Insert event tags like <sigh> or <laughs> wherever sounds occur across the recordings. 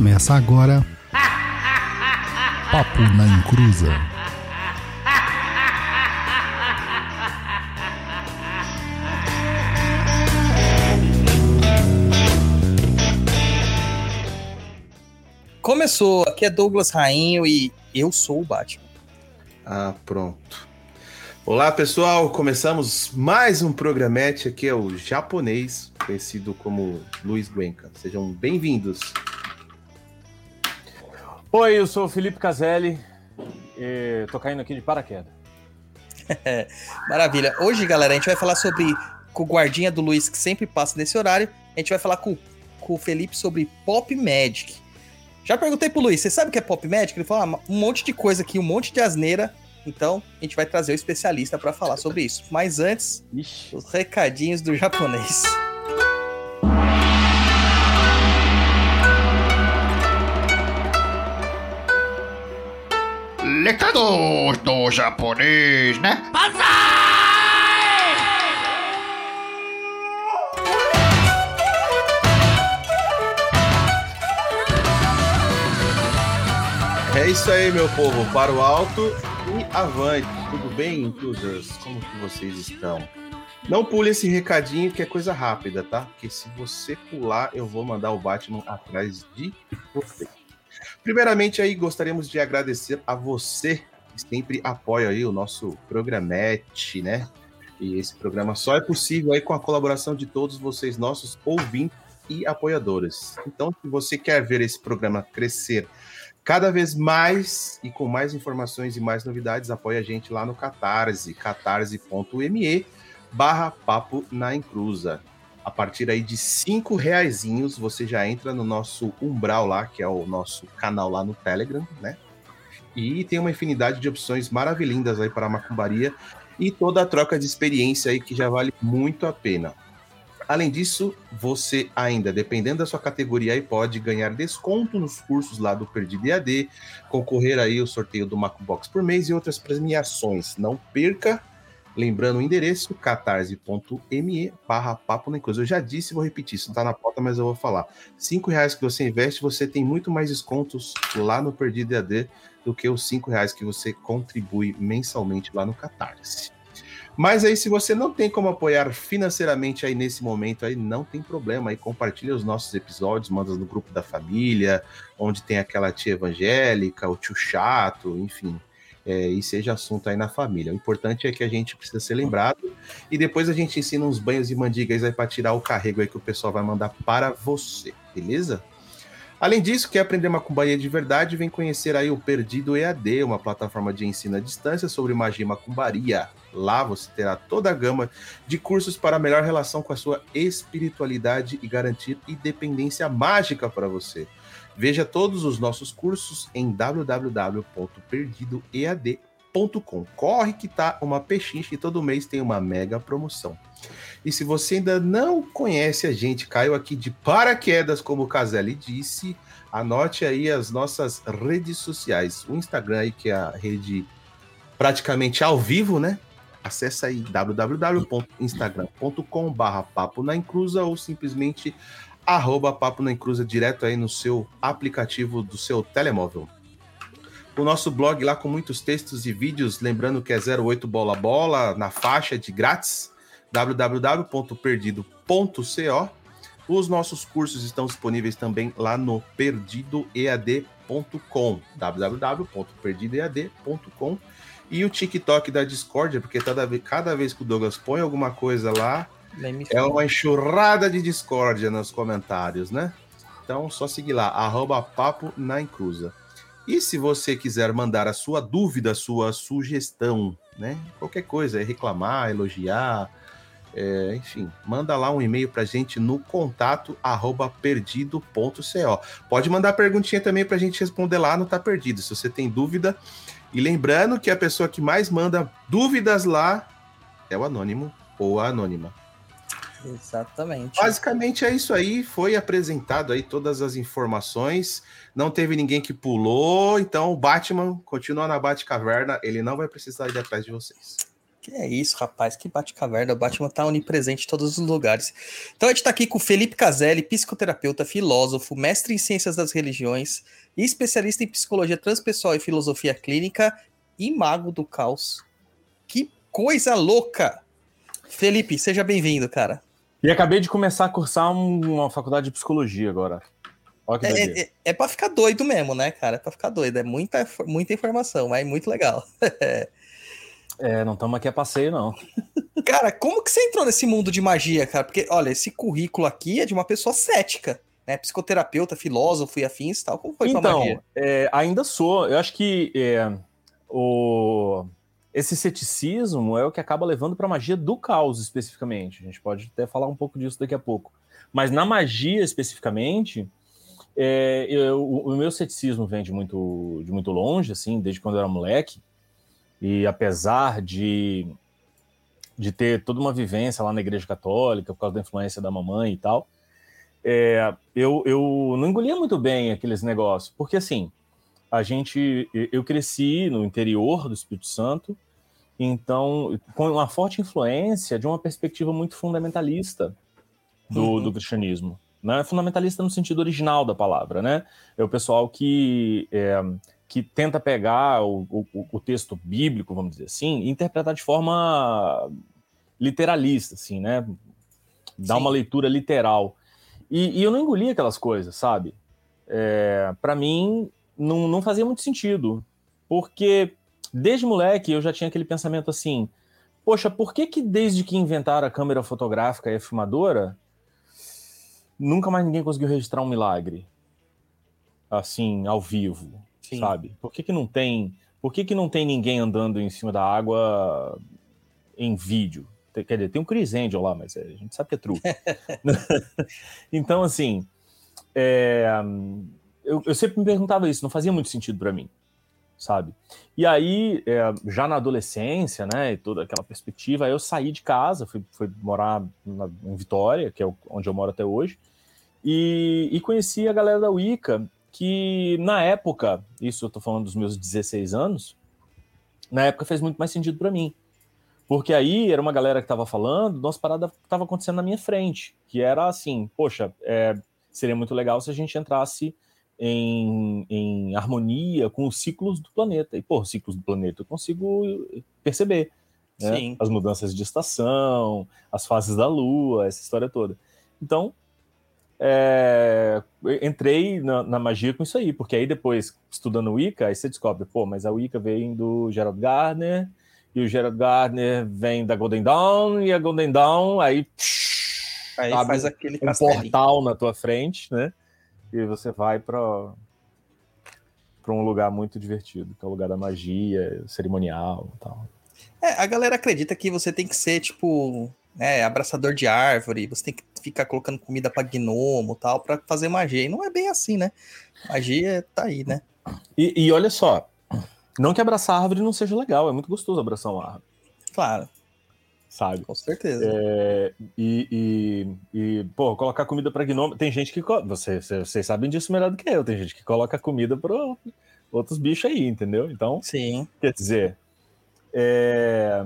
Começa agora. Papo na Encruza. Começou, aqui é Douglas Rainho e eu sou o Batman. Ah, pronto. Olá pessoal, começamos mais um programete. Aqui é o japonês, conhecido como Luiz Guenca. Sejam bem-vindos. Oi, eu sou o Felipe Caselli e tô caindo aqui de paraquedas. <laughs> Maravilha. Hoje, galera, a gente vai falar sobre com o guardinha do Luiz que sempre passa nesse horário. A gente vai falar com, com o Felipe sobre Pop Magic. Já perguntei pro Luiz, você sabe o que é Pop Magic? Ele falou ah, um monte de coisa aqui, um monte de asneira. Então, a gente vai trazer o especialista para falar sobre isso. Mas antes, Ixi. os recadinhos do japonês. Recados do japonês, né? É isso aí, meu povo. Para o alto e avante. Tudo bem, intrusers? Como que vocês estão? Não pule esse recadinho que é coisa rápida, tá? Porque se você pular, eu vou mandar o Batman atrás de você. Primeiramente aí, gostaríamos de agradecer a você que sempre apoia aí o nosso programete, né? E esse programa só é possível aí com a colaboração de todos vocês, nossos ouvintes e apoiadores. Então, se você quer ver esse programa crescer cada vez mais e com mais informações e mais novidades, apoie a gente lá no Catarse, catarse.me barra papo na encruza. A partir aí de cinco reaisinhos, você já entra no nosso umbral lá, que é o nosso canal lá no Telegram, né? E tem uma infinidade de opções maravilhindas aí para a macumbaria e toda a troca de experiência aí que já vale muito a pena. Além disso, você ainda, dependendo da sua categoria, aí pode ganhar desconto nos cursos lá do Perdido EAD, concorrer aí ao sorteio do Macubox por mês e outras premiações. Não perca, lembrando o endereço catarse.me barra papo na Encruza. Eu já disse vou repetir, isso não tá na pauta, mas eu vou falar. Cinco reais que você investe, você tem muito mais descontos lá no Perdido EAD do que os cinco reais que você contribui mensalmente lá no Catarse. Mas aí, se você não tem como apoiar financeiramente aí nesse momento, aí não tem problema. Aí compartilha os nossos episódios, manda no grupo da família, onde tem aquela tia evangélica, o tio chato, enfim. É, e seja assunto aí na família. O importante é que a gente precisa ser lembrado. E depois a gente ensina uns banhos de mandigas aí para tirar o carrego aí que o pessoal vai mandar para você, beleza? Além disso, quer aprender macumbaria de verdade, vem conhecer aí o Perdido EAD, uma plataforma de ensino à distância sobre magia e macumbaria. Lá você terá toda a gama de cursos para melhor relação com a sua espiritualidade e garantir independência mágica para você. Veja todos os nossos cursos em www.perdidoead.com. Corre que tá uma pechincha e todo mês tem uma mega promoção. E se você ainda não conhece a gente, caiu aqui de paraquedas, como o Caselli disse, anote aí as nossas redes sociais. O Instagram aí, que é a rede praticamente ao vivo, né? Acesse aí www.instagram.com barra papo na encruza ou simplesmente arroba papo na encruza direto aí no seu aplicativo do seu telemóvel. O nosso blog lá com muitos textos e vídeos, lembrando que é 08 bola bola na faixa de grátis www.perdido.co. Os nossos cursos estão disponíveis também lá no perdidoead.com, www.perdidoead.com. E o TikTok da Discordia, porque cada vez, cada vez que o Douglas põe alguma coisa lá, é uma enxurrada de discórdia nos comentários, né? Então, só seguir lá, arroba papo na encruza. E se você quiser mandar a sua dúvida, a sua sugestão, né? Qualquer coisa, é reclamar, elogiar, é, enfim, manda lá um e-mail pra gente no contato arroba perdido.co. Pode mandar perguntinha também pra gente responder lá no Tá Perdido, se você tem dúvida. E lembrando que a pessoa que mais manda dúvidas lá é o anônimo ou a anônima. Exatamente. Basicamente é isso aí, foi apresentado aí todas as informações, não teve ninguém que pulou, então o Batman continua na Batcaverna, ele não vai precisar ir atrás de vocês. Que é isso, rapaz, que bate-caverna. O Batman tá onipresente em todos os lugares. Então a gente tá aqui com o Felipe Caselli, psicoterapeuta, filósofo, mestre em ciências das religiões e especialista em psicologia transpessoal e filosofia clínica e mago do caos. Que coisa louca! Felipe, seja bem-vindo, cara. E acabei de começar a cursar um- uma faculdade de psicologia agora. Olha que É, é, é, é pra ficar doido mesmo, né, cara? É pra ficar doido. É muita, muita informação, mas é muito legal. <laughs> É, não estamos aqui a passeio, não. Cara, como que você entrou nesse mundo de magia, cara? Porque, olha, esse currículo aqui é de uma pessoa cética, né? Psicoterapeuta, filósofo e afins e tal. Como foi pra então, magia? é, ainda sou. Eu acho que é, o, esse ceticismo é o que acaba levando para a magia do caos, especificamente. A gente pode até falar um pouco disso daqui a pouco. Mas na magia, especificamente, é, eu- o, meu ceticismo vem de muito, de muito longe, assim, desde quando eu era moleque. E apesar de, de ter toda uma vivência lá na Igreja Católica, por causa da influência da mamãe e tal, é, eu, eu não engolia muito bem aqueles negócios, porque assim, a gente, eu cresci no interior do Espírito Santo, então, com uma forte influência de uma perspectiva muito fundamentalista do, Uhum. do cristianismo. Né? Fundamentalista no sentido original da palavra, né? É o pessoal que, é, que tenta pegar o, o, o texto bíblico, vamos dizer assim, e interpretar de forma literalista, assim, né? Dar Sim. uma leitura literal. E, e eu não engolia aquelas coisas, sabe? É, para mim, não, não fazia muito sentido. Porque desde moleque eu já tinha aquele pensamento assim: poxa, por que, que desde que inventaram a câmera fotográfica e a filmadora, nunca mais ninguém conseguiu registrar um milagre? Assim, ao vivo, Sim. sabe? Por que, que não tem. Por que, que não tem ninguém andando em cima da água em vídeo? Quer dizer, tem um Chris Angel lá, mas é, a gente sabe que é truque. <laughs> <laughs> então, assim, é, eu, eu sempre me perguntava isso, não fazia muito sentido para mim, sabe? E aí, é, já na adolescência, né, e toda aquela perspectiva, eu saí de casa, fui, fui morar na- em Vitória, que é onde eu moro até hoje, e, e conheci a galera da Wicca, que na época, isso eu tô falando dos meus 16 anos, na época fez muito mais sentido para mim. Porque aí era uma galera que estava falando, nossa parada estava acontecendo na minha frente, que era assim, poxa, é, seria muito legal se a gente entrasse em, em harmonia com os ciclos do planeta. E, pô, os ciclos do planeta eu consigo perceber. né? Sim. As mudanças de estação, as fases da lua, essa história toda. Então, é, entrei na, na magia com isso aí, porque aí depois, estudando Wicca, aí você descobre, pô, mas a Wicca vem do Gerald Gardner, e o Gerald Gardner vem da Golden Dawn, e a Golden Dawn, aí, Aí abre faz aquele um castelinho. portal na tua frente, né? E você vai para para um lugar muito divertido, que é o lugar da magia, cerimonial e tal. É, a galera acredita que você tem que ser, tipo, né, abraçador de árvore, você tem que ficar colocando comida pra gnomo e tal, pra fazer magia. E não é bem assim, né? Magia tá aí, né? E, e olha só, não que abraçar árvore não seja legal, é muito gostoso abraçar uma árvore, Claro, sabe? com certeza. É, e, e, e, pô, colocar comida para gnomo. Tem gente que. você- vocês sabem disso melhor do que eu. Tem gente que coloca comida para outros bichos aí, entendeu? Então, Sim. quer dizer. é,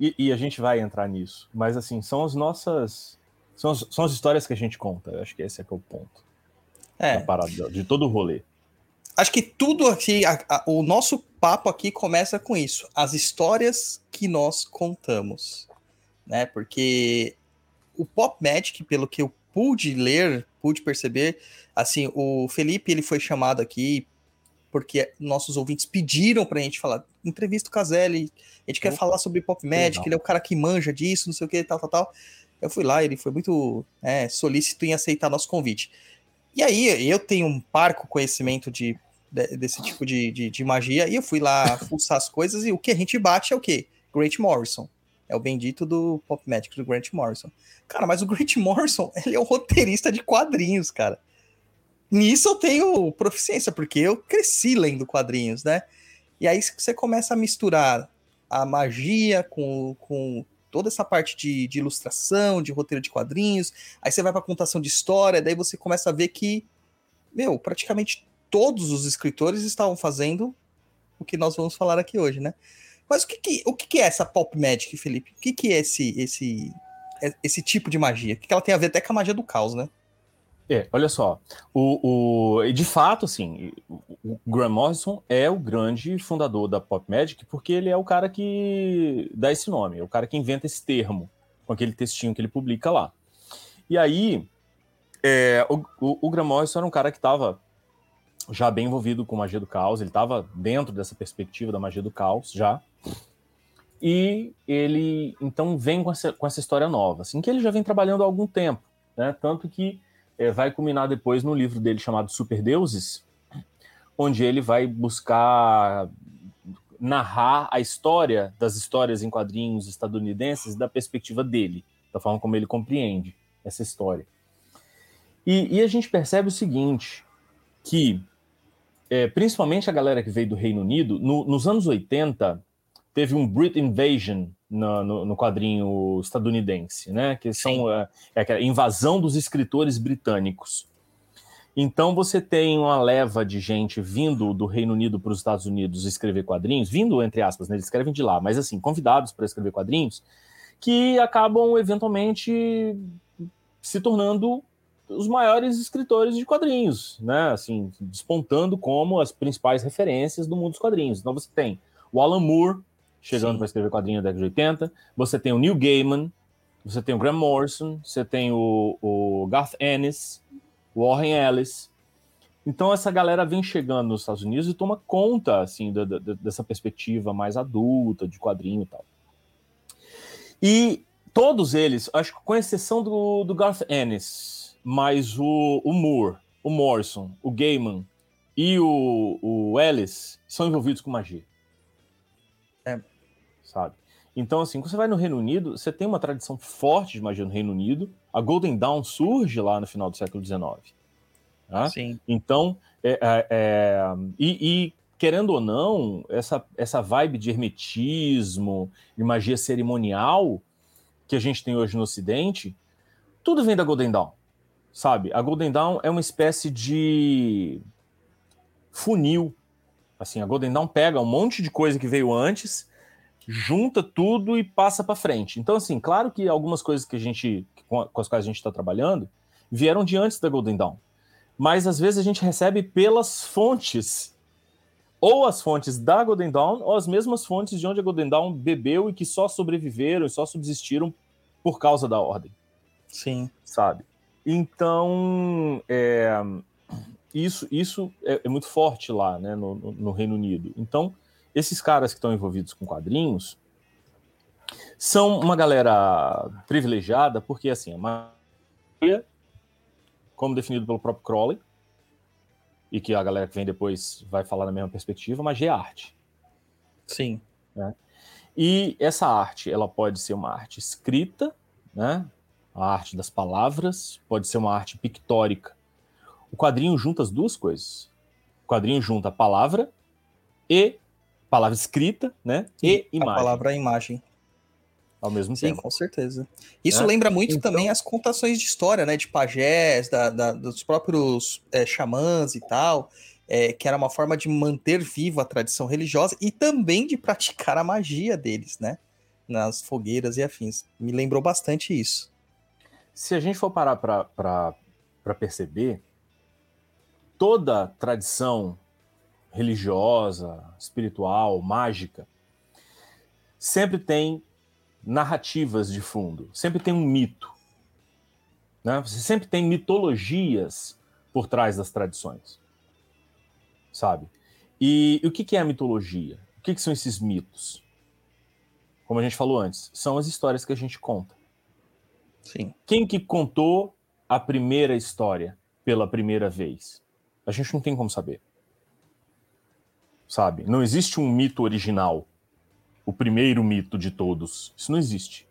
E, e a gente vai entrar nisso. Mas, assim, são as nossas. São as, são as histórias que a gente conta. Eu acho que esse é, que é o ponto. É. Da parada, de todo o rolê. Acho que tudo aqui, a- a- o nosso papo aqui começa com isso. As histórias que nós contamos. Né? Porque o Pop Magic, pelo que eu pude ler, pude perceber, assim, o Felipe ele foi chamado aqui porque nossos ouvintes pediram pra gente falar, entrevista o Caselli, a gente quer Opa, falar sobre Pop Magic, legal. ele é o cara que manja disso, não sei o que, tal, tal, tal. Eu fui lá, ele foi muito né, solícito em aceitar nosso convite. E aí, eu tenho um parco conhecimento de- desse tipo de, de, de magia, e eu fui lá fuçar as coisas, e o que a gente bate é o quê? Grant Morrison. É o bendito do Pop Magic, do Grant Morrison. Cara, mas o Grant Morrison, <laughs> ele é um roteirista de quadrinhos, cara. Nisso eu tenho proficiência, porque eu cresci lendo quadrinhos, né? E aí você começa a misturar a magia com, com toda essa parte de, de ilustração, de roteiro de quadrinhos, aí você vai pra contação de história, daí você começa a ver que, meu, praticamente todos os escritores estavam fazendo o que nós vamos falar aqui hoje, né? Mas o que, que, o que, que é essa Pop Magic, Felipe? O que, que é esse, esse, esse tipo de magia? O que, que ela tem a ver até com a magia do caos, né? É, olha só. O, o, de fato, assim, o Graham Morrison é o grande fundador da Pop Magic, porque ele é o cara que dá esse nome, é o cara que inventa esse termo, com aquele textinho que ele publica lá. E aí, é, o, o, o Graham Morrison era um cara que estava já bem envolvido com magia do caos, ele estava dentro dessa perspectiva da magia do caos já. E ele então vem com essa, com essa história nova, assim, que ele já vem trabalhando há algum tempo, né? Tanto que é, vai culminar depois no livro dele chamado Super Deuses, onde ele vai buscar narrar a história das histórias em quadrinhos estadunidenses da perspectiva dele, da forma como ele compreende essa história. E, e a gente percebe o seguinte, que é, principalmente a galera que veio do Reino Unido, no- nos anos 80, teve um Brit Invasion no, no- no quadrinho estadunidense, né? Que são é, é aquela invasão dos escritores britânicos. Então você tem uma leva de gente vindo do Reino Unido para os Estados Unidos escrever quadrinhos, vindo entre aspas, né? Eles escrevem de lá, mas assim, convidados para escrever quadrinhos, que acabam eventualmente se tornando os maiores escritores de quadrinhos, né? Assim, despontando como as principais referências do mundo dos quadrinhos. Então você tem o Alan Moore chegando para escrever quadrinho da década de 80, você tem o Neil Gaiman, você tem o Graham Morrison, você tem o, o Garth Ennis, o Warren Ellis. Então essa galera vem chegando nos Estados Unidos e toma conta assim da- da- dessa perspectiva mais adulta de quadrinho e tal. E todos eles, acho que com exceção do, do Garth Ennis, mas o, o Moore, o Morrison, o Gaiman e o, o Ellis são envolvidos com magia. É. Sabe? Então, assim, quando você vai no Reino Unido, você tem uma tradição forte de magia no Reino Unido. A Golden Dawn surge lá no final do século XIX. tá? Sim. Então, é, é, é, e, e, querendo ou não, essa, essa vibe de hermetismo, de magia cerimonial que a gente tem hoje no Ocidente, tudo vem da Golden Dawn, sabe? A Golden Dawn é uma espécie de funil. Assim, a Golden Dawn pega um monte de coisa que veio antes, junta tudo e passa para frente. Então, assim, claro que algumas coisas que a gente, com as quais a gente está trabalhando, vieram de antes da Golden Dawn mas às vezes a gente recebe pelas fontes, ou as fontes da Golden Dawn, ou as mesmas fontes de onde a Golden Dawn bebeu e que só sobreviveram e só subsistiram por causa da ordem, Sim. sabe? Então, é, isso, isso é, é muito forte lá, né, no, no- no Reino Unido. Então, esses caras que estão envolvidos com quadrinhos são uma galera privilegiada, porque assim, a maioria como definido pelo próprio Crowley, e que a galera que vem depois vai falar na mesma perspectiva, magia é arte. Sim. E essa arte, ela pode ser uma arte escrita, né? A arte das palavras, pode ser uma arte pictórica. O quadrinho junta as duas coisas. O quadrinho junta a palavra e palavra escrita, né? E A imagem palavra é imagem. ao mesmo Sim, tempo. com certeza. Isso Né? lembra muito Então- também as contações de história, né? De pajés, da, da- dos próprios é, xamãs e tal, é, que era uma forma de manter viva a tradição religiosa e também de praticar a magia deles, né? Nas fogueiras e afins. Me lembrou bastante isso. Se a gente for parar para perceber, toda tradição religiosa, espiritual, mágica, sempre tem narrativas de fundo, sempre tem um mito. Né? Você sempre tem mitologias por trás das tradições. Sabe? E, e o que, que é a mitologia? O que, que são esses mitos? Como a gente falou antes, são as histórias que a gente conta. Sim. Quem que contou a primeira história pela primeira vez? A gente não tem como saber. Sabe? Não existe um mito original. O primeiro mito de todos. Isso não existe.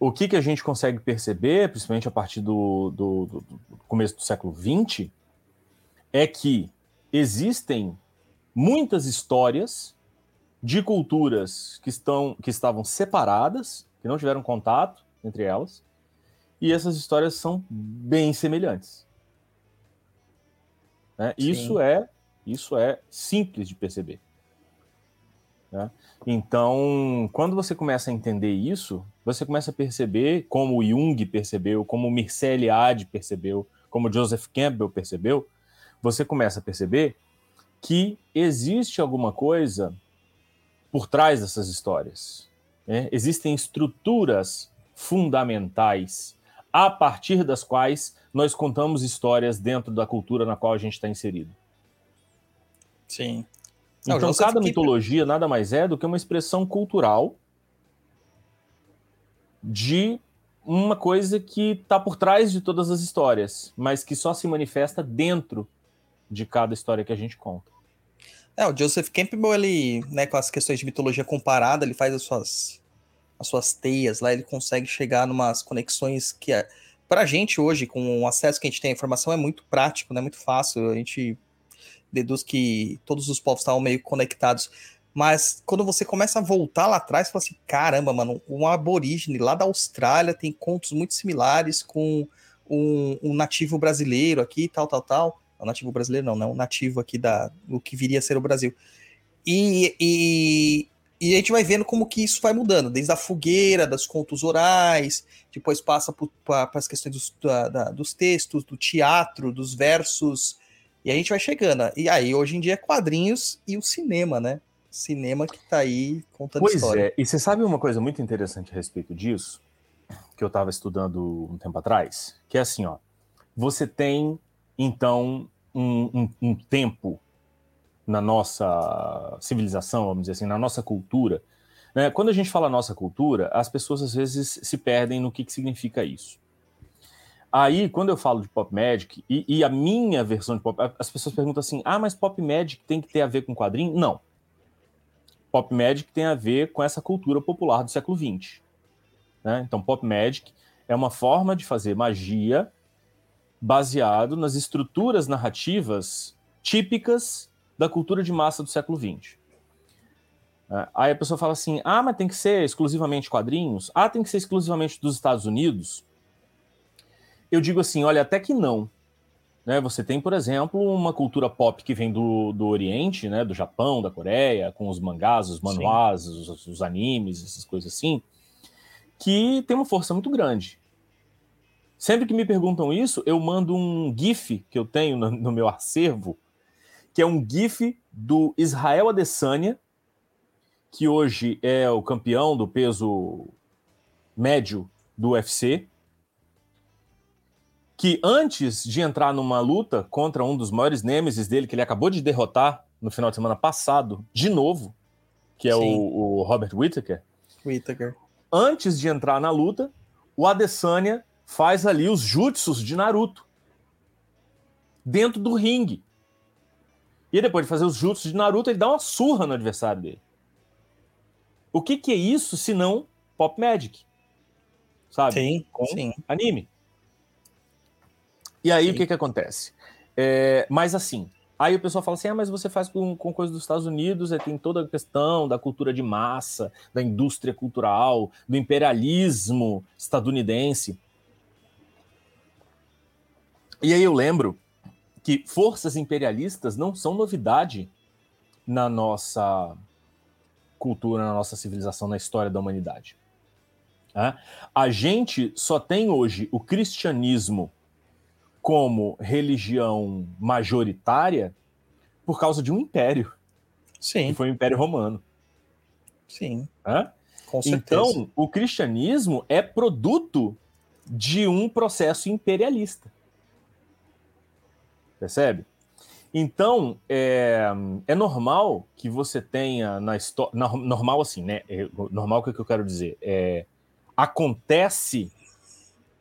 O que, que a gente consegue perceber, principalmente a partir do, do- do- do começo do século XX, é que existem muitas histórias de culturas que, estão, que estavam separadas, que não tiveram contato entre elas, e essas histórias são bem semelhantes. Né? Isso é isso é simples de perceber. Né? Então, quando você começa a entender isso, você começa a perceber, como Jung percebeu, como Mircea Eliade percebeu, como Joseph Campbell percebeu, você começa a perceber que existe alguma coisa por trás dessas histórias. Né? Existem estruturas fundamentais a partir das quais nós contamos histórias dentro da cultura na qual a gente está inserido. Sim. Então, Não, cada Joseph mitologia nada mais é do que uma expressão cultural de uma coisa que está por trás de todas as histórias, mas que só se manifesta dentro de cada história que a gente conta. É, o Joseph Campbell, ele, né, com as questões de mitologia comparada, ele faz as suas, as suas teias lá, ele consegue chegar numas conexões que, é, pra gente hoje, com o acesso que a gente tem à informação, é muito prático, né, muito fácil, a gente deduz que todos os povos estavam meio conectados, mas quando você começa a voltar lá atrás, você fala assim, caramba, mano, um aborígene lá da Austrália tem contos muito similares com um, um nativo brasileiro aqui, tal, tal, tal, não nativo brasileiro não, não, nativo aqui da, do que viria a ser o Brasil. E, e, e a gente vai vendo como que isso vai mudando, desde a fogueira, das contos orais, depois passa para as questões dos, da, da, dos textos, do teatro, dos versos, e a gente vai chegando. E aí, hoje em dia, é quadrinhos e o cinema, né? Cinema que tá aí contando Pois história. é, e você sabe uma coisa muito interessante a respeito disso, que eu estava estudando um tempo atrás, que é assim, ó, você tem, então, um, um- um tempo na nossa civilização, vamos dizer assim, na nossa cultura. né? Quando a gente fala nossa cultura, as pessoas às vezes se perdem no que, que significa isso. Aí, quando eu falo de Pop Magic, e, e a minha versão de Pop, as pessoas perguntam assim: ah, mas Pop Magic tem que ter a ver com quadrinho? Não. Pop Magic tem a ver com essa cultura popular do século XX. né? Então, Pop Magic é uma forma de fazer magia baseado nas estruturas narrativas típicas da cultura de massa do século XX. É, Aí a pessoa fala assim: ah, mas tem que ser exclusivamente quadrinhos? Ah, tem que ser exclusivamente dos Estados Unidos? Eu digo assim: olha, até que não. Né, você tem, por exemplo, uma cultura pop que vem do, do Oriente, né, do Japão, da Coreia, com os mangás, os manuás, os, os animes, essas coisas assim, que tem uma força muito grande. Sempre que me perguntam isso, eu mando um GIF que eu tenho no, no meu acervo, que é um GIF do Israel Adesanya, que hoje é o campeão do peso médio do UFC, que antes de entrar numa luta contra um dos maiores nêmesis dele, que ele acabou de derrotar no final de semana passado, de novo, que é o, o Robert Whittaker, Whittaker. antes de entrar na luta, o Adesanya faz ali os jutsus de Naruto dentro do ringue. E depois de fazer os jutsus de Naruto, ele dá uma surra no adversário dele. O que, que é isso se não Pop Magic? Sabe? Sim, Com sim. anime. E aí Sim. o que, que acontece? É, mas assim, aí o pessoal fala assim: ah, mas você faz com, com coisa dos Estados Unidos, aí tem toda a questão da cultura de massa, da indústria cultural, do imperialismo estadunidense. E aí eu lembro que forças imperialistas não são novidade na nossa cultura, na nossa civilização, na história da humanidade. né? A gente só tem hoje o cristianismo como religião majoritária por causa de um império, que Sim, foi o Império Romano. sim. Então, o cristianismo é produto de um processo imperialista. Percebe? Então, é, é normal que você tenha na história. Normal assim, né? É, normal o que eu quero dizer? É, acontece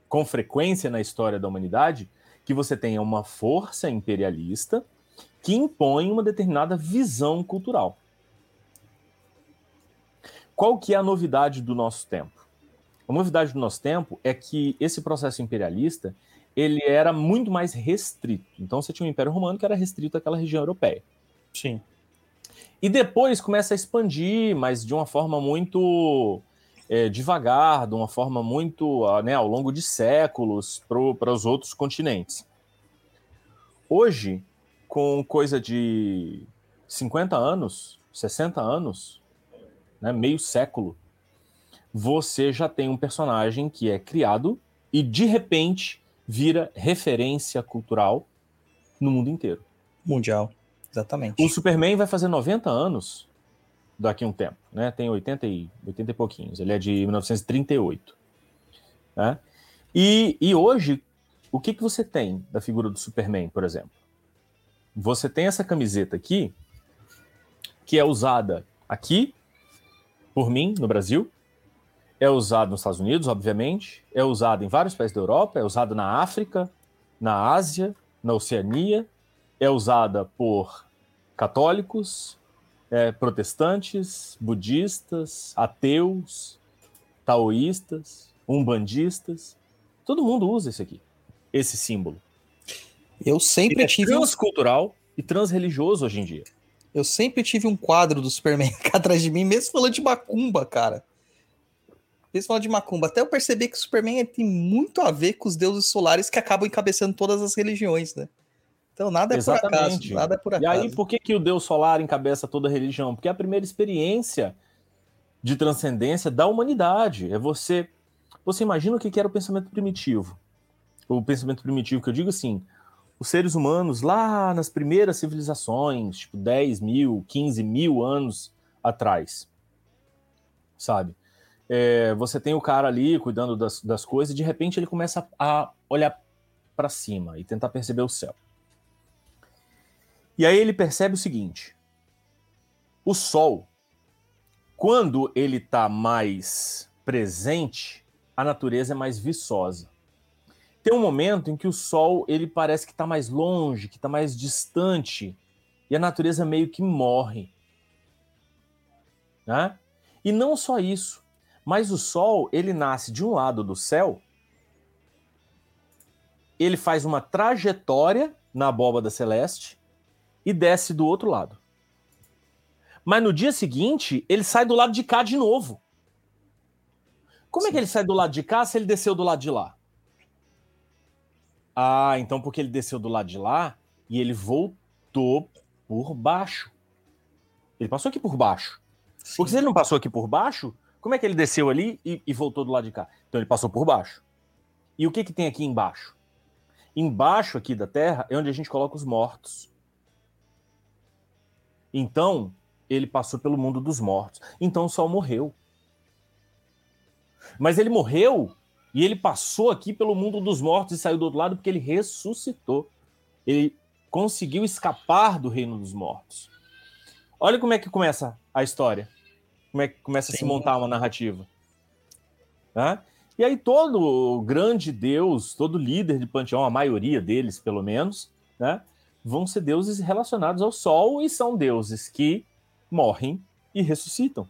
com frequência na história da humanidade que você tenha uma força imperialista que impõe uma determinada visão cultural. Qual que é a novidade do nosso tempo? A novidade do nosso tempo é que esse processo imperialista ele era muito mais restrito. Então você tinha o Império Romano que era restrito àquela região europeia. Sim. E depois começa a expandir, mas de uma forma muito é, devagar, de uma forma muito né, ao longo de séculos para os outros continentes. Hoje, com coisa de 50 anos, 60 anos, né, meio século, você já tem um personagem que é criado e de repente vira referência cultural no mundo inteiro. Mundial, exatamente. O Superman vai fazer 90 anos daqui a um tempo, né? Tem 80 e, 80 e pouquinhos. Ele é de 1938. Né? E, e hoje, o que, que você tem da figura do Superman, por exemplo? Você tem essa camiseta aqui, que é usada aqui, por mim, no Brasil, é usado nos Estados Unidos, obviamente, é usado em vários países da Europa, é usado na África, na Ásia, na Oceania, é usada por católicos, é, protestantes, budistas, ateus, taoístas, umbandistas. Todo mundo usa isso aqui, esse símbolo. Eu sempre Ele é tive um, transcultural e transreligioso hoje em dia. eu sempre tive um quadro do Superman <laughs> atrás de mim, mesmo falando de macumba, cara. Mesmo falando de macumba, até eu percebi que o Superman tem muito a ver com os deuses solares que acabam encabeçando todas as religiões, né? Então nada é por acaso, Exatamente. nada é por E acaso. aí, por que, que o Deus solar encabeça toda a religião? Porque é a primeira experiência de transcendência da humanidade. É você. Você imagina o que que era o pensamento primitivo? O pensamento primitivo que eu digo assim: os seres humanos lá nas primeiras civilizações, tipo 10 mil, 15 mil anos atrás, sabe? É, você tem o cara ali cuidando das, das coisas e de repente ele começa a olhar para cima e tentar perceber o céu. E aí ele percebe o seguinte: o Sol, quando ele está mais presente, a natureza é mais viçosa. Tem um momento em que o Sol ele parece que está mais longe, que está mais distante, e a natureza meio que morre. Né? E não só isso, mas o Sol ele nasce de um lado do céu, ele faz uma trajetória na abóbada celeste e desce do outro lado. Mas no dia seguinte, ele sai do lado de cá de novo. Como é que ele sai do lado de cá se ele desceu do lado de lá? Ah, então porque ele desceu do lado de lá e ele voltou por baixo. Ele passou aqui por baixo. Porque se ele não passou aqui por baixo, como é que ele desceu ali e, e voltou do lado de cá? Então ele passou por baixo. E o que, que tem aqui embaixo? Embaixo aqui da Terra é onde a gente coloca os mortos. Então, ele passou pelo mundo dos mortos. Então o Sol morreu. Mas ele morreu e ele passou aqui pelo mundo dos mortos e saiu do outro lado porque ele ressuscitou. Ele conseguiu escapar do reino dos mortos. Olha como é que começa a história. Como é que começa a se Sim. montar uma narrativa. Né? E aí todo grande deus, todo líder de panteão, a maioria deles pelo menos, né, vão ser deuses relacionados ao Sol e são deuses que morrem e ressuscitam.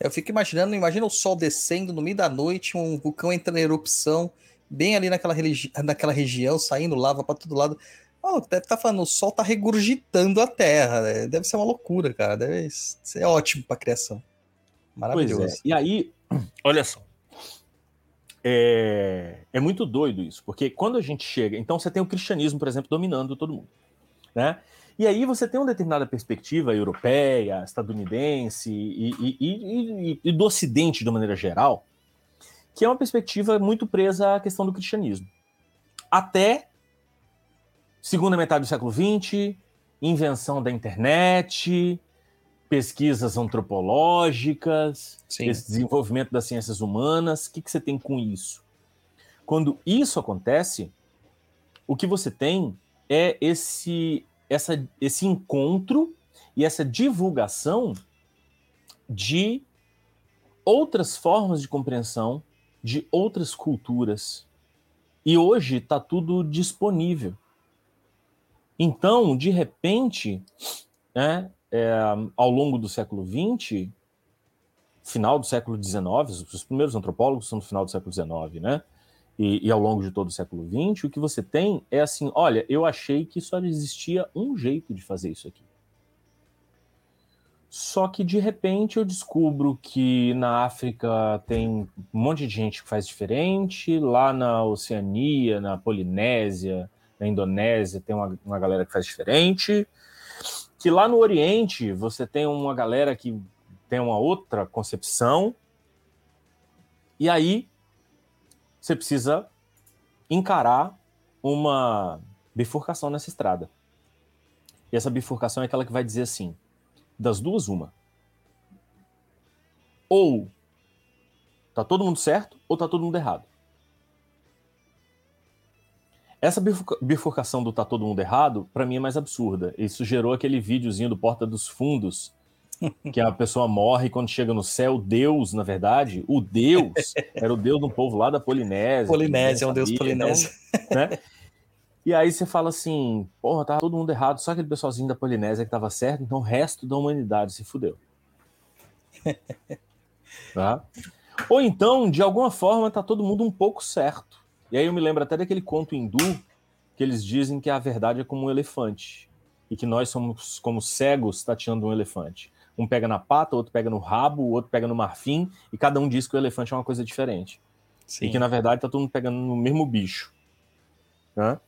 Eu fico imaginando, imagina o sol descendo no meio da noite, um vulcão entrando em erupção, bem ali naquela, naquela região, saindo lava para todo lado. Oh, deve estar falando, o sol tá regurgitando a terra. né? Deve ser uma loucura, cara. Deve ser ótimo pra criação. Maravilhoso. Pois é. E aí, <clears throat> olha só. É, é muito doido isso, porque quando a gente chega. Então, você tem o cristianismo, por exemplo, dominando todo mundo. Né? E aí você tem uma determinada perspectiva europeia, estadunidense e, e- e- e- e do Ocidente de uma maneira geral, que é uma perspectiva muito presa à questão do cristianismo. Até segunda metade do século XX, invenção da internet, pesquisas antropológicas, Sim. esse desenvolvimento das ciências humanas. O que, que você tem com isso? Quando isso acontece, o que você tem é esse, essa, esse encontro e essa divulgação de outras formas de compreensão, de outras culturas. E hoje está tudo disponível. Então, de repente, né, é, ao longo do século XX, final do século XIX, os primeiros antropólogos são do final do século XIX, né? E, e ao longo de todo o século XX, o que você tem é assim: olha, eu achei que só existia um jeito de fazer isso aqui. Só que de repente eu descubro que na África tem um monte de gente que faz diferente, lá na Oceania, na Polinésia, na Indonésia tem uma, uma galera que faz diferente, que lá no Oriente você tem uma galera que tem uma outra concepção. E aí você precisa encarar uma bifurcação nessa estrada. E essa bifurcação é aquela que vai dizer assim: das duas, uma. Ou tá todo mundo certo, ou tá todo mundo errado. Essa bifurcação do tá todo mundo errado, para mim é mais absurda. Isso gerou aquele videozinho do Porta dos Fundos, <laughs> que a pessoa morre e quando chega no céu, Deus, na verdade, o Deus, <laughs> era o Deus de um povo lá da Polinésia. Polinésia, é um Deus polinésia. Então, <laughs> né? E aí você fala assim, porra, tá todo mundo errado, só aquele pessoalzinho da Polinésia que tava certo, então o resto da humanidade se fudeu. tá? Ou então, de alguma forma, tá todo mundo um pouco certo. E aí eu me lembro até daquele conto hindu que eles dizem que a verdade é como um elefante e que nós somos como cegos tateando um elefante. Um pega na pata, outro pega no rabo, o outro pega no marfim, e cada um diz que o elefante é uma coisa diferente. Sim. E que, na verdade, tá todo mundo pegando no mesmo bicho. Né?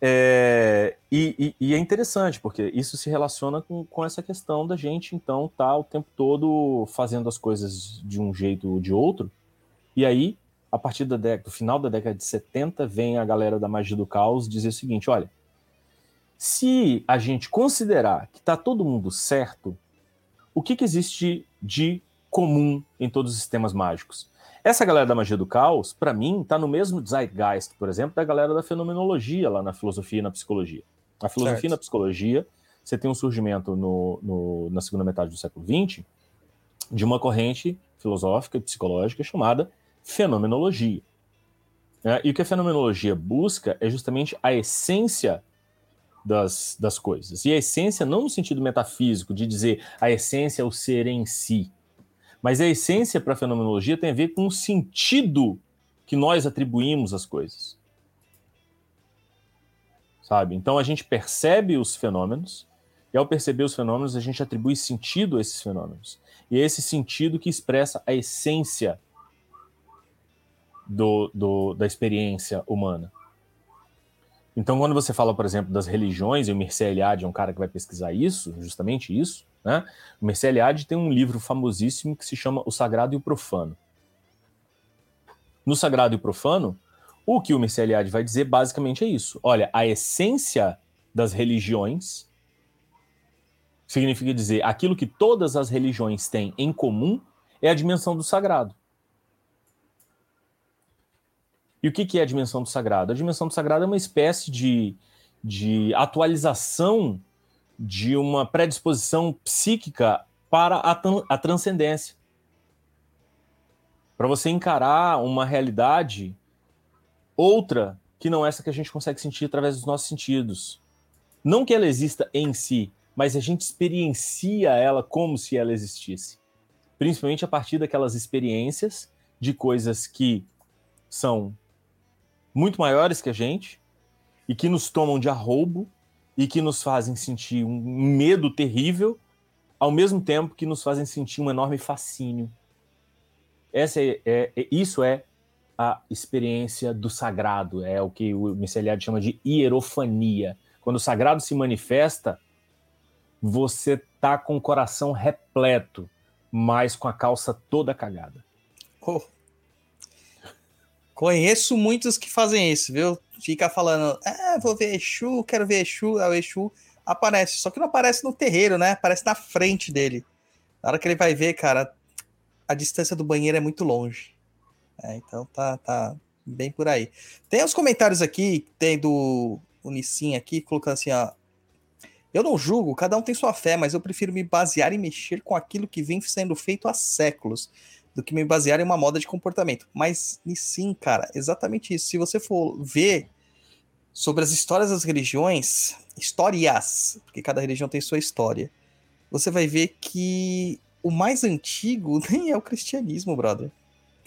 É, e, e, e, é interessante, porque isso se relaciona com, com essa questão da gente, então, tá o tempo todo fazendo as coisas de um jeito ou de outro, e aí a partir do final da década de 70, vem a galera da magia do caos dizer o seguinte: olha, se a gente considerar que está todo mundo certo, o que, que existe de comum em todos os sistemas mágicos? Essa galera da magia do caos, para mim, está no mesmo zeitgeist, por exemplo, da galera da fenomenologia lá na filosofia e na psicologia. Na filosofia certo. e na psicologia, você tem um surgimento no, no, na segunda metade do século XX de uma corrente filosófica e psicológica chamada fenomenologia. É, e o que a fenomenologia busca é justamente a essência das, das coisas. E a essência, não no sentido metafísico, de dizer a essência é o ser em si, mas a essência para a fenomenologia tem a ver com o sentido que nós atribuímos às coisas. Sabe? Então a gente percebe os fenômenos, e ao perceber os fenômenos, a gente atribui sentido a esses fenômenos. E é esse sentido que expressa a essência do, do, da experiência humana. Então, quando você fala, por exemplo, das religiões, e o Mircea Eliade é um cara que vai pesquisar isso, justamente isso, né? O Mircea Eliade tem um livro famosíssimo que se chama O Sagrado e o Profano. No Sagrado e o Profano, o que o Mircea Eliade vai dizer basicamente é isso. Olha, a essência das religiões significa dizer aquilo que todas as religiões têm em comum é a dimensão do sagrado. E o que é a dimensão do sagrado? A dimensão do sagrado é uma espécie de, de atualização de uma predisposição psíquica para a, a transcendência. Para você encarar uma realidade outra que não essa que a gente consegue sentir através dos nossos sentidos. Não que ela exista em si, mas a gente experiencia ela como se ela existisse. Principalmente a partir daquelas experiências de coisas que são muito maiores que a gente e que nos tomam de arroubo e que nos fazem sentir um medo terrível, ao mesmo tempo que nos fazem sentir um enorme fascínio. Essa é, é, é isso é a experiência do sagrado, é o que o Miceliade chama de hierofania. Quando o sagrado se manifesta, você tá com o coração repleto, mas com a calça toda cagada. Oh. Conheço muitos que fazem isso, viu? Fica falando, ah, vou ver Exu, quero ver Exu, aí o Exu aparece. Só que não aparece no terreiro, né? Aparece na frente dele. Na hora que ele vai ver, cara, a distância do banheiro é muito longe. É, então tá, tá bem por aí. Tem os comentários aqui, tem do Unicim aqui, colocando assim, ó. Eu não julgo, cada um tem sua fé, mas eu prefiro me basear e mexer com aquilo que vem sendo feito há séculos do que me basear em uma moda de comportamento. Mas sim, cara, exatamente isso. Se você for ver sobre as histórias das religiões, histórias, porque cada religião tem sua história, você vai ver que o mais antigo <laughs> nem é o cristianismo, brother.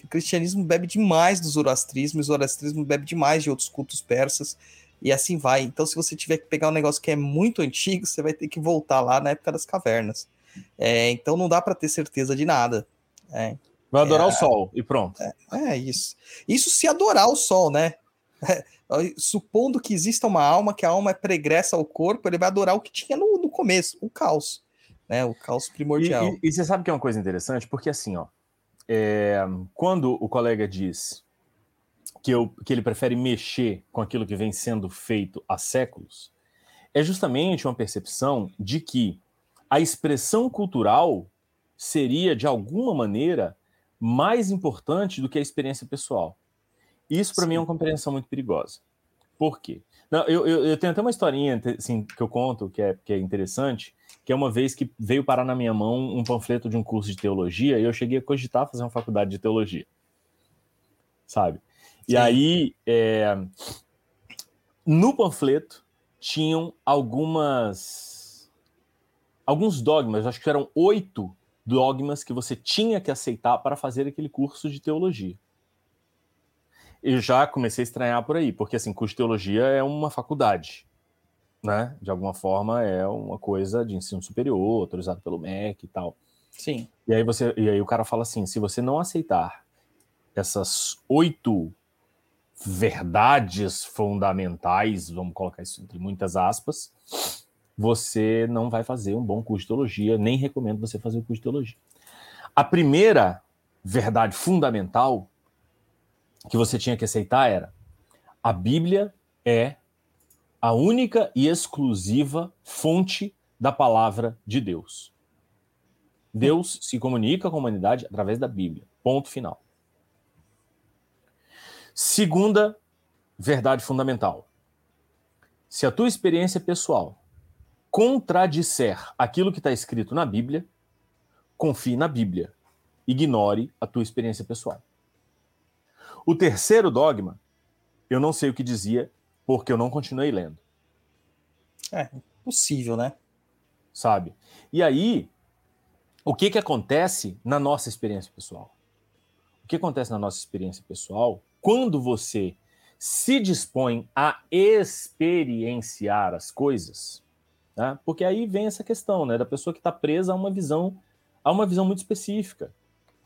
O cristianismo bebe demais do zoroastrismo, o zoroastrismo bebe demais de outros cultos persas, e assim vai. Então, se você tiver que pegar um negócio que é muito antigo, você vai ter que voltar lá na época das cavernas. É, então, não dá para ter certeza de nada. É, Vai adorar é, o sol e pronto. É, é, isso. Isso se adorar o sol, né? É, supondo que exista uma alma, que a alma é pregressa ao corpo, ele vai adorar o que tinha no, no começo, o caos. né? O caos E, primordial. e- e você sabe que é uma coisa interessante? Porque assim, ó, é, quando o colega diz que, eu, que ele prefere mexer com aquilo que vem sendo feito há séculos, é justamente uma percepção de que a expressão cultural seria, de alguma maneira, mais importante do que a experiência pessoal. Isso, para mim, é uma compreensão muito perigosa. Por quê? Não, eu, eu, eu tenho até uma historinha assim, que eu conto que é, que é interessante, que é uma vez que veio parar na minha mão um panfleto de um curso de teologia e eu cheguei a cogitar fazer uma faculdade de teologia. Sabe? E Sim. aí, é, no panfleto, tinham algumas. Alguns dogmas, acho que eram oito dogmas que você tinha que aceitar para fazer aquele curso de teologia. Eu já comecei a estranhar por aí, porque assim, curso de teologia é uma faculdade, né? De alguma forma é uma coisa de ensino superior, autorizado pelo MEC e tal. Sim. E aí você, e aí o cara fala assim: se você não aceitar essas oito verdades fundamentais, vamos colocar isso entre muitas aspas, você não vai fazer um bom curso de teologia, nem recomendo você fazer o curso de teologia. A primeira verdade fundamental que você tinha que aceitar era: a Bíblia é a única e exclusiva fonte da palavra de Deus. Deus se comunica com a humanidade através da Bíblia. Ponto final. Segunda verdade fundamental. Se a tua experiência pessoal contradisser aquilo que está escrito na Bíblia, confie na Bíblia. Ignore a tua experiência pessoal. O terceiro dogma, eu não sei o que dizia, porque eu não continuei lendo, É, possível, né? sabe? E aí, o que que acontece na nossa experiência pessoal? O que acontece na nossa experiência pessoal quando você se dispõe a experienciar as coisas? Né? Porque aí vem essa questão, né, da pessoa que está presa a uma visão, a uma visão muito específica.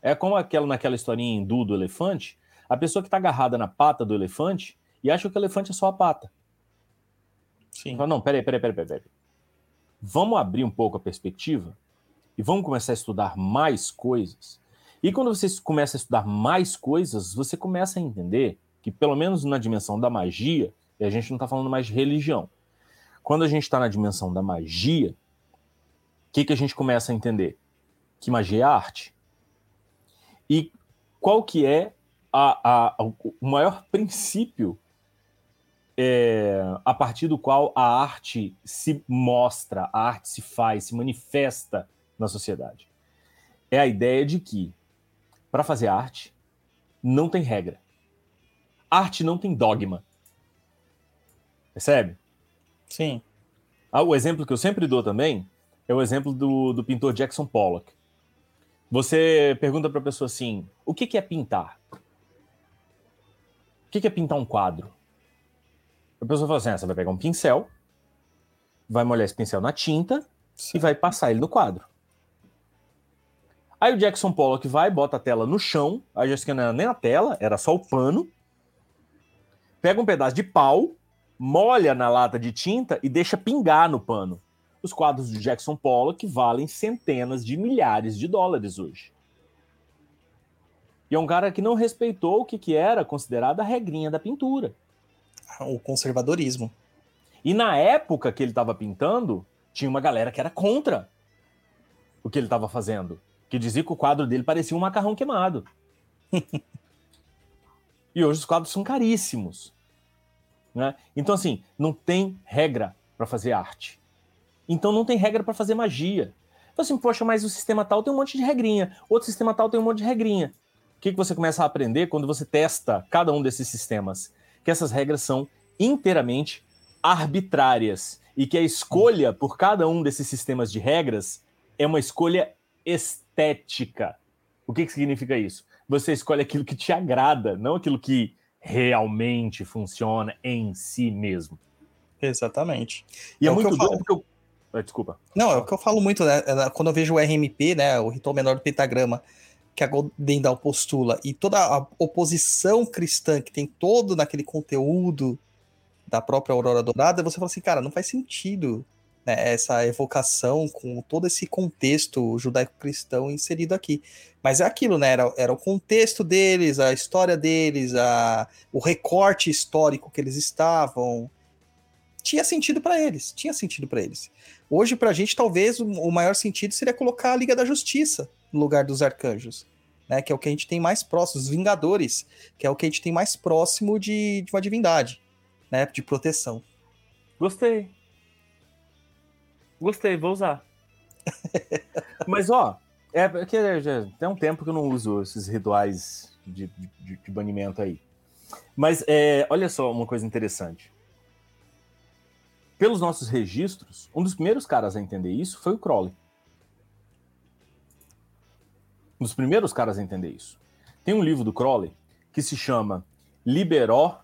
É como aquela naquela historinha hindu do elefante, a pessoa que está agarrada na pata do elefante e acha que o elefante é só a pata. Sim. Fala, não, peraí, peraí, peraí, peraí. Vamos abrir um pouco a perspectiva e vamos começar a estudar mais coisas. E quando você começa a estudar mais coisas, você começa a entender que, pelo menos na dimensão da magia, e a gente não está falando mais de religião, quando a gente está na dimensão da magia, o que, que a gente começa a entender? Que magia é arte. E qual que é a, a, o maior princípio é, a partir do qual a arte se mostra, a arte se faz, se manifesta na sociedade. É a ideia de que, para fazer arte, não tem regra. Arte não tem dogma. Percebe? Sim. Ah, o exemplo que eu sempre dou também é o exemplo do, do pintor Jackson Pollock. Você pergunta para a pessoa assim: o que, que é pintar? O que, que é pintar um quadro? A pessoa fala assim: ah, você vai pegar um pincel, vai molhar esse pincel na tinta e vai passar ele no quadro. Aí o Jackson Pollock vai, bota a tela no chão, aí já não era nem a tela, era só o pano, pega um pedaço de pau, molha na lata de tinta e deixa pingar no pano. Os quadros do Jackson Pollock valem centenas de milhares de dólares hoje. E é um cara que não respeitou o que, que era considerada a regrinha da pintura. O conservadorismo. E na época que ele estava pintando, tinha uma galera que era contra o que ele estava fazendo. Que dizia que o quadro dele parecia um macarrão queimado. <laughs> e hoje os quadros são caríssimos. Né? Então, assim, não tem regra para fazer arte. Então, não tem regra para fazer magia. Então, assim, poxa, mas o sistema tal tem um monte de regrinha, outro sistema tal tem um monte de regrinha. O que, que você começa a aprender quando você testa cada um desses sistemas? Que essas regras são inteiramente arbitrárias e que a escolha por cada um desses sistemas de regras é uma escolha estética. O que, que significa isso? Você escolhe aquilo que te agrada, não aquilo que realmente funciona em si mesmo. Exatamente. E é, É o que muito eu falo. doido porque eu... Ah, Desculpa. Não, é o que eu falo muito, né? É, Quando eu vejo o RMP, né? O ritual menor do pentagrama, que a Golden Dawn postula, e toda a oposição cristã que tem todo naquele conteúdo da própria Aurora Dourada, você fala assim, cara, não faz sentido né, essa evocação com todo esse contexto judaico-cristão inserido aqui. Mas é aquilo, né? Era, era o contexto deles, a história deles, a, o recorte histórico que eles estavam. Tinha sentido para eles, tinha sentido para eles. Hoje, pra gente, talvez o, o maior sentido seria colocar a Liga da Justiça no lugar dos arcanjos. Né, que é o que a gente tem mais próximo, os Vingadores, que é o que a gente tem mais próximo de, de uma divindade, né, de proteção. Gostei. Gostei, vou usar. <laughs> Mas, ó, é porque já tem um tempo que eu não uso esses rituais de, de, de banimento aí. Mas, é, olha só uma coisa interessante. Pelos nossos registros, um dos primeiros caras a entender isso foi o Crowley. Um dos primeiros caras a entender isso. Tem um livro do Crowley que se chama Liberó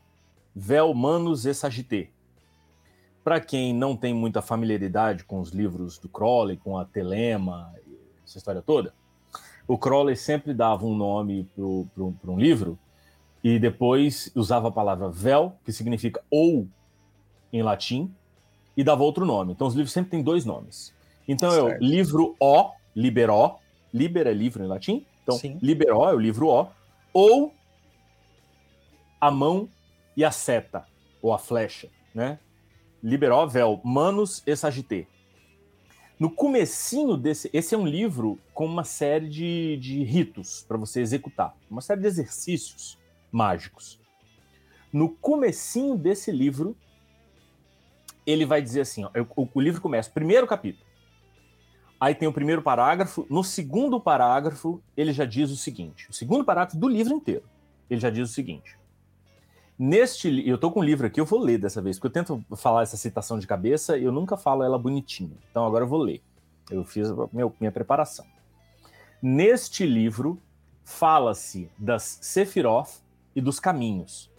Vel Manus e Sagité. Para quem não tem muita familiaridade com os livros do Crowley, com a Telema, essa história toda, o Crowley sempre dava um nome para um livro e depois usava a palavra vel, que significa ou em latim, e dava outro nome. Então os livros sempre têm dois nomes. Então certo. é o livro O, liberó, liber é livro em latim, então Sim. liberó é o livro O, ou a mão e a seta, ou a flecha, né? Liberou vel Manus e Sagité. No comecinho desse, esse é um livro com uma série de, de ritos para você executar, uma série de exercícios mágicos. No comecinho desse livro, ele vai dizer assim, ó, o, o livro começa, primeiro capítulo. Aí tem o primeiro parágrafo, no segundo parágrafo ele já diz o seguinte, o segundo parágrafo do livro inteiro, ele já diz o seguinte: Neste, eu tô com um livro aqui, eu vou ler dessa vez, porque eu tento falar essa citação de cabeça e eu nunca falo ela bonitinha. Então agora eu vou ler. Eu fiz meu, minha preparação. Neste livro fala-se das Sephiroth e dos caminhos,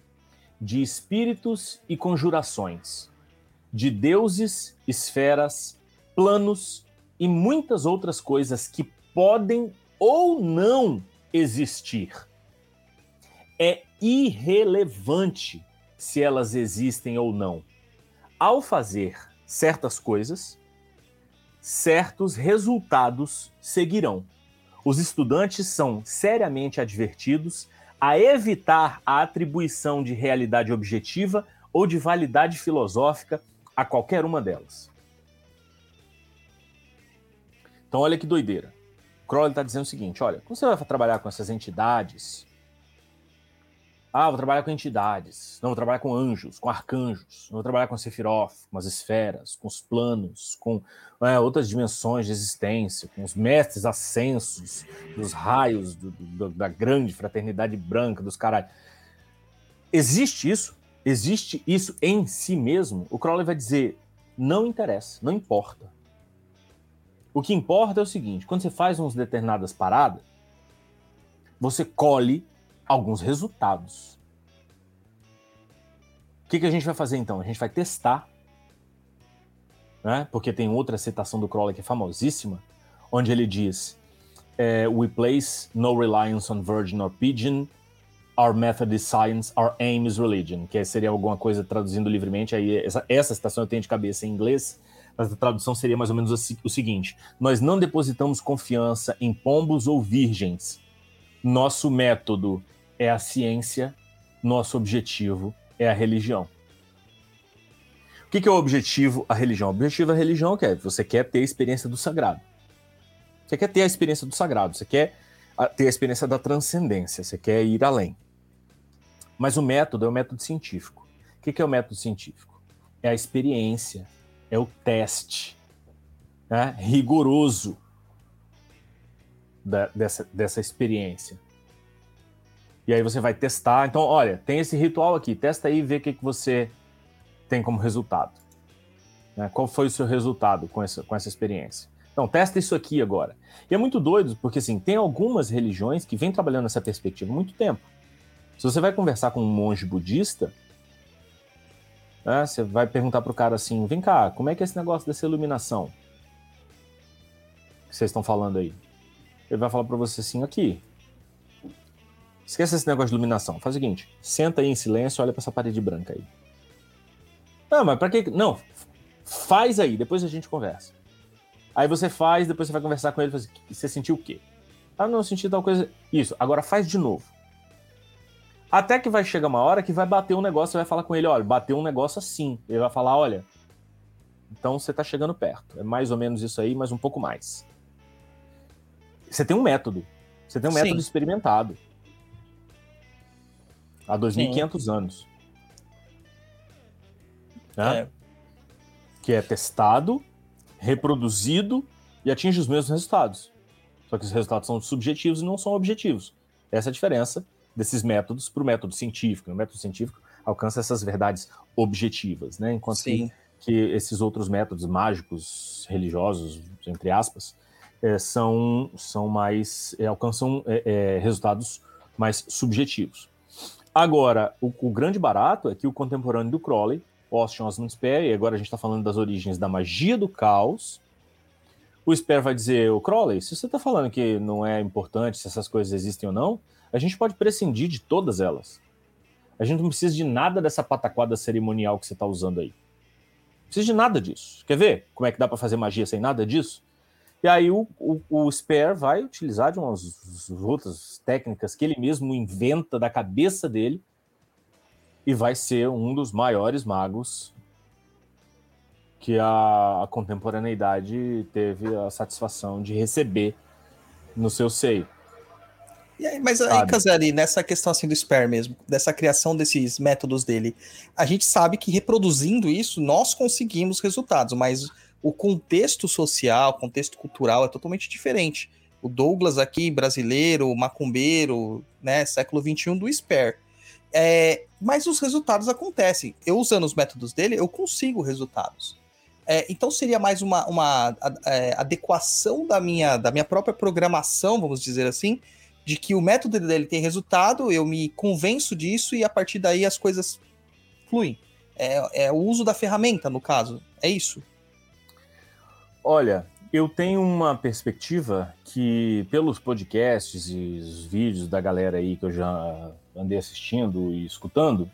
de espíritos e conjurações, de deuses, esferas, planos e muitas outras coisas que podem ou não existir. É irrelevante se elas existem ou não. Ao fazer certas coisas, certos resultados seguirão. Os estudantes são seriamente advertidos a evitar a atribuição de realidade objetiva ou de validade filosófica a qualquer uma delas. Então, olha que doideira. Crowley está dizendo o seguinte: olha, quando você vai trabalhar com essas entidades, ah, vou trabalhar com entidades. Não, vou trabalhar com anjos, com arcanjos. Não vou trabalhar com Sephiroth, com as esferas, com os planos, com é, outras dimensões de existência, com os mestres ascensos, dos raios do, do, da grande fraternidade branca, dos caras. Existe isso? Existe isso em si mesmo? O Crowley vai dizer: não interessa, não importa. O que importa é o seguinte: quando você faz umas determinadas paradas, você colhe alguns resultados. O que, que a gente vai fazer então? A gente vai testar, né? porque tem outra citação do Crowley que é famosíssima, onde ele diz: é, We place no reliance on virgin or pigeon. Our method is science, our aim is religion. Que seria alguma coisa traduzindo livremente. Aí essa, essa citação eu tenho de cabeça em inglês, mas a tradução seria mais ou menos o seguinte: Nós não depositamos confiança em pombos ou virgens. Nosso método é a ciência, nosso objetivo é a religião. O que, que é o objetivo, a religião? O objetivo da religião é você quer ter a experiência do sagrado. Você quer ter a experiência do sagrado, você quer ter a experiência da transcendência, você quer ir além. Mas o método é o método científico. O que, que é o método científico? É a experiência, é o teste né, rigoroso da, dessa, dessa experiência. E aí você vai testar. Então, olha, tem esse ritual aqui, testa aí e vê o que, que você tem como resultado. Né? Qual foi o seu resultado com essa, com essa experiência? Então, testa isso aqui agora. E é muito doido, porque assim, tem algumas religiões que vêm trabalhando nessa perspectiva há muito tempo. Se você vai conversar com um monge budista, né, você vai perguntar para o cara assim: vem cá, como é que é esse negócio dessa iluminação? Que vocês estão falando aí? Ele vai falar para você assim: aqui, Esqueça esse negócio de iluminação. Faz o seguinte: senta aí em silêncio, olha para essa parede branca aí. Não, mas para que. Não. Faz aí, depois a gente conversa. Aí você faz, depois você vai conversar com ele e assim, você sentiu o quê? Ah, não, eu senti tal coisa. Isso, agora faz de novo. Até que vai chegar uma hora que vai bater um negócio, você vai falar com ele, olha, bateu um negócio assim. Ele vai falar, olha, então você está chegando perto. É mais ou menos isso aí, mas um pouco mais. Você tem um método. Você tem um Sim. método experimentado. Há 2.500 anos. Né? É, Que é testado, reproduzido e atinge os mesmos resultados. Só que os resultados são subjetivos e não são objetivos. Essa é a diferença desses métodos para o método científico. O método científico alcança essas verdades objetivas, né? Enquanto que que esses outros métodos mágicos, religiosos, entre aspas, eh, são, são mais. eh, alcançam eh, eh, resultados mais subjetivos. Agora, o, o grande barato é que o contemporâneo do Crowley, Austin Osman Spare, e agora a gente está falando das origens da magia do caos. O Spare vai dizer, o Crowley, se você está falando que não é importante se essas coisas existem ou não, a gente pode prescindir de todas elas. A gente não precisa de nada dessa pataquada cerimonial que você está usando aí. Não precisa de nada disso. Quer ver como é que dá para fazer magia sem nada disso? E aí o, o, o Spare vai utilizar de umas outras técnicas que ele mesmo inventa da cabeça dele e vai ser um dos maiores magos que a, a contemporaneidade teve a satisfação de receber no seu seio. E aí, mas aí, Sabe? Casari, nessa questão assim do Spare mesmo, dessa criação desses métodos dele, a gente sabe que reproduzindo isso, nós conseguimos resultados, mas o contexto social, o contexto cultural é totalmente diferente. O Douglas aqui, brasileiro, macumbeiro, né, século XXI do Spare. É, mas os resultados acontecem. Eu usando os métodos dele, eu consigo resultados. É, então seria mais uma, uma é, adequação da minha, da minha própria programação, vamos dizer assim, de que o método dele tem resultado, eu me convenço disso e a partir daí as coisas fluem. É, é o uso da ferramenta, no caso. É isso. Olha, eu tenho uma perspectiva que, pelos podcasts e os vídeos da galera aí que eu já andei assistindo e escutando,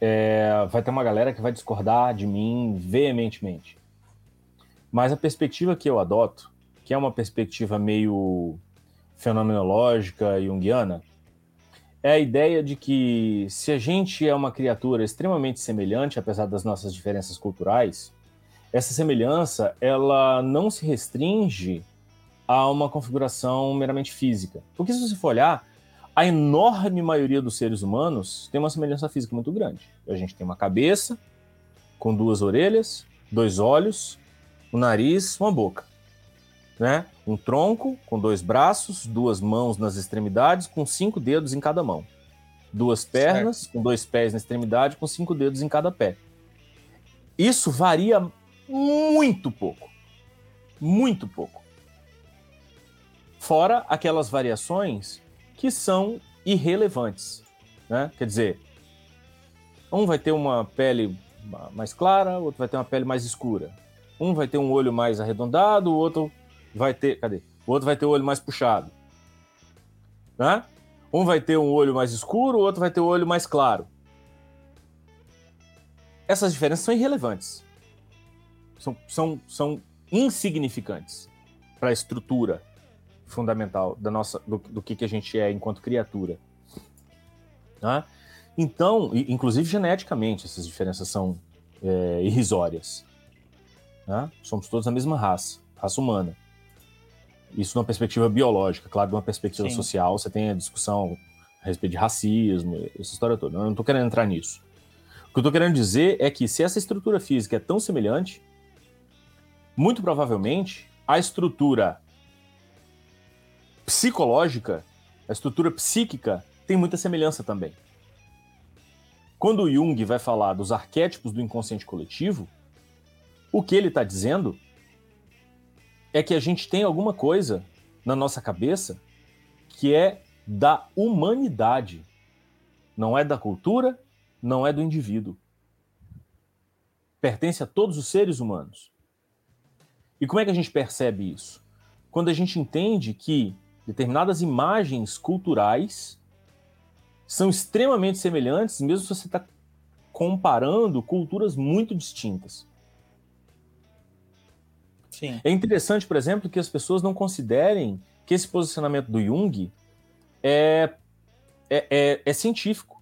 é, vai ter uma galera que vai discordar de mim veementemente. Mas a perspectiva que eu adoto, que é uma perspectiva meio fenomenológica e junguiana, é a ideia de que se a gente é uma criatura extremamente semelhante, apesar das nossas diferenças culturais, essa semelhança ela não se restringe a uma configuração meramente física. Porque se você for olhar, a enorme maioria dos seres humanos tem uma semelhança física muito grande. A gente tem uma cabeça com duas orelhas, dois olhos, um nariz, uma boca. Né? Um tronco com dois braços, duas mãos nas extremidades, com cinco dedos em cada mão. Duas pernas, com dois pés na extremidade, com cinco dedos em cada pé. Isso varia muito pouco. Muito pouco. Fora aquelas variações que são irrelevantes. Né? Quer dizer, um vai ter uma pele ma- mais clara, outro vai ter uma pele mais escura. Um vai ter um olho mais arredondado, o outro vai ter. Cadê? O outro vai ter o olho mais puxado. Né? Um vai ter um olho mais escuro, o outro vai ter o olho mais claro. Essas diferenças são irrelevantes. São, são, são insignificantes para a estrutura fundamental da nossa, do, do que, que a gente é enquanto criatura. Né? Então, inclusive geneticamente, essas diferenças são é, irrisórias. né? Somos todos a mesma raça, raça humana. Isso numa perspectiva biológica, claro, numa perspectiva Sim. social, você tem a discussão a respeito de racismo, essa história toda. Eu não estou querendo entrar nisso. O que eu estou querendo dizer é que se essa estrutura física é tão semelhante, muito provavelmente a estrutura psicológica, a estrutura psíquica, tem muita semelhança também. Quando Jung vai falar dos arquétipos do inconsciente coletivo, o que ele está dizendo é que a gente tem alguma coisa na nossa cabeça que é da humanidade. Não é da cultura, não é do indivíduo. Pertence a todos os seres humanos. E como é que a gente percebe isso? Quando a gente entende que determinadas imagens culturais são extremamente semelhantes, mesmo se você está comparando culturas muito distintas. Sim. É interessante, por exemplo, que as pessoas não considerem que esse posicionamento do Jung é, é, é, é científico.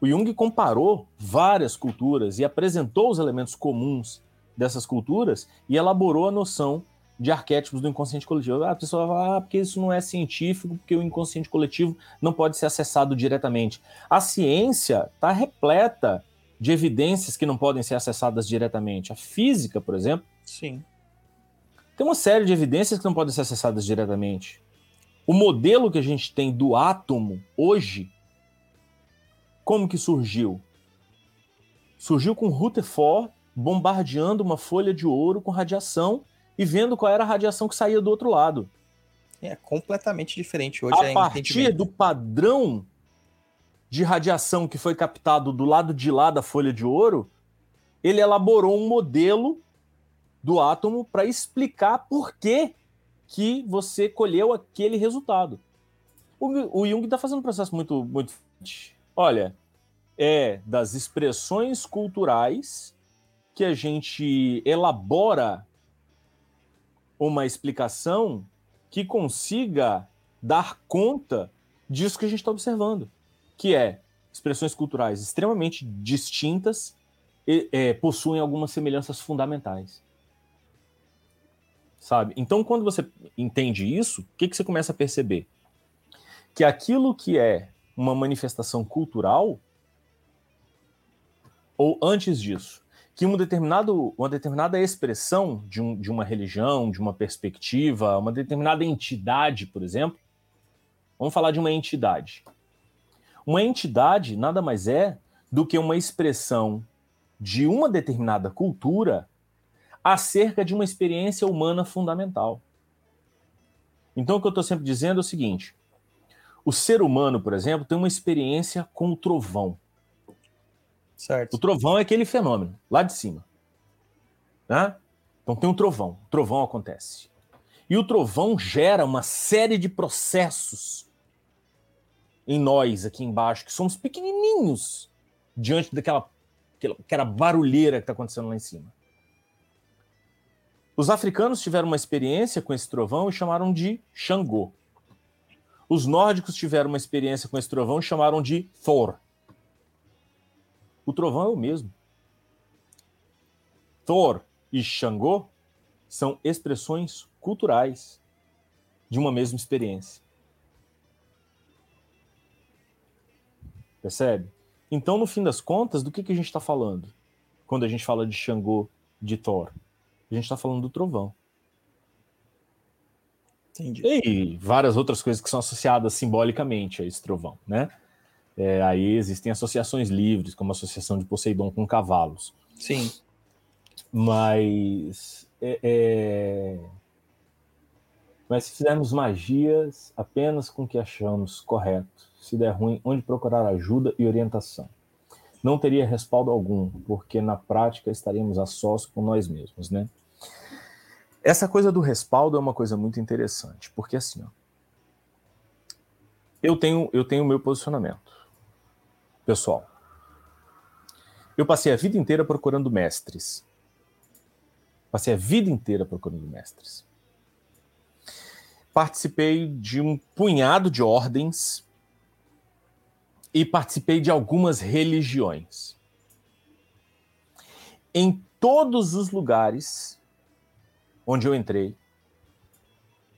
O Jung comparou várias culturas e apresentou os elementos comuns dessas culturas e elaborou a noção de arquétipos do inconsciente coletivo. Ah, a pessoa vai falar, ah, porque isso não é científico, porque o inconsciente coletivo não pode ser acessado diretamente. A ciência está repleta de evidências que não podem ser acessadas diretamente. A física, por exemplo, Sim. tem uma série de evidências que não podem ser acessadas diretamente. O modelo que a gente tem do átomo hoje, como que surgiu? Surgiu com Rutherford bombardeando uma folha de ouro com radiação e vendo qual era a radiação que saía do outro lado. É completamente diferente hoje. A é partir do padrão de radiação que foi captado do lado de lá da folha de ouro, ele elaborou um modelo do átomo para explicar por que, que você colheu aquele resultado. O, o Jung está fazendo um processo muito, muito. Olha, é das expressões culturais que a gente elabora uma explicação que consiga dar conta disso que a gente está observando, que é expressões culturais extremamente distintas e é, possuem algumas semelhanças fundamentais. Sabe? Então, quando você entende isso, o que, que você começa a perceber? Que aquilo que é uma manifestação cultural, ou antes disso, que um determinado, uma determinada expressão de, um, de uma religião, de uma perspectiva, uma determinada entidade, por exemplo, vamos falar de uma entidade. Uma entidade nada mais é do que uma expressão de uma determinada cultura acerca de uma experiência humana fundamental. Então, o que eu estou sempre dizendo é o seguinte: o ser humano, por exemplo, tem uma experiência com o trovão. Certo. O trovão é aquele fenômeno, lá de cima. Né? Então tem um trovão. O trovão acontece. E o trovão gera uma série de processos em nós aqui embaixo, que somos pequenininhos diante daquela aquela, barulheira que está acontecendo lá em cima. Os africanos tiveram uma experiência com esse trovão e chamaram de Xangô. Os nórdicos tiveram uma experiência com esse trovão e chamaram de Thor. O trovão é o mesmo. Thor e Xangô são expressões culturais de uma mesma experiência. Percebe? Então, no fim das contas, do que, que a gente está falando quando a gente fala de Xangô, de Thor? A gente está falando do trovão. Entendi. E várias outras coisas que são associadas simbolicamente a esse trovão, né? É, aí existem associações livres, como a associação de Poseidon com cavalos. Sim. Mas. É, é... Mas se fizermos magias apenas com o que achamos correto, se der ruim, onde procurar ajuda e orientação? Não teria respaldo algum, porque na prática estaríamos a sós com nós mesmos, né? Essa coisa do respaldo é uma coisa muito interessante, porque assim, ó, eu tenho eu tenho o meu posicionamento pessoal. Eu passei a vida inteira procurando mestres. Passei a vida inteira procurando mestres. Participei de um punhado de ordens e participei de algumas religiões. Em todos os lugares onde eu entrei,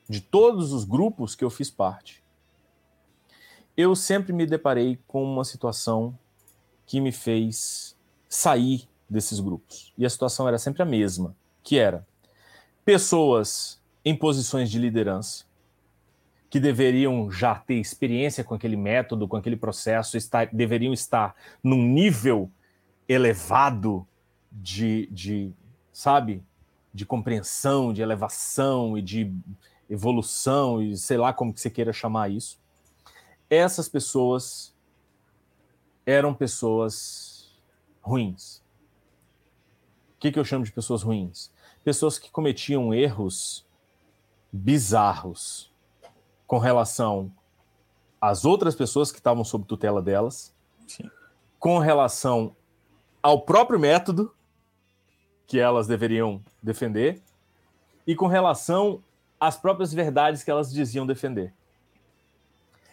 de todos os grupos que eu fiz parte, eu sempre me deparei com uma situação que me fez sair desses grupos. E a situação era sempre a mesma, que era pessoas em posições de liderança que deveriam já ter experiência com aquele método, com aquele processo, estar, deveriam estar num nível elevado de, de, sabe, de compreensão, de elevação e de evolução, e sei lá como que você queira chamar isso essas pessoas eram pessoas ruins. O que, que eu chamo de pessoas ruins? Pessoas que cometiam erros bizarros com relação às outras pessoas que estavam sob tutela delas, Sim. com relação ao próprio método que elas deveriam defender e com relação às próprias verdades que elas diziam defender.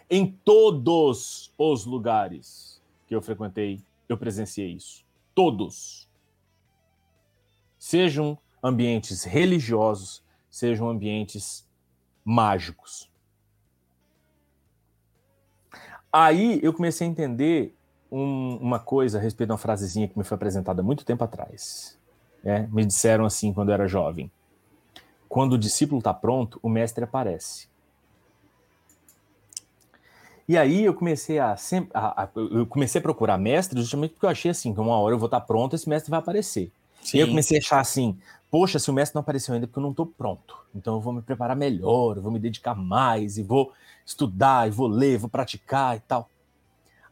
Em todos os lugares que eu frequentei, eu presenciei isso. Todos. Sejam ambientes religiosos, sejam ambientes mágicos. Aí eu comecei a entender um, uma coisa a respeito de uma frasezinha que me foi apresentada muito tempo atrás. Né? Me disseram assim quando eu era jovem: quando o discípulo está pronto, o mestre aparece. E aí eu comecei a, sempre, a, a, eu comecei a procurar mestre justamente porque eu achei assim que uma hora eu vou estar pronto, esse mestre vai aparecer. Sim. E eu comecei a achar assim, poxa, se o mestre não apareceu ainda é porque eu não estou pronto, então eu vou me preparar melhor, eu vou me dedicar mais e vou estudar, e vou ler, vou praticar e tal.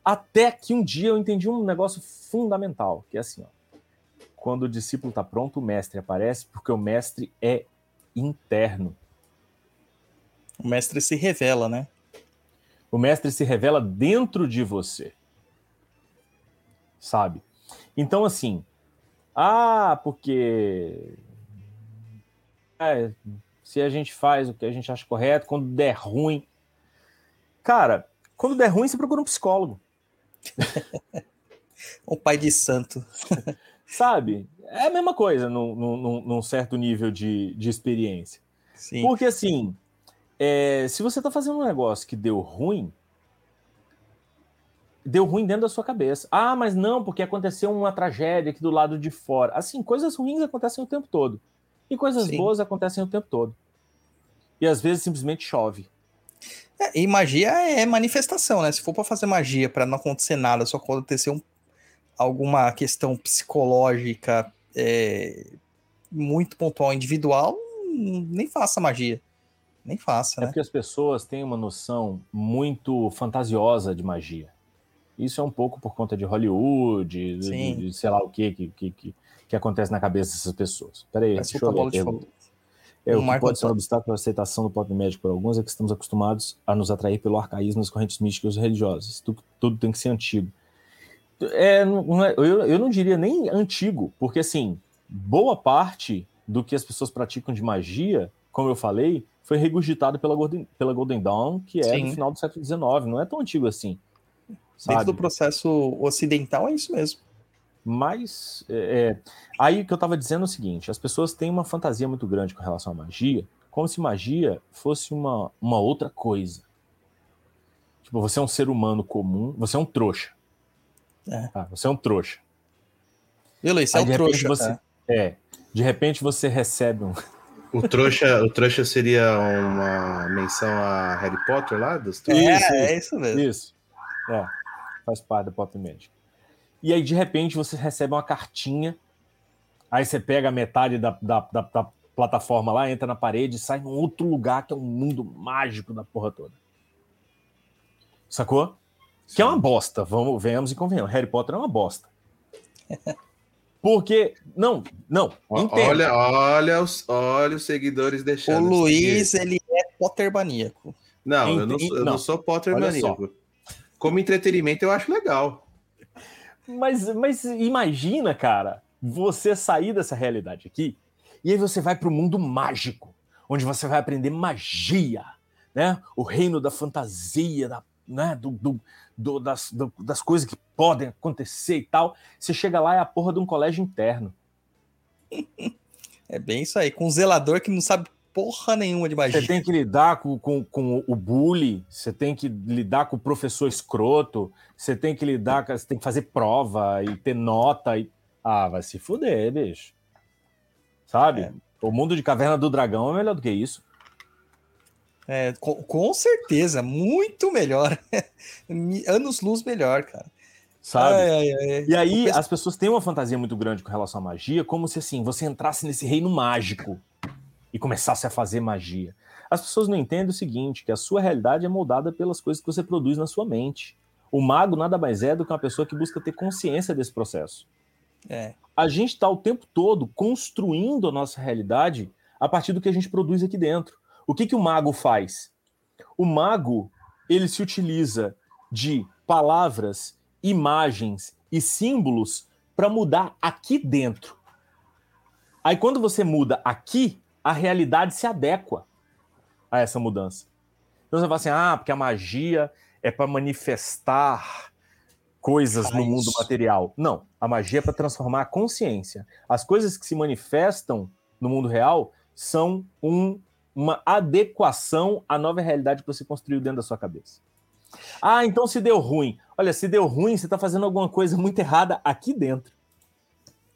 Até que um dia eu entendi um negócio fundamental, que é assim, ó, quando o discípulo está pronto, o mestre aparece, porque o mestre é interno. O mestre se revela, né? O mestre se revela dentro de você. Sabe? Então, assim, ah, porque é, se a gente faz o que a gente acha correto, quando der ruim. Cara, quando der ruim, você procura um psicólogo. <laughs> um pai de santo. <laughs> Sabe? É a mesma coisa num, num, num certo nível de, de experiência. Sim. Porque assim, é, se você está fazendo um negócio que deu ruim, deu ruim dentro da sua cabeça. Ah, mas não, porque aconteceu uma tragédia aqui do lado de fora. Assim, coisas ruins acontecem o tempo todo. E coisas Sim. boas acontecem o tempo todo. E às vezes simplesmente chove. É, e magia é manifestação, né? Se for para fazer magia para não acontecer nada, só acontecer um, alguma questão psicológica é, muito pontual, individual, nem faça magia. Nem faça, é né? porque as pessoas têm uma noção muito fantasiosa de magia. Isso é um pouco por conta de Hollywood, de, de, sei lá o que, que, que, que acontece na cabeça dessas pessoas. Peraí, deixa eu ver. Eu, é, o que pode ser um obstáculo a aceitação do pop médico por alguns é que estamos acostumados a nos atrair pelo arcaísmo das correntes místicas e religiosas. Tudo, tudo tem que ser antigo. É, não é, eu, eu não diria nem antigo, porque assim, boa parte do que as pessoas praticam de magia, como eu falei, foi regurgitado pela Golden, pela Golden Dawn, que é Sim. no final do século XIX, não é tão antigo assim. Sabe? Dentro do processo ocidental é isso mesmo. Mas é, é aí que eu estava dizendo é o seguinte: as pessoas têm uma fantasia muito grande com relação à magia, como se magia fosse uma, uma outra coisa. Tipo, você é um ser humano comum, você é um trouxa. É. Ah, você é um trouxa. Beleza, é um trouxa. Você, é. é. De repente você recebe um. O trouxa, o trouxa seria uma menção a Harry Potter lá? Dos é, isso, é isso mesmo. Isso. É, faz parte da Pop Magic. E aí, de repente, você recebe uma cartinha, aí você pega a metade da, da, da, da plataforma lá, entra na parede e sai num outro lugar que é um mundo mágico da porra toda. Sacou? Que é uma bosta, vamos, venhamos e convenhamos. Harry Potter é uma bosta. <laughs> Porque, não, não, Olha, olha os, olha os seguidores deixando. O Luiz, ele é Potter maníaco. Não, eu não, sou, eu não sou Potter maníaco. Como entretenimento, eu acho legal. Mas, mas imagina, cara, você sair dessa realidade aqui e aí você vai para o mundo mágico, onde você vai aprender magia, né? O reino da fantasia, da, né? do, do, do, das, do, das coisas que podem acontecer e tal. Você chega lá é a porra de um colégio interno. É bem isso aí, com um zelador que não sabe porra nenhuma de magia. Você tem que lidar com, com, com o bully, você tem que lidar com o professor escroto, você tem que lidar, você tem que fazer prova e ter nota. E... Ah, vai se fuder, bicho. Sabe? É. O mundo de Caverna do Dragão é melhor do que isso. É, com, com certeza, muito melhor. <laughs> Anos luz melhor, cara. Sabe? Ai, ai, ai. E aí as pessoas têm uma fantasia muito grande com relação à magia, como se assim, você entrasse nesse reino mágico e começasse a fazer magia. As pessoas não entendem o seguinte, que a sua realidade é moldada pelas coisas que você produz na sua mente. O mago nada mais é do que uma pessoa que busca ter consciência desse processo. É. A gente está o tempo todo construindo a nossa realidade a partir do que a gente produz aqui dentro. O que, que o mago faz? O mago ele se utiliza de palavras, imagens e símbolos para mudar aqui dentro. Aí quando você muda aqui, a realidade se adequa a essa mudança. Então você fala assim: ah, porque a magia é para manifestar coisas no mundo material. Não, a magia é para transformar a consciência. As coisas que se manifestam no mundo real são um, uma adequação à nova realidade que você construiu dentro da sua cabeça. Ah, então se deu ruim. Olha, se deu ruim, você está fazendo alguma coisa muito errada aqui dentro.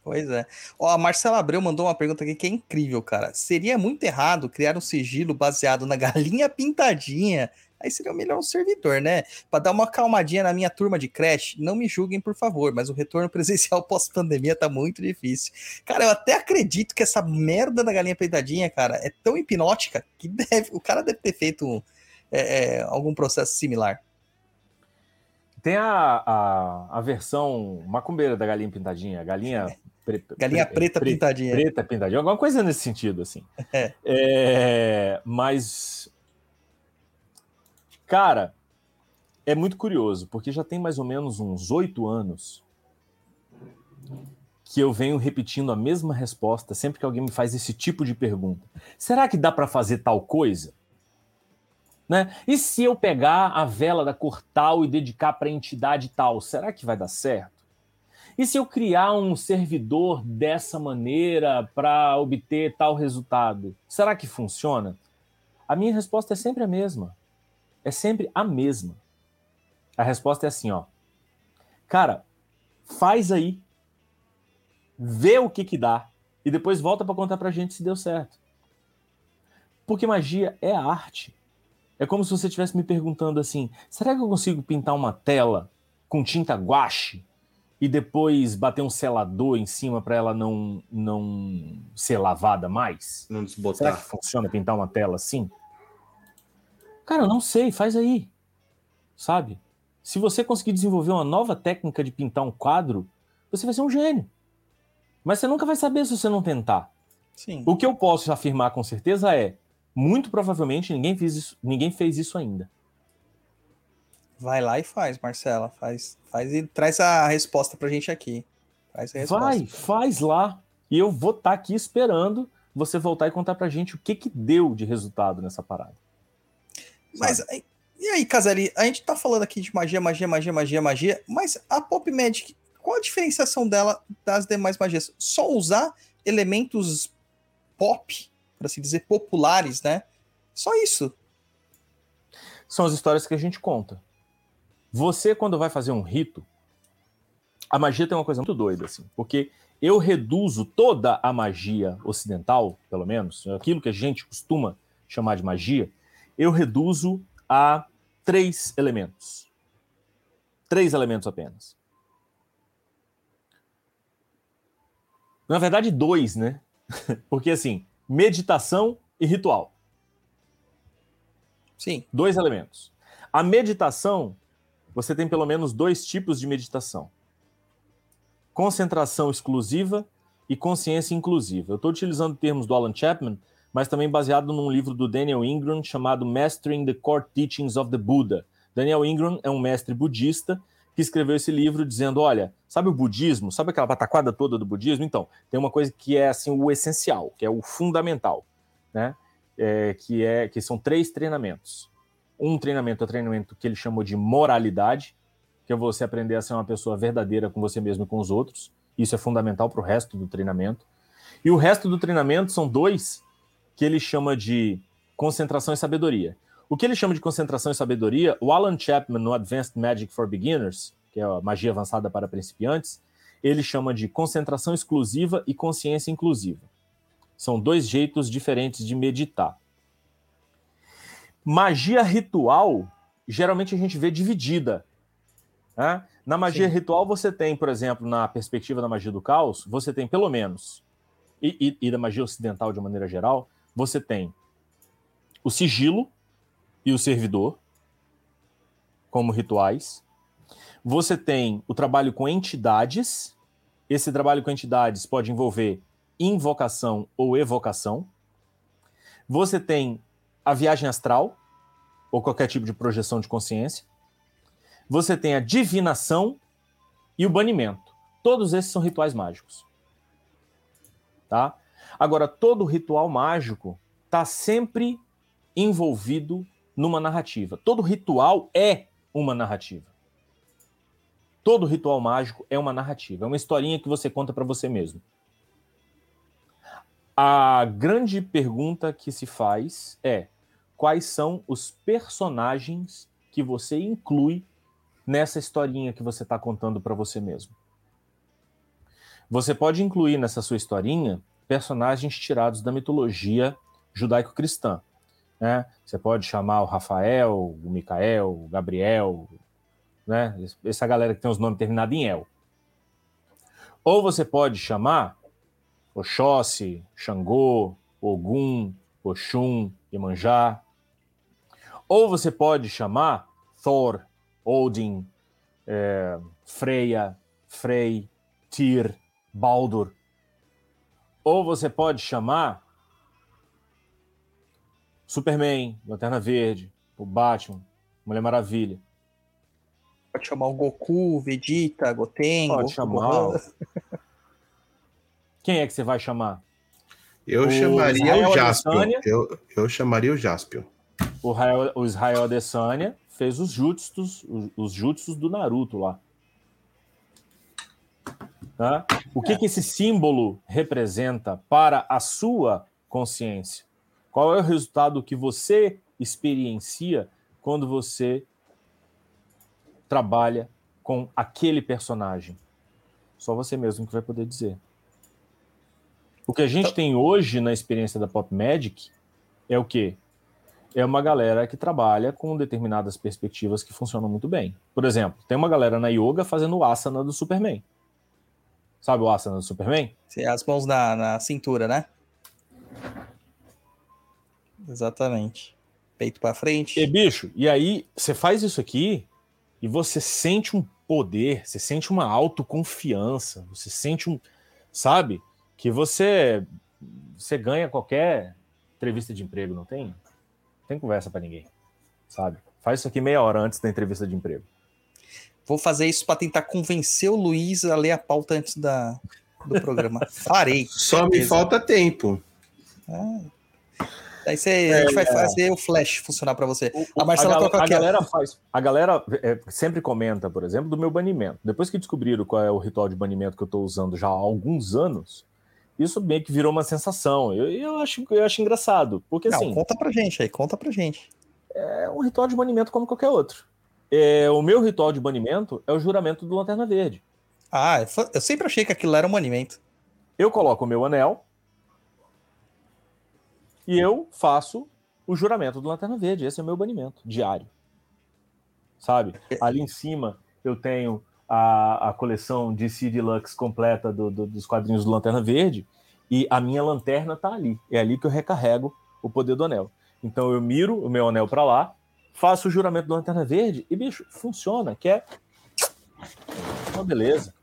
Pois é. Ó, a Marcela Abreu mandou uma pergunta aqui que é incrível, cara. Seria muito errado criar um sigilo baseado na galinha pintadinha? Aí seria o melhor um servidor, né? Para dar uma calmadinha na minha turma de creche, não me julguem, por favor, mas o retorno <laughs> presencial pós-pandemia tá muito difícil. Cara, eu até acredito que essa merda da galinha pintadinha, cara, é tão hipnótica que <laughs> deve, o cara deve ter feito é, é, algum processo similar. Tem a, a, a, versão macumbeira da galinha pintadinha, galinha <laughs> Pre, Galinha pre, preta pre, pintadinha. Preta pintadinha, alguma coisa nesse sentido, assim. É. é. mas. Cara, é muito curioso, porque já tem mais ou menos uns oito anos que eu venho repetindo a mesma resposta sempre que alguém me faz esse tipo de pergunta. Será que dá para fazer tal coisa? Né? E se eu pegar a vela da cor tal e dedicar para entidade tal, será que vai dar certo? E se eu criar um servidor dessa maneira para obter tal resultado, será que funciona? A minha resposta é sempre a mesma. É sempre a mesma. A resposta é assim, ó. Cara, faz aí. Vê o que que dá e depois volta para contar pra gente se deu certo. Porque magia é arte. É como se você estivesse me perguntando assim: será que eu consigo pintar uma tela com tinta guache e depois bater um selador em cima para ela não não ser lavada mais? Não desbotar. Será que funciona pintar uma tela assim? Cara, eu não sei, faz aí. Sabe? Se você conseguir desenvolver uma nova técnica de pintar um quadro, você vai ser um gênio. Mas você nunca vai saber se você não tentar. Sim. O que eu posso afirmar com certeza é, muito provavelmente ninguém fez isso, ninguém fez isso ainda. Vai lá e faz, Marcela. Faz, faz e traz a resposta pra gente aqui. Faz a resposta. Vai, faz lá. E eu vou estar tá aqui esperando você voltar e contar pra gente o que que deu de resultado nessa parada. Mas e aí, Casali, a gente tá falando aqui de magia, magia, magia, magia, magia, mas a Pop Magic, qual a diferenciação dela das demais magias? Só usar elementos pop, por assim dizer, populares, né? Só isso. São as histórias que a gente conta. Você, quando vai fazer um rito, a magia tem uma coisa muito doida, assim, porque eu reduzo toda a magia ocidental, pelo menos, aquilo que a gente costuma chamar de magia, eu reduzo a três elementos. Três elementos apenas. Na verdade, dois, né? <laughs> Porque assim, meditação e ritual. Sim. Dois elementos. A meditação você tem pelo menos dois tipos de meditação: concentração exclusiva e consciência inclusiva. Eu estou utilizando termos do Alan Chapman, mas também baseado num livro do Daniel Ingram chamado Mastering the Core Teachings of the Buddha. Daniel Ingram é um mestre budista que escreveu esse livro dizendo: olha, sabe o budismo? Sabe aquela pataquada toda do budismo? Então, tem uma coisa que é assim o essencial, que é o fundamental, né? É, que é que são três treinamentos. Um treinamento é o treinamento que ele chamou de moralidade, que é você aprender a ser uma pessoa verdadeira com você mesmo e com os outros. Isso é fundamental para o resto do treinamento. E o resto do treinamento são dois que ele chama de concentração e sabedoria. O que ele chama de concentração e sabedoria, o Alan Chapman, no Advanced Magic for Beginners, que é a magia avançada para principiantes, ele chama de concentração exclusiva e consciência inclusiva. São dois jeitos diferentes de meditar. Magia ritual, geralmente a gente vê dividida. Né? Na magia Sim. ritual, você tem, por exemplo, na perspectiva da magia do caos, você tem pelo menos, e, e, e da magia ocidental de maneira geral, você tem o sigilo e o servidor, como rituais. Você tem o trabalho com entidades. Esse trabalho com entidades pode envolver invocação ou evocação. Você tem a viagem astral, ou qualquer tipo de projeção de consciência. Você tem a divinação e o banimento. Todos esses são rituais mágicos. Tá? Agora, todo ritual mágico está sempre envolvido numa narrativa. Todo ritual é uma narrativa. Todo ritual mágico é uma narrativa, é uma historinha que você conta para você mesmo. A grande pergunta que se faz é: quais são os personagens que você inclui nessa historinha que você está contando para você mesmo? Você pode incluir nessa sua historinha personagens tirados da mitologia judaico-cristã. Né? Você pode chamar o Rafael, o Micael, o Gabriel, né? essa galera que tem os nomes terminados em El. Ou você pode chamar Oxóssi, Xangô, Ogum, Oxum, Iemanjá. Ou você pode chamar Thor, Odin, é, Freya, Frey, Tyr, Baldur. Ou você pode chamar Superman, Lanterna Verde, o Batman, Mulher Maravilha. Pode chamar o Goku, Vegeta, Goten. Pode chamar. Quem é que você vai chamar? Eu O chamaria Israel o Jaspion. Eu, eu chamaria o Jaspion. O Israel, o Israel Adesanya fez os jutsus, os, os jutsus do Naruto lá. Tá? O que, que esse símbolo representa para a sua consciência? Qual é o resultado que você experiencia quando você trabalha com aquele personagem? Só você mesmo que vai poder dizer. O que a gente tem hoje na experiência da Pop Magic é o quê? É uma galera que trabalha com determinadas perspectivas que funcionam muito bem. Por exemplo, tem uma galera na yoga fazendo o asana do Superman. Sabe o asana do Superman? As mãos na, na cintura, né? Exatamente. Peito pra frente. E bicho, e aí você faz isso aqui e você sente um poder, você sente uma autoconfiança, você sente um, sabe, que você você ganha qualquer entrevista de emprego, não tem? Não tem conversa pra ninguém, sabe? Faz isso aqui meia hora antes da entrevista de emprego. Vou fazer isso pra tentar convencer o Luiz a ler a pauta antes da, do programa. <laughs> Farei. Só me Certeza. falta tempo. Daí você, a gente vai fazer o flash funcionar pra você. A Marcela a aqui, ó. galera faz. A galera é, sempre comenta, por exemplo, do meu banimento. Depois que descobriram qual é o ritual de banimento que eu estou usando já há alguns anos, isso meio que virou uma sensação. Eu, eu acho, eu acho engraçado, porque Não, assim, conta pra gente aí, conta pra gente. é um ritual de banimento como qualquer outro. É, o meu ritual de banimento é o juramento do Lanterna Verde. Ah, eu sempre achei que aquilo era um banimento. Eu coloco o meu anel e eu faço o juramento do Lanterna Verde. Esse é o meu banimento diário. Sabe? Ali em cima eu tenho a, a coleção de CD Lux completa do- do- dos quadrinhos do Lanterna Verde e a minha lanterna tá ali. É ali que eu recarrego o poder do anel. Então eu miro o meu anel para lá, faço o juramento do Lanterna Verde e, bicho, funciona, que é uma beleza.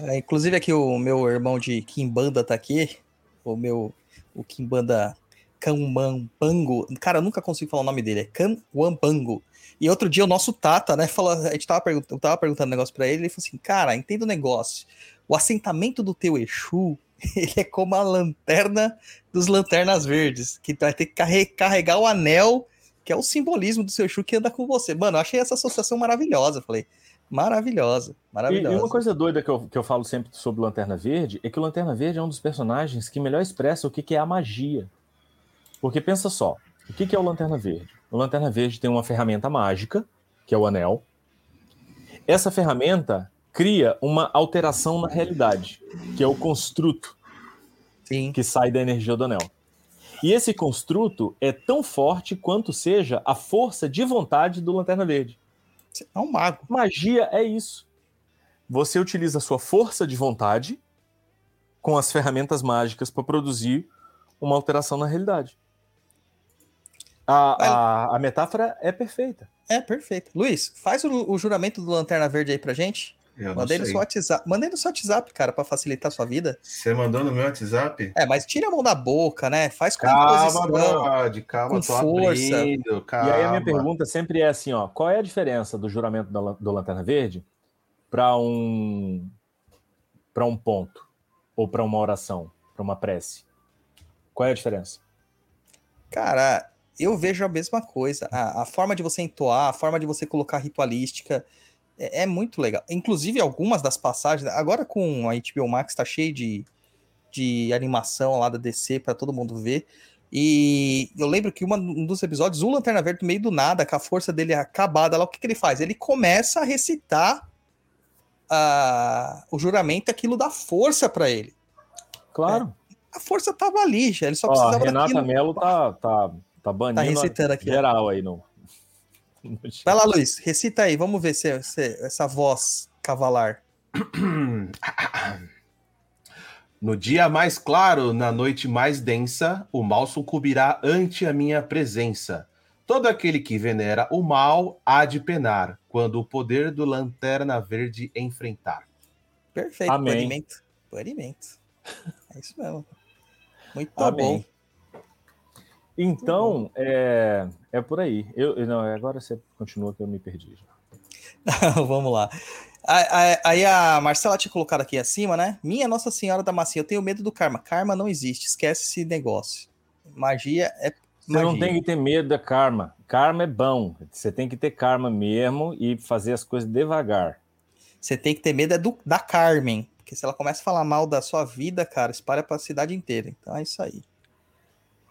É, inclusive aqui o meu irmão de Kimbanda tá aqui. O meu. O Kimbanda Kamwampango. Cara, eu nunca consigo falar o nome dele. É Kamwampango. E outro dia o nosso Tata, né? Falou, a gente tava, perguntando, eu tava perguntando um negócio pra ele. Ele falou assim: Cara, entenda o negócio. O assentamento do teu Exu. <laughs> Ele é como a lanterna dos lanternas verdes, que vai ter que carre- carregar o anel, que é o simbolismo do seu Exu que anda com você. Mano, eu achei essa associação maravilhosa. Falei, maravilhosa, E, maravilhosa. e uma coisa doida que eu, que eu falo sempre sobre o Lanterna Verde é que o Lanterna Verde é um dos personagens que melhor expressa o que, que é a magia. Porque pensa só, o que, que é o Lanterna Verde? O Lanterna Verde tem uma ferramenta mágica, que é o anel. Essa ferramenta cria uma alteração na realidade, que é o construto Sim. que sai da energia do anel. E esse construto é tão forte quanto seja a força de vontade do Lanterna Verde. É um mago. Magia é isso. Você utiliza a sua força de vontade com as ferramentas mágicas para produzir uma alteração na realidade. A, a, a metáfora é perfeita. É, perfeito. Luiz, faz o, o juramento do Lanterna Verde aí pra gente. Eu Mandei no seu WhatsApp. Mandei no seu WhatsApp, cara, pra facilitar a sua vida. Você mandou no meu WhatsApp? É, mas tira a mão da boca, né? Faz com Calma, imposição. Brod, calma, com tô força. abrindo, calma. E aí a minha pergunta sempre é assim, ó, qual é a diferença do juramento da do Lanterna Verde para um para um ponto ou para uma oração, para uma prece? Qual é a diferença? Cara, eu vejo a mesma coisa. A, a forma de você entoar, a forma de você colocar ritualística é, é muito legal. Inclusive, algumas das passagens. Agora com a HBO Max tá cheio de, de animação lá da DC para todo mundo ver. E eu lembro que uma, um dos episódios, o Lanterna Verde, no meio do nada, com a força dele acabada lá, o que, que ele faz? Ele começa a recitar uh, o juramento, aquilo dá força para ele. Claro. É, a força tava ali, já. Ele só Ó, precisava a Renata daquilo. Mello tá, tá, tá banindo Tá recitando aqui, geral aí no. Vai lá, Luiz, recita aí, vamos ver se, se essa voz cavalar. <clears throat> No dia mais claro, na noite mais densa, o mal sucumbirá ante a minha presença. Todo aquele que venera o mal há de penar, quando o poder do Lanterna Verde enfrentar. Perfeito, Amém. banimento. Banimento. É isso mesmo. Muito Amém. bom. Então, é, é por aí. Eu, não, agora você continua que eu me perdi. <laughs> Vamos lá. A- a- Aí a Marcela tinha colocado aqui acima, né? Minha Nossa Senhora da Massinha, eu tenho medo do karma. Karma não existe, esquece esse negócio. Magia é Você magia. não tem que ter medo da karma. Karma é bom. Você tem que ter karma mesmo e fazer as coisas devagar. Você tem que ter medo é do, da Carmen. Porque se ela começa a falar mal da sua vida, cara, espalha pra cidade inteira. Então é isso aí.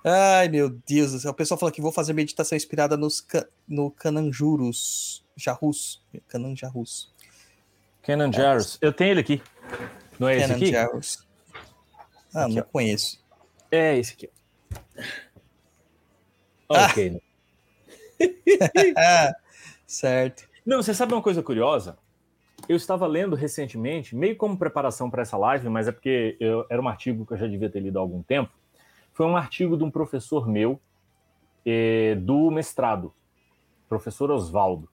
Ai, meu Deus do céu. O pessoal falou que vou fazer meditação inspirada nos ca- no Cananjurus. Jarrus. Cananjarus. Eu tenho ele aqui. Não é esse aqui? Ah, Aqui, não ó. conheço. É esse aqui. Ah. Ok. né? <laughs> Certo. Não, você sabe uma coisa curiosa? Eu estava lendo recentemente, meio como preparação para essa live, mas é porque eu- era um artigo que eu já devia ter lido há algum tempo. Foi um artigo de um professor meu eh, do mestrado, professor Oswaldo.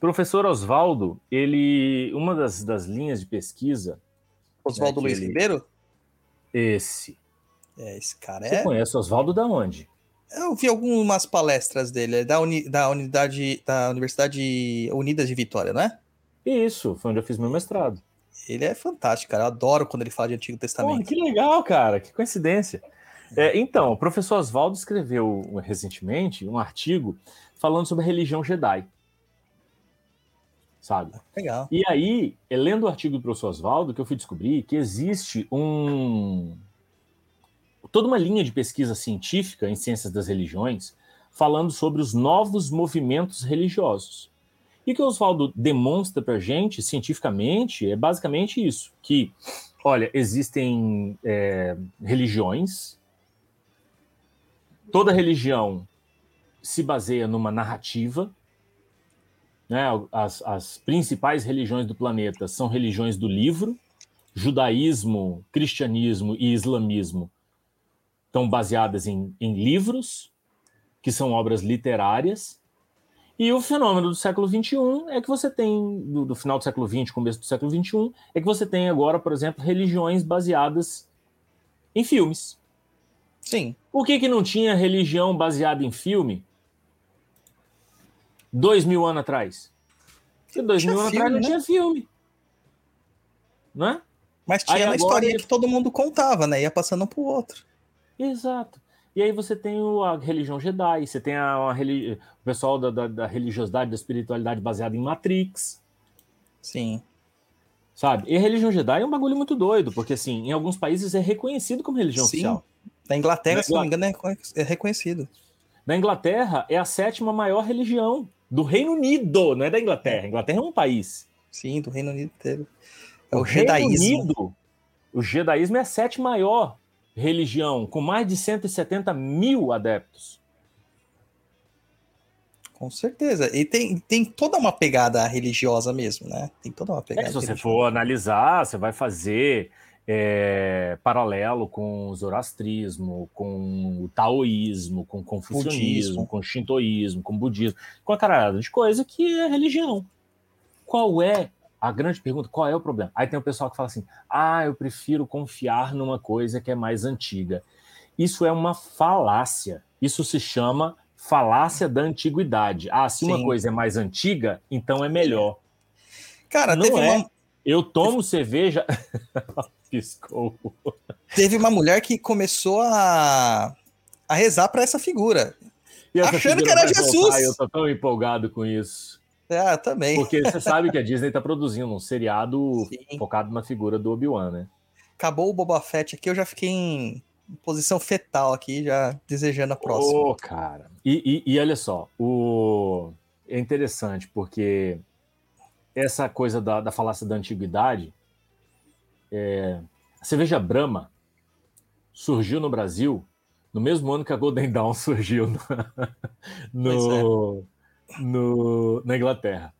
Professor Oswaldo, ele, uma das, das linhas de pesquisa, Oswaldo É Luiz aquele- Ribeiro? esse. É, esse cara Você é. conhece Oswaldo da onde? Eu vi algumas palestras dele, é da, uni, da unidade da Universidade Unidas de Vitória, não é? Isso, foi onde eu fiz meu mestrado. Ele é fantástico, cara. Eu adoro quando ele fala de Antigo Porra, Testamento. que legal, cara, que coincidência. É, então, o professor Oswaldo escreveu recentemente um artigo falando sobre a religião Jedi. Sabe? Legal. E aí, é lendo o artigo do professor Oswaldo, que eu fui descobrir que existe um. toda uma linha de pesquisa científica em ciências das religiões falando sobre os novos movimentos religiosos. E o que o Oswaldo demonstra para a gente, cientificamente, é basicamente isso: que, olha, existem é, religiões, toda religião se baseia numa narrativa, né? As, as principais religiões do planeta são religiões do livro, judaísmo, cristianismo e islamismo estão baseadas em, em livros, que são obras literárias, e o fenômeno do século XXI é que você tem, do, do final do século XX, começo do século XXI, é que você tem agora, por exemplo, religiões baseadas em filmes. Sim. Por que, que não tinha religião baseada em filme dois mil anos atrás? Porque dois Tinha mil anos filme, atrás não né? tinha filme. Não é? Mas tinha agora historinha ele- que todo mundo contava, né? Ia passando um pro outro. Exato. E aí você tem o- a religião Jedi, você tem a, uma reli- o pessoal da, da- da religiosidade, da espiritualidade baseada em Matrix, Sim. sabe? E a religião Jedi é um bagulho muito doido, porque assim, em alguns países é reconhecido como religião Sim. oficial. Na Inglaterra, Na se não me engano, é é reconhecido. Na Inglaterra é a sétima maior religião do Reino Unido, não é da Inglaterra. A Inglaterra é um país. Sim, do Reino Unido inteiro. É o, Reino jedaísmo. Unido, o jedaísmo é a sétima maior religião, com mais de 170 mil adeptos. Com certeza. E tem, tem toda uma pegada religiosa mesmo, né? Tem toda uma É, pegada. se você religiosa. for analisar, você vai fazer é, paralelo com o zoroastrismo, com o taoísmo, com o confucionismo, Budismo. com o shintoísmo, com o budismo, com a caralhada de coisa que é religião. Qual é a grande pergunta? Qual é o problema? Aí tem o pessoal que fala assim: ah, eu prefiro confiar numa coisa que é mais antiga. Isso é uma falácia. Isso se chama falácia da antiguidade. Ah, se uma Sim. coisa é mais antiga, então é melhor. Cara, Não é. uma. Eu tomo cerveja. <laughs> <laughs> Piscou. teve uma mulher que começou a, a rezar pra essa figura. E essa Achando figura que era Jesus. voltar, eu tô tão empolgado com isso. Ah, também. Porque você sabe que a Disney tá produzindo um seriado Sim. focado na figura do Obi-Wan, né? Acabou o Boba Fett aqui, eu já fiquei em posição fetal aqui, já desejando a próxima. Ô, cara. E, e- e olha só, o... é interessante porque essa coisa da, da falácia da antiguidade, é, a cerveja Brahma surgiu no Brasil no mesmo ano que a Golden Dawn <laughs> surgiu no, no- no- na Inglaterra,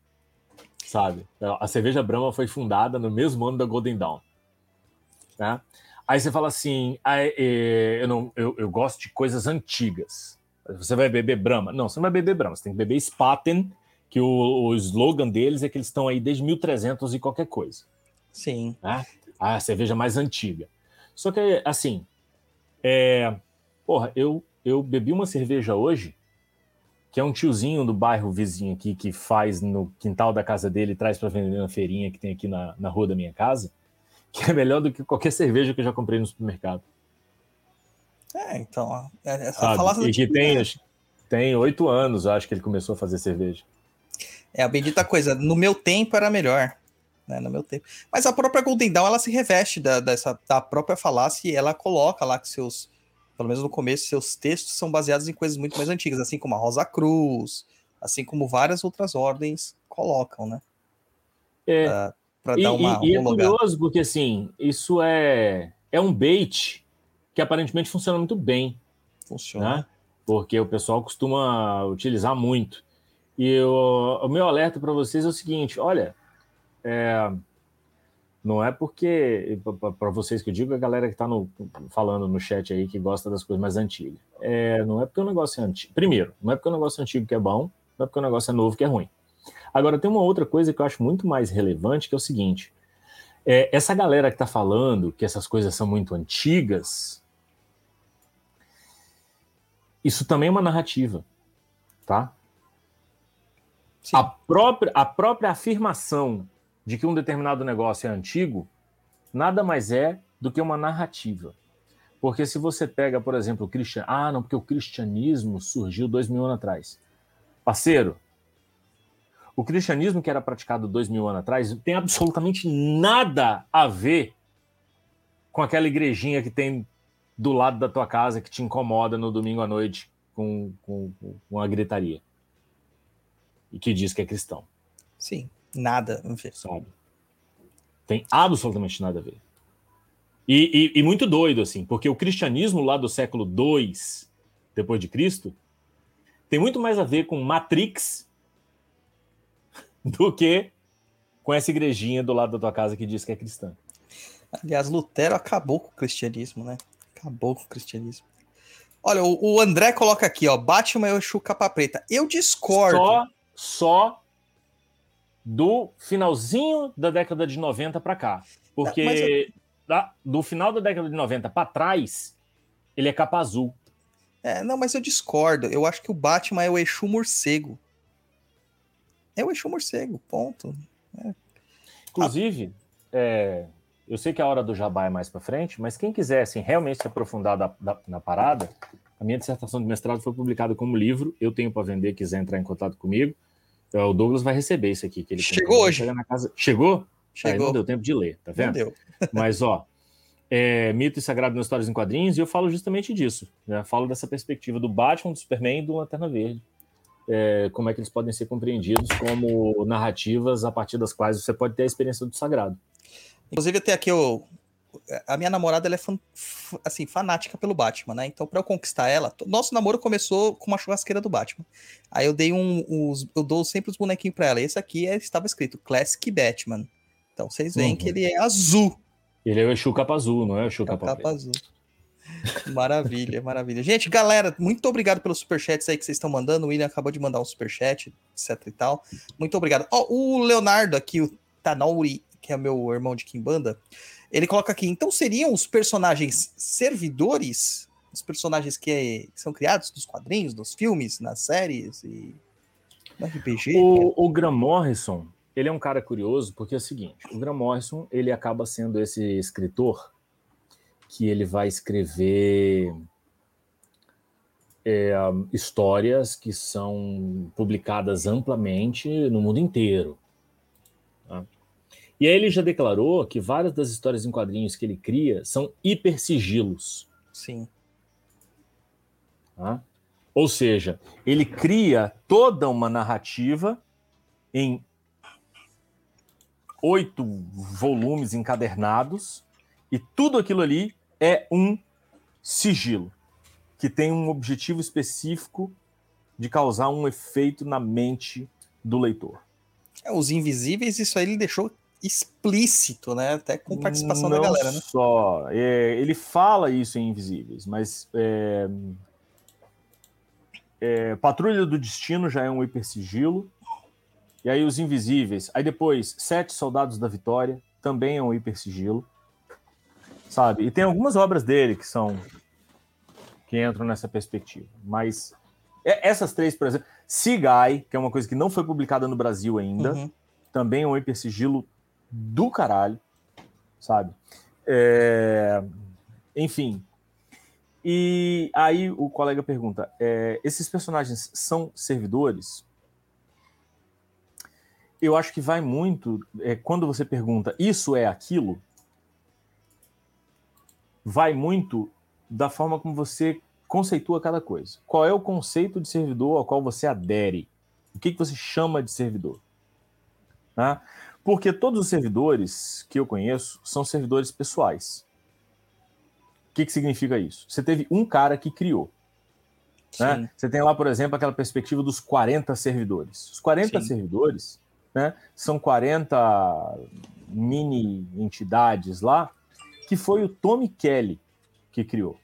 sabe? A cerveja Brahma foi fundada no mesmo ano da Golden Dawn. Tá? Aí você fala assim, ah, é, é, eu, não, eu, eu gosto de coisas antigas. Você vai beber Brahma? Não, você não vai beber Brahma, você tem que beber Spaten, que o, o slogan deles é que eles estão aí desde 1300 e qualquer coisa. Sim. Né? A cerveja mais antiga. Só que, assim, é, porra, eu, eu bebi uma cerveja hoje, que é um tiozinho do bairro vizinho aqui, que faz no quintal da casa dele e traz para vender na feirinha que tem aqui na, na rua da minha casa, que é melhor do que qualquer cerveja que eu já comprei no supermercado. É, então, é- sabe? falácia da E que tem, tem oito anos, eu acho que ele começou a fazer cerveja. É a bendita coisa. No meu tempo era melhor. Né, no meu tempo. Mas a própria Golden Dawn, ela se reveste da, dessa, da própria falácia e ela coloca lá que seus, pelo menos no começo, seus textos são baseados em coisas muito mais antigas, assim como a Rosa Cruz, assim como várias outras ordens colocam, né? É, Pra E, dar uma e- e é curioso porque, assim, isso é, é um bait que aparentemente funciona muito bem, Funciona. né? Porque o pessoal costuma utilizar muito. E o, o meu alerta para vocês é o seguinte: olha, é, não é porque, para vocês que eu digo, a galera que está falando no chat aí que gosta das coisas mais antigas. É, não é porque o negócio é antigo. Primeiro, não é porque o negócio é antigo que é bom, não é porque o negócio é novo que é ruim. Agora, tem uma outra coisa que eu acho muito mais relevante, que é o seguinte: é, essa galera que está falando que essas coisas são muito antigas, isso também é uma narrativa, tá? Sim. A própria, a própria afirmação de que um determinado negócio é antigo nada mais é do que uma narrativa. Porque se você pega, por exemplo, o cristianismo. Ah, não, porque o cristianismo surgiu dois mil anos atrás. Parceiro, o cristianismo que era praticado dois mil anos atrás tem absolutamente nada a ver com aquela igrejinha que tem do lado da tua casa que te incomoda no domingo à noite com, com, com a gritaria. E que diz que é cristão, Sim, nada. enfim. sabe? Tem absolutamente nada a ver. E, e- e muito doido, assim, porque o cristianismo lá do século II, depois de Cristo, tem muito mais a ver com Matrix <laughs> do que com essa igrejinha do lado da tua casa que diz que é cristã. Aliás, Lutero acabou com o cristianismo, né? Acabou com o cristianismo. Olha, o, o André coloca aqui, ó, Batman e o Exu capa preta. Eu discordo. Só, só do finalzinho da década de 90 para cá. Porque Mas eu- da- do final da década de 90 para trás, ele é capa azul. É, não, mas eu discordo. Eu acho que o Batman é o Exu morcego. É o Exu morcego, ponto. Inclusive, é, eu sei que a hora do jabá é mais para frente, mas quem quiser assim, realmente se aprofundar da- da- na parada, a minha dissertação de mestrado foi publicada como livro. Eu tenho para vender, quiser entrar em contato comigo. É, O Douglas vai receber isso aqui. Que ele Chegou hoje. na casa. Chegou? Aí Chegou. não deu tempo de ler, tá Não vendo? deu. <laughs> Mas, ó, é, mito e sagrado nas histórias em quadrinhos, e eu falo justamente disso. Né? Falo dessa perspectiva do Batman, do Superman e do Lanterna Verde. É, como é que eles podem ser compreendidos como narrativas a partir das quais você pode ter a experiência do sagrado. Inclusive, até aqui eu. A minha namorada, ela é fan- assim, fanática pelo Batman, né? Então, pra eu conquistar ela, nosso namoro começou com uma churrasqueira do Batman. Aí eu dei um. Os, eu dou sempre os bonequinhos pra ela. Esse aqui é- estava escrito Classic Batman. Então, vocês veem Uhum. que ele é azul. Ele é o Exu capa azul, não é o Exu capa, capa azul. <laughs> Maravilha, maravilha. Gente, galera, muito obrigado pelos superchats aí que vocês estão mandando. O William acabou de mandar um superchat, etc e tal. Muito obrigado. Ó, o Leonardo aqui, o Tanauri, que é meu irmão de Kimbanda, ele coloca aqui, então seriam os personagens servidores, os personagens que, que são criados nos quadrinhos, nos filmes, nas séries e no RPG? O, o Graham Morrison, ele é um cara curioso porque é o seguinte, o Graham Morrison, ele acaba sendo esse escritor que ele vai escrever é, histórias que são publicadas amplamente no mundo inteiro. E aí ele já declarou que várias das histórias em quadrinhos que ele cria são hipersigilos. Sim. Tá? Ou seja, ele cria toda uma narrativa em oito volumes encadernados e tudo aquilo ali é um sigilo que tem um objetivo específico de causar um efeito na mente do leitor. É, os invisíveis, isso aí ele deixou explícito, né? Até com participação Não da galera, né? Só, é, ele fala isso em Invisíveis, mas é, é, Patrulha do Destino já é um hipersigilo. E aí os Invisíveis. Aí depois, Sete Soldados da Vitória também é um hipersigilo. Sabe? E tem algumas obras dele que são que entram nessa perspectiva. Mas é- essas três, por exemplo, Sigai, que é uma coisa que não foi publicada no Brasil ainda, Uhum. também é um hipersigilo do caralho, sabe? É, Enfim. E aí o colega pergunta: é, esses personagens são servidores? Eu acho que vai muito. é, quando você pergunta isso é aquilo, vai muito da forma como você conceitua cada coisa. Qual é o conceito de servidor ao qual você adere? O que, que você chama de servidor? Né? Porque todos os servidores que eu conheço são servidores pessoais. O que, que significa isso? Você teve um cara que criou. né? Você tem lá, por exemplo, aquela perspectiva dos 40 servidores. Os 40 Sim. servidores né, são 40 mini entidades lá que foi o Tommy Kelly que criou.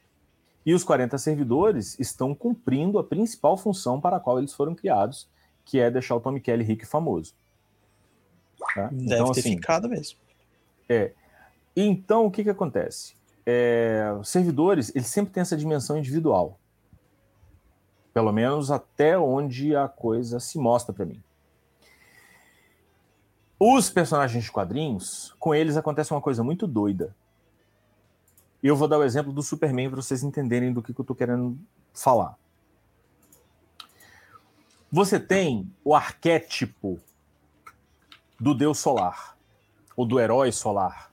E os 40 servidores estão cumprindo a principal função para a qual eles foram criados, que é deixar o Tommy Kelly rico e famoso. Tá? Deve Então, ter assim, ficado mesmo. então, o que, que acontece? É, os servidores, eles sempre têm essa dimensão individual. Pelo menos até onde a coisa se mostra para mim. Os personagens de quadrinhos, com eles acontece uma coisa muito doida. E eu vou dar o exemplo do Superman para vocês entenderem do que, que eu estou querendo falar. Você tem o arquétipo do deus solar, ou do herói solar.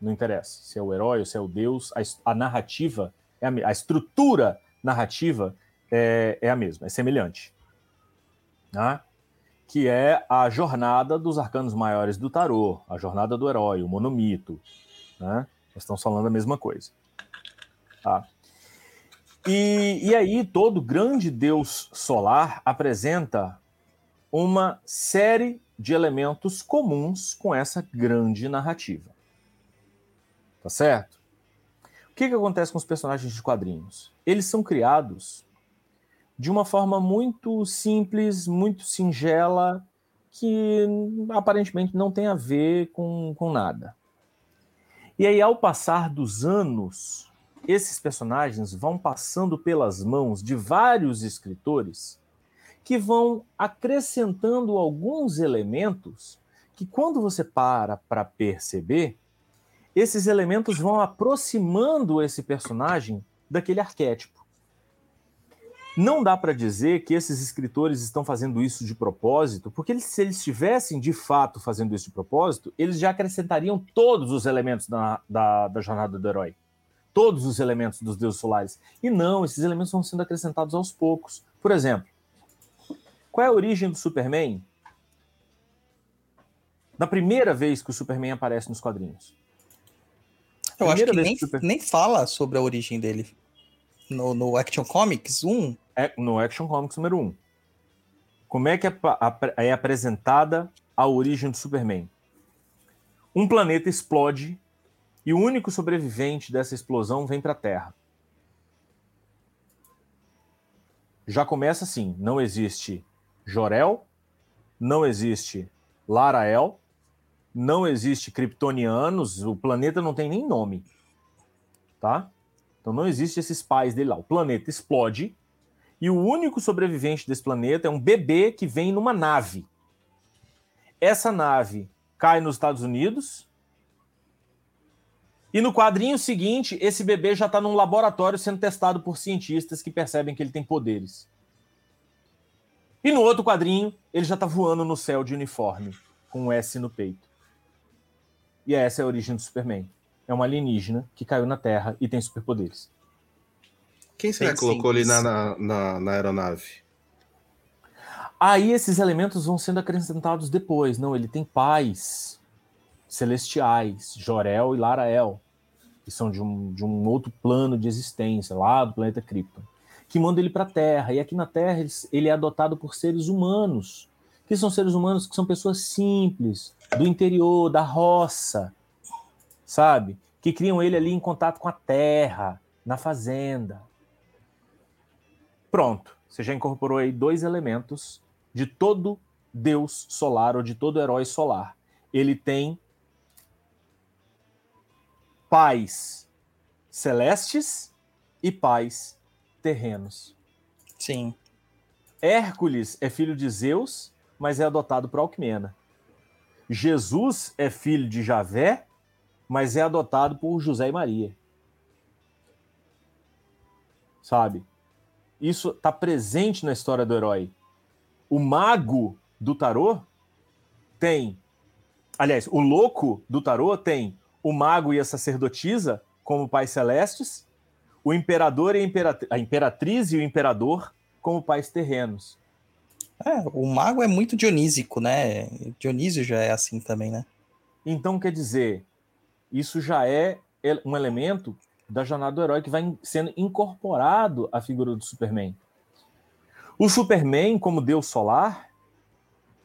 Não interessa se é o herói ou se é o deus, a, a narrativa, é a, a estrutura narrativa é, é a mesma, é semelhante. Né? Que é a jornada dos arcanos maiores do tarô, a jornada do herói, o monomito. Né? Nós estamos falando a mesma coisa. Tá? E, e aí, todo grande deus solar apresenta uma série de elementos comuns com essa grande narrativa. Tá certo? O que, que acontece com os personagens de quadrinhos? Eles são criados de uma forma muito simples, muito singela, que aparentemente não tem a ver com, com nada. E aí, ao passar dos anos, esses personagens vão passando pelas mãos de vários escritores que vão acrescentando alguns elementos que, quando você para para perceber, esses elementos vão aproximando esse personagem daquele arquétipo. Não dá para dizer que esses escritores estão fazendo isso de propósito, porque eles, se eles estivessem de fato fazendo isso de propósito, eles já acrescentariam todos os elementos da, da, da jornada do herói. Todos os elementos dos deuses solares. E não, esses elementos vão sendo acrescentados aos poucos. Por exemplo, qual é a origem do Superman? Da primeira vez que o Superman aparece nos quadrinhos. Eu acho que nem, Super- nem fala sobre a origem dele. No, no Action Comics 1, É no Action Comics número 1. Como é que é, é apresentada a origem do Superman? Um planeta explode e o único sobrevivente dessa explosão vem para a Terra. Já começa assim: não existe Jorel, não existe Larael, não existe Kryptonianos, o planeta não tem nem nome. Tá? Então não existe esses pais dele lá. O planeta explode e o único sobrevivente desse planeta é um bebê que vem numa nave. Essa nave cai nos Estados Unidos E no quadrinho seguinte, esse bebê já está num laboratório sendo testado por cientistas que percebem que ele tem poderes. E no outro quadrinho, ele já está voando no céu de uniforme, com um S no peito. E essa é a origem do Superman. É uma alienígena que caiu na Terra e tem superpoderes. Quem será que colocou na, na, na, na aeronave? Aí esses elementos vão sendo acrescentados depois. Não, ele tem pais celestiais, Jorel e Larael, que são de um, de um outro plano de existência, lá do planeta Krypton, que manda ele para a Terra. E aqui na Terra ele é adotado por seres humanos, que são seres humanos que são pessoas simples, do interior, da roça, sabe? Que criam ele ali em contato com a terra, na fazenda. Pronto, você já incorporou aí dois elementos de todo deus solar ou de todo herói solar. Ele tem pais celestes e pais terrenos. Sim. Hércules é filho de Zeus, mas é adotado por Alcmena. Jesus é filho de Javé, mas é adotado por José e Maria. Sabe? Isso está presente na história do herói. O mago do tarô tem. Aliás, o louco do tarô tem o mago e a sacerdotisa como pais celestes, o imperador e a, a imperatriz e o imperador como pais terrenos. É, o mago é muito dionísico, né? Dionísio já é assim também, né? Então, quer dizer, isso já é um elemento da jornada do herói que vai sendo incorporado à figura do Superman. O Superman, como deus solar,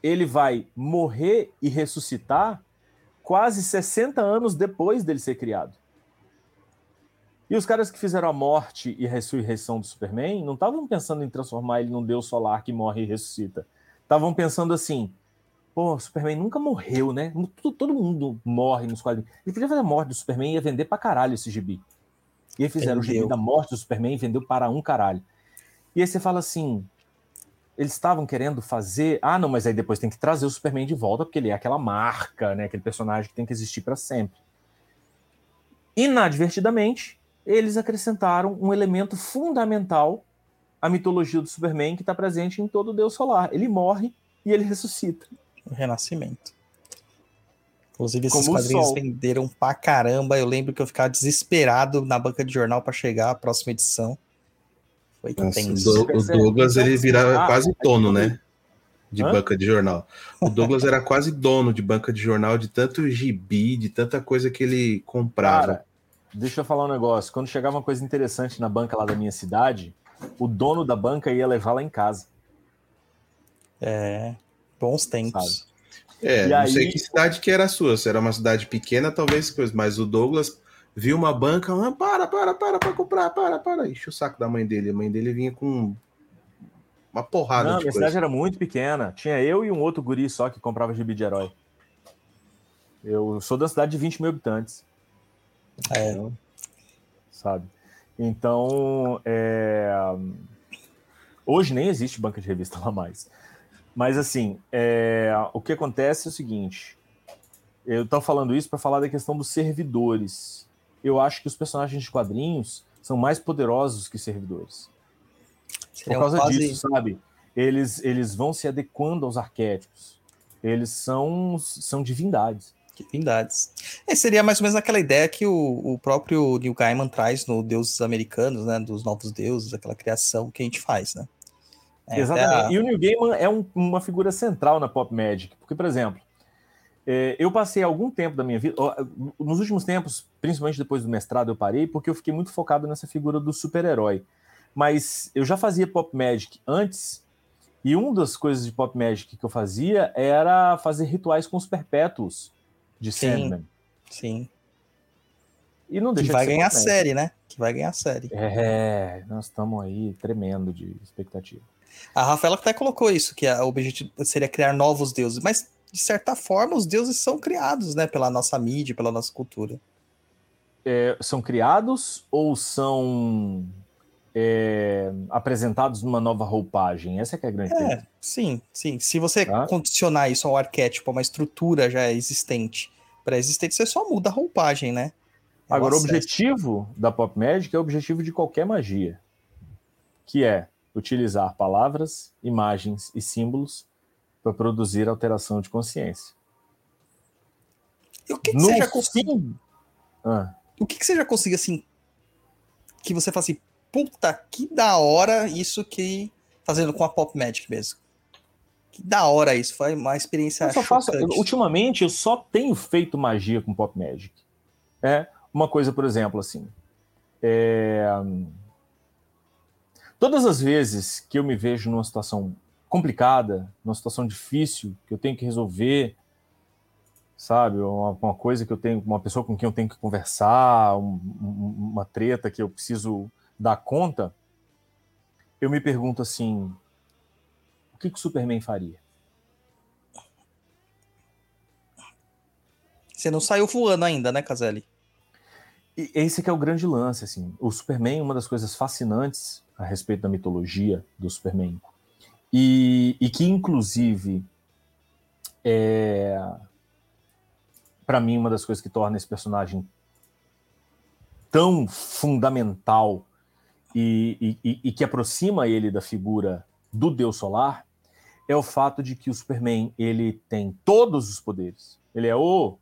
ele vai morrer e ressuscitar quase 60 anos depois dele ser criado. E os caras que fizeram a morte e a ressurreição do Superman não estavam pensando em transformar ele num deus solar que morre e ressuscita. Estavam pensando assim: pô, o Superman nunca morreu, né? Todo, mundo morre nos quadrinhos. Ele podia fazer a morte do Superman e ia vender pra caralho esse gibi. E aí fizeram o gibi da morte do Superman e vendeu para um caralho. E aí você fala assim: eles estavam querendo fazer. Ah, não, mas aí depois tem que trazer o Superman de volta, porque ele é aquela marca, né? Aquele personagem que tem que existir para sempre. Inadvertidamente, eles acrescentaram um elemento fundamental à mitologia do Superman que está presente em todo o Deus Solar. Ele morre e ele ressuscita. O Renascimento. Inclusive, esses Como quadrinhos venderam pra caramba. Eu lembro que eu ficava desesperado na banca de jornal pra chegar a próxima edição. Foi Nossa, o, tenso. Do- o? Douglas ele virava ah, quase dono, né? De Hã? banca de jornal. O Douglas era quase dono de banca de jornal, de tanto gibi, de tanta coisa que ele comprava. Cara, deixa eu falar um negócio. Quando chegava uma coisa interessante na banca lá da minha cidade, o dono da banca ia levar lá em casa. É, bons tempos. É, E não sei aí- que cidade que era a sua. Se era uma cidade pequena, talvez coisa. Mas o Douglas viu uma banca, ah, para, para, para, para comprar, para, para. Enche o saco da mãe dele. A mãe dele vinha com uma porrada Não, de minha coisa. cidade era muito pequena. Tinha eu e um outro guri só que comprava gibi de herói. Eu sou da cidade de 20 mil habitantes. É. Sabe? Então, é, hoje nem existe banca de revista lá mais. Mas, assim, é, o que acontece é o seguinte: eu estou falando isso para falar da questão dos servidores. Eu acho que os personagens de quadrinhos são mais poderosos que servidores. Por causa quase- disso, sabe? Eles, eles vão se adequando aos arquétipos. Eles são, são divindades. É, seria mais ou menos aquela ideia que o, o próprio Neil Gaiman traz no Deuses Americanos, né? Dos novos deuses, aquela criação que a gente faz, né? É, Exatamente. a- E o Neil Gaiman é um- uma figura central na Pop Magic. Porque, por exemplo, é, eu passei algum tempo da minha vida. Nos últimos tempos, principalmente depois do mestrado, eu parei porque eu fiquei muito focado nessa figura do super-herói. Mas eu já fazia Pop Magic antes. E uma das coisas de Pop Magic que eu fazia era fazer rituais com os perpétuos de Sim. Sandman. Sim. E não Que deixa vai de ganhar Magic. série, né? Que vai ganhar série. É, nós estamos aí tremendo de expectativa. A Rafaela até colocou isso, que a- o objetivo seria criar novos deuses, mas de certa forma os deuses são criados, né, pela nossa mídia, pela nossa cultura. É, são criados ou são é, apresentados numa nova roupagem? Essa é que é a grande pergunta. É, sim, sim. Se você Tá. condicionar isso ao arquétipo, a uma estrutura já existente, pré-existente, você só muda a roupagem, né? É Agora, o acesso. objetivo da Pop Magic é o objetivo de qualquer magia, que é utilizar palavras, imagens e símbolos para produzir alteração de consciência. E o que, que você já conseguiu? Ah, O que, que você já conseguiu assim? Que você fala assim, puta, que da hora isso que. Fazendo com a Pop Magic mesmo. Que da hora isso. Foi uma experiência. eu só faço, ultimamente, eu só tenho feito magia com Pop Magic. É uma coisa, por exemplo, assim. é, Todas as vezes que eu me vejo numa situação complicada, numa situação difícil, que eu tenho que resolver, sabe, uma, uma coisa que eu tenho, uma pessoa com quem eu tenho que conversar, um- uma treta que eu preciso dar conta, eu me pergunto assim: o que, que o Superman faria? Você não saiu voando ainda, né, Caselli? E esse que é o grande lance, assim. O Superman, uma das coisas fascinantes a respeito da mitologia do Superman, e, e que, inclusive, é, para mim, uma das coisas que torna esse personagem tão fundamental e, e- e- que aproxima ele da figura do Deus Solar é o fato de que o Superman ele tem todos os poderes. Ele é o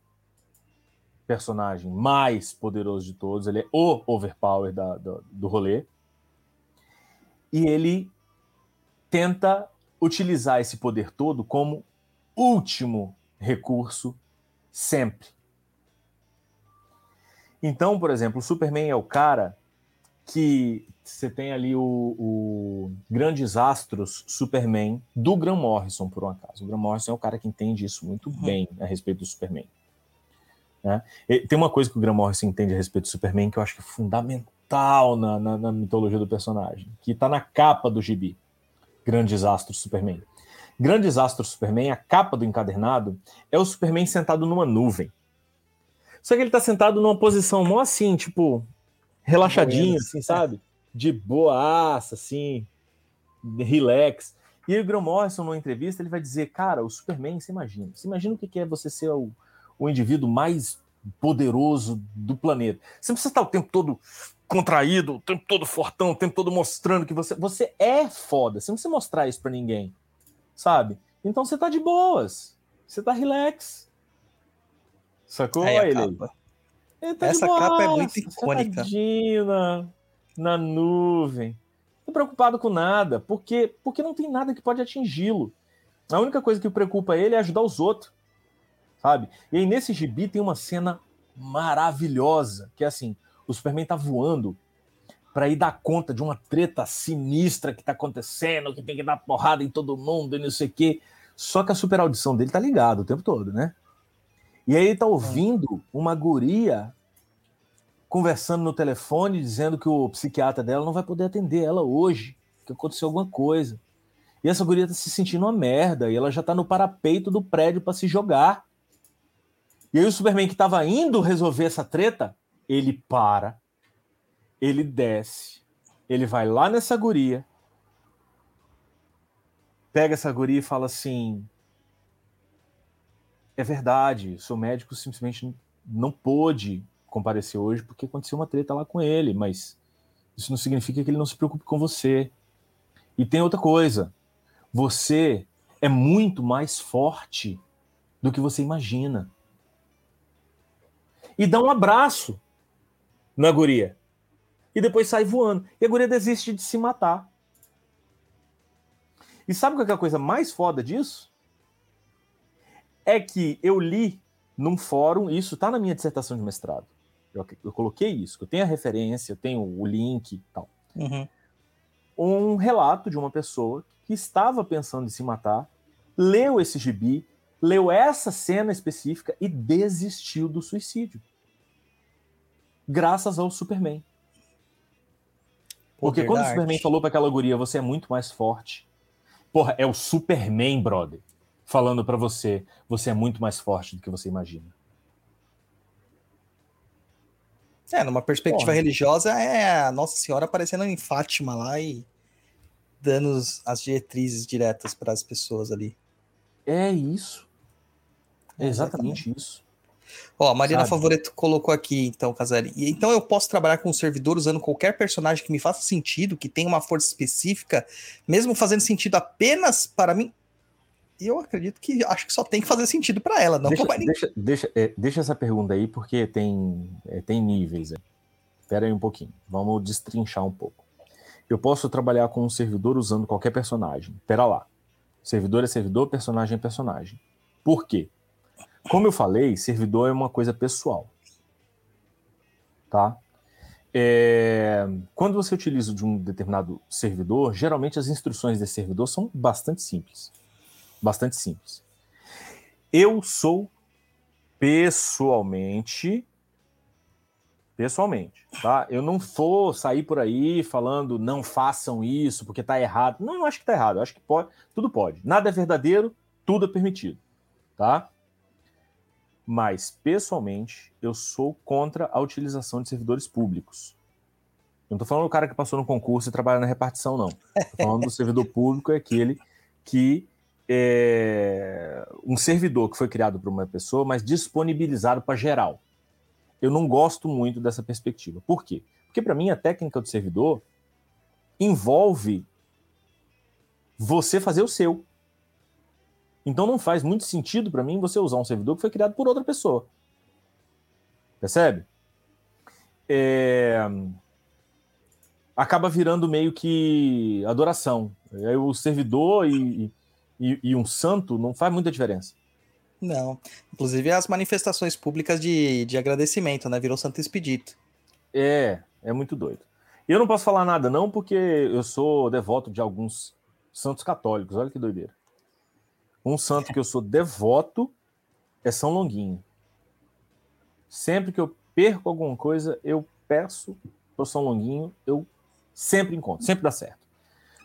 personagem mais poderoso de todos, ele é o overpower da, do, do rolê. E ele tenta utilizar esse poder todo como último recurso sempre. Então, por exemplo, o Superman é o cara que você tem ali o, o Grandes Astros Superman do Graham Morrison, por um acaso. O Graham Morrison é o cara que entende isso muito bem a respeito do Superman. né? Tem uma coisa que o Graham Morrison entende a respeito do Superman que eu acho que é fundamental na, na, na mitologia do personagem, que está na capa do gibi. Grandes Astros Superman. Grandes Astros Superman, a capa do encadernado, é o Superman sentado numa nuvem. Só que ele tá sentado numa posição mó assim, tipo, relaxadinho, assim, sabe? De boaça, assim, relax. E aí o Graham Morrison, numa entrevista, ele vai dizer, cara, o Superman, você imagina. Você imagina o que é você ser o, o indivíduo mais poderoso do planeta. Você não precisa estar o tempo todo contraído, o tempo todo fortão, o tempo todo mostrando que você... Você é foda, você não precisa mostrar isso pra ninguém, sabe? Então você tá de boas, você tá relax. Sacou Aí ele? aí? Tá Essa de capa é boaça, muito icônica. na, na nuvem. Não preocupado com nada, porque, porque não tem nada que pode atingi-lo. A única coisa que preocupa ele é ajudar os outros, sabe? E aí nesse gibi tem uma cena maravilhosa, que é assim, o Superman tá voando para ir dar conta de uma treta sinistra que tá acontecendo, que tem que dar porrada em todo mundo e não sei o quê. Só que a super audição dele tá ligada o tempo todo, né? E aí ele tá ouvindo uma guria conversando no telefone, dizendo que o psiquiatra dela não vai poder atender ela hoje, que aconteceu alguma coisa. E essa guria tá se sentindo uma merda, e ela já tá no parapeito do prédio para se jogar. E aí o Superman que tava indo resolver essa treta, ele para, ele desce, ele vai lá nessa guria, pega essa guria e fala assim: é verdade, seu médico simplesmente não pôde comparecer hoje porque aconteceu uma treta lá com ele, mas isso não significa que ele não se preocupe com você. E tem outra coisa, você é muito mais forte do que você imagina. E dá um abraço na guria. E depois sai voando. E a guria desiste de se matar. E sabe qual é a coisa mais foda disso? É que eu li num fórum, isso tá na minha dissertação de mestrado. Eu, eu coloquei isso, eu tenho a referência, eu tenho o link e tal. Uhum. Um relato de uma pessoa que estava pensando em se matar, leu esse gibi, leu essa cena específica e desistiu do suicídio. Graças ao Superman. Porque Poder quando o Superman falou para aquela guria, você é muito mais forte. Porra, é o Superman, brother, falando para você, você é muito mais forte do que você imagina. É, numa perspectiva Porra. religiosa, é a Nossa Senhora aparecendo em Fátima lá e dando as diretrizes diretas para as pessoas ali. É isso. É exatamente isso. Ó, a Marina Sabe? Favoreto colocou aqui, então, Casari. Então eu posso trabalhar com um servidor usando qualquer personagem que me faça sentido, que tenha uma força específica, mesmo fazendo sentido apenas para mim? E eu acredito que acho que só tem que fazer sentido para ela, não deixa, ninguém. deixa, deixa, é, deixa essa pergunta aí, porque tem, é, tem níveis. Né? Espera aí um pouquinho. Vamos destrinchar um pouco. Eu posso trabalhar com um servidor usando qualquer personagem. Pera lá. Servidor é servidor, personagem é personagem. Por quê? Como eu falei, servidor é uma coisa pessoal. Tá? É, quando você utiliza de um determinado servidor, geralmente as instruções desse servidor são bastante simples. Bastante simples. Eu sou pessoalmente pessoalmente, tá? Eu não vou sair por aí falando não façam isso porque tá errado. Não, eu acho que tá errado. Eu acho que pode, tudo pode. Nada é verdadeiro, tudo é permitido, tá? Mas pessoalmente, eu sou contra a utilização de servidores públicos. Eu não tô falando do cara que passou no concurso e trabalha na repartição, não. Tô falando do servidor público é aquele que é um servidor que foi criado por uma pessoa, mas disponibilizado para geral. Eu não gosto muito dessa perspectiva. Por quê? Porque para mim a técnica do servidor envolve você fazer o seu. Então não faz muito sentido para mim você usar um servidor que foi criado por outra pessoa. Percebe? É... Acaba virando meio que adoração. O servidor e, e, e um santo não faz muita diferença. Não. Inclusive as manifestações públicas de, de agradecimento, né? Virou Santo Expedito. É, é muito doido. Eu não posso falar nada, não, porque eu sou devoto de alguns santos católicos. Olha que doideira. Um santo que eu sou devoto é São Longuinho. Sempre que eu perco alguma coisa, eu peço para São Longuinho, eu sempre encontro, sempre dá certo.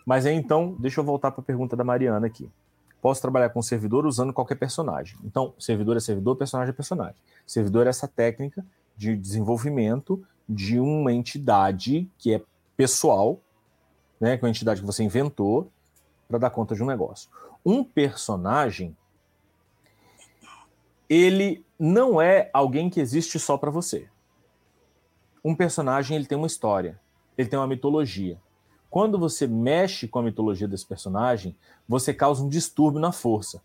Mas aí então, deixa eu voltar para a pergunta da Mariana aqui. Posso trabalhar com servidor usando qualquer personagem. Então, servidor é servidor, personagem é personagem. Servidor é essa técnica de desenvolvimento de uma entidade que é pessoal, né, que é uma entidade que você inventou para dar conta de um negócio. Um personagem ele não é alguém que existe só para você. Um personagem ele tem uma história, ele tem uma mitologia. Quando você mexe com a mitologia desse personagem, você causa um distúrbio na força.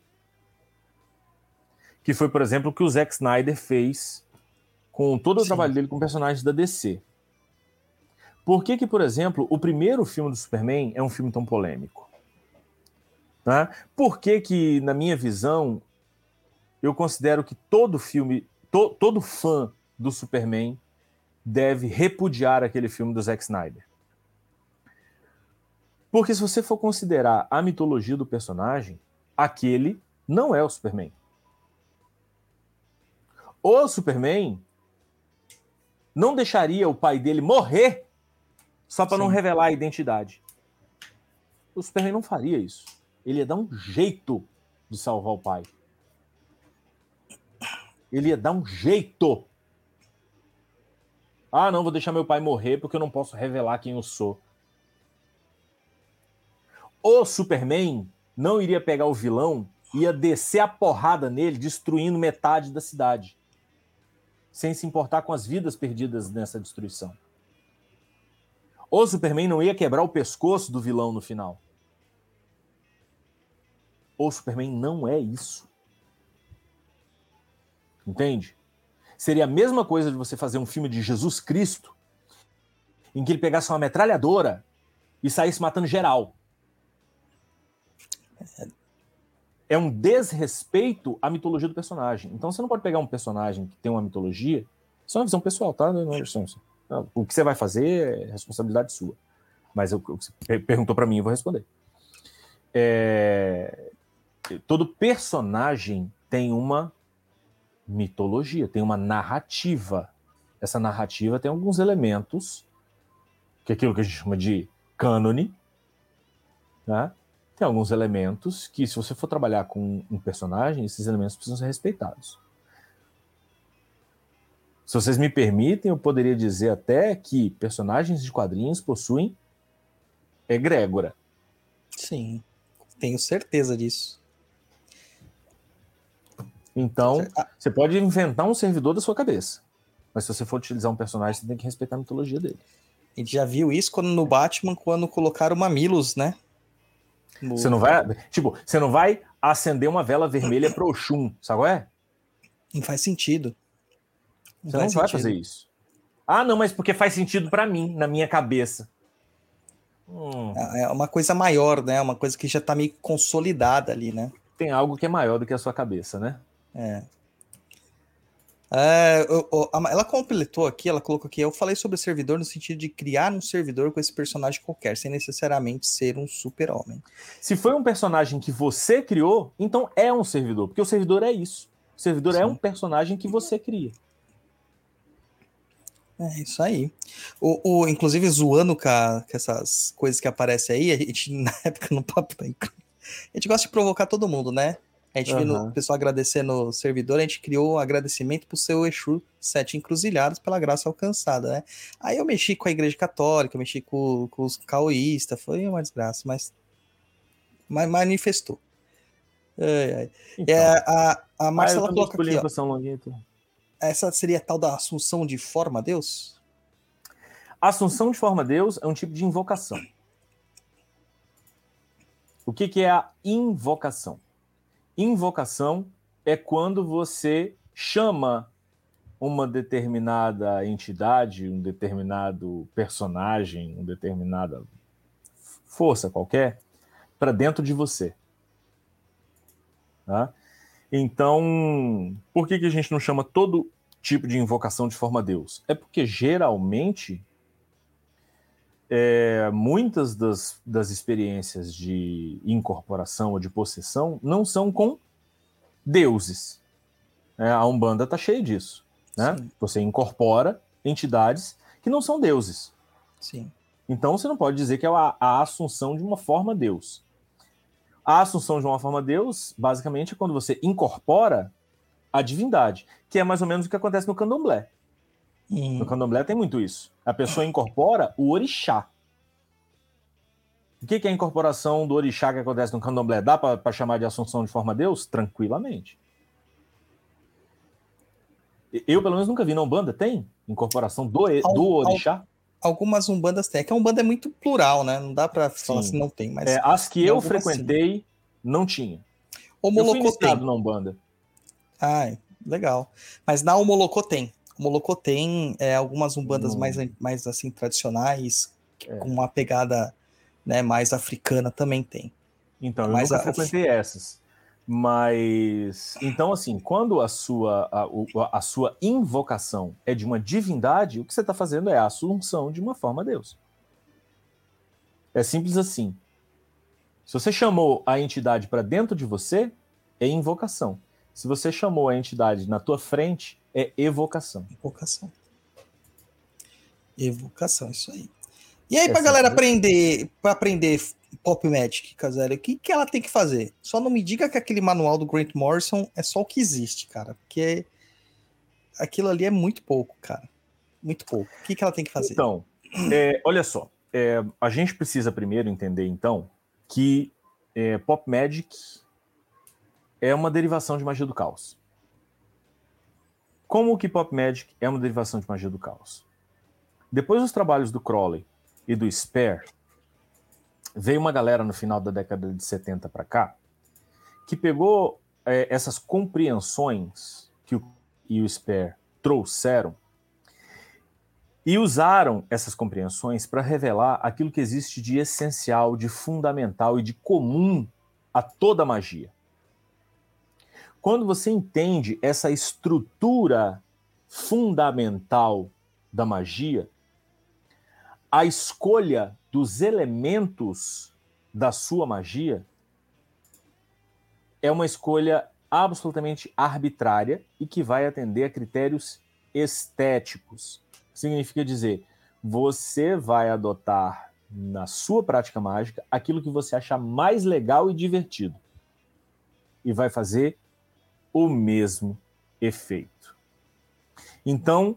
Que foi, por exemplo, o que o Zack Snyder fez com todo o Sim. trabalho dele com personagens da DC. Por que, que, por exemplo, o primeiro filme do Superman é um filme tão polêmico? Né? Por que, que, na minha visão, eu considero que todo filme, to- todo fã do Superman deve repudiar aquele filme do Zack Snyder? Porque se você for considerar a mitologia do personagem, aquele não é o Superman. O Superman não deixaria o pai dele morrer só para não revelar a identidade. O Superman não faria isso. Ele ia dar um jeito de salvar o pai. Ele ia dar um jeito. Ah, não, vou deixar meu pai morrer porque eu não posso revelar quem eu sou. O Superman não iria pegar o vilão, ia descer a porrada nele, destruindo metade da cidade. Sem se importar com as vidas perdidas nessa destruição. O Superman não ia quebrar o pescoço do vilão no final. O Superman não é isso. Entende? Seria a mesma coisa de você fazer um filme de Jesus Cristo em que ele pegasse uma metralhadora e saísse matando geral. É um desrespeito à mitologia do personagem. Então você não pode pegar um personagem que tem uma mitologia. Isso é uma visão pessoal, tá? Não é não, O que você vai fazer é responsabilidade sua. Mas o que você per- perguntou para mim, eu vou responder. É, Todo personagem tem uma mitologia, tem uma narrativa. Essa narrativa tem alguns elementos, que é aquilo que a gente chama de cânone, né? Tem alguns elementos que, se você for trabalhar com um personagem, esses elementos precisam ser respeitados. Se vocês me permitem, eu poderia dizer até que personagens de quadrinhos possuem egrégora. Sim, tenho certeza disso. Então, Ah, você pode inventar um servidor da sua cabeça. Mas se você for utilizar um personagem, você tem que respeitar a mitologia dele. A gente já viu isso quando no Batman, quando colocaram o Mamilos, né? Você não vai. Tipo, você não vai acender uma vela vermelha pro Oxum, sabe qual é? Não faz sentido. Você não vai sentido. fazer isso. Ah, não, mas porque faz sentido pra mim, na minha cabeça. Hum, É uma coisa maior, né? Uma coisa que já tá meio consolidada ali, né? tem algo que é maior do que a sua cabeça, né? É, eu- eu- a- ela completou aqui, ela colocou aqui, eu falei sobre servidor no sentido de criar um servidor com esse personagem qualquer, sem necessariamente ser um super-homem. Se foi um personagem que você criou, então é um servidor, porque o servidor é isso. O servidor é Sim. um personagem que você cria. É isso aí. O, o- inclusive, zoando com, a- com essas coisas que aparecem aí, a gente, <laughs> na época, no Papo da a gente gosta de provocar todo mundo, né? A gente viu Aham. o pessoal agradecendo o servidor, a gente criou um agradecimento pro seu Exu Sete Encruzilhados pela graça alcançada, né? Aí eu mexi com a Igreja Católica, eu mexi com, com os caoístas, foi uma desgraça, mas, mas manifestou. Ai, ai. Então, É, a, a ah, Marcela coloca aqui, ó, essa seria a tal da assunção de forma a Deus? Assunção de forma a Deus é um tipo de invocação. O que, que é a invocação? Invocação é quando você chama uma determinada entidade, um determinado personagem, uma determinada força qualquer para dentro de você. Tá? Então, por que, que a gente não chama todo tipo de invocação de forma a Deus? É porque geralmente é, muitas das, das experiências de incorporação ou de possessão não são com deuses. É, a Umbanda está cheia disso. Né? Sim. Você incorpora entidades que não são deuses. Sim. Então você não pode dizer que é a, a assunção de uma forma Deus. A assunção de uma forma Deus, basicamente, é quando você incorpora a divindade, que é mais ou menos o que acontece no candomblé. No candomblé tem muito isso. A pessoa incorpora o orixá. O que que é a incorporação do orixá que acontece no candomblé? Dá para chamar de assunção de forma Deus? Tranquilamente. Eu, pelo menos, nunca vi na Umbanda. Tem incorporação do, do orixá? algumas umbandas têm. É que a umbanda é muito plural, né? Não dá pra falar Sim. assim, não tem, mas É, as que em eu algumas frequentei, não tinha. o Eu fui tem. na Umbanda. Ah, legal. Mas na Molocô tem. O Molocô tem é, algumas umbandas Hum. mais, mais assim, tradicionais, É. com uma pegada né, mais africana também tem. Então, eu Mas nunca a- frequentei essas. Mas, então, assim, quando a sua, a, a sua invocação é de uma divindade, o que você está fazendo é a assunção de uma forma a Deus. É simples assim. Se você chamou a entidade para dentro de você, é invocação. Se você chamou a entidade na tua frente, é evocação. Evocação. Evocação, isso aí. E aí, É pra galera aprender, pra aprender Pop Magic, Casélio, o que, que ela tem que fazer? Só não me diga que aquele manual do Grant Morrison é só o que existe, cara. Porque aquilo ali é muito pouco, cara. Muito pouco. O que, que ela tem que fazer? Então, é, olha só, é, a gente precisa primeiro entender, então, que é, Pop Magic é uma derivação de magia do caos. Como que Pop Magic é uma derivação de magia do caos? Depois dos trabalhos do Crowley e do Spare, veio uma galera no final da década de 70 para cá que pegou é, essas compreensões que o e o Spare trouxeram e usaram essas compreensões para revelar aquilo que existe de essencial, de fundamental e de comum a toda magia. Quando você entende essa estrutura fundamental da magia, a escolha dos elementos da sua magia é uma escolha absolutamente arbitrária e que vai atender a critérios estéticos. Significa dizer, você vai adotar na sua prática mágica aquilo que você achar mais legal e divertido. E vai fazer o mesmo efeito. Então,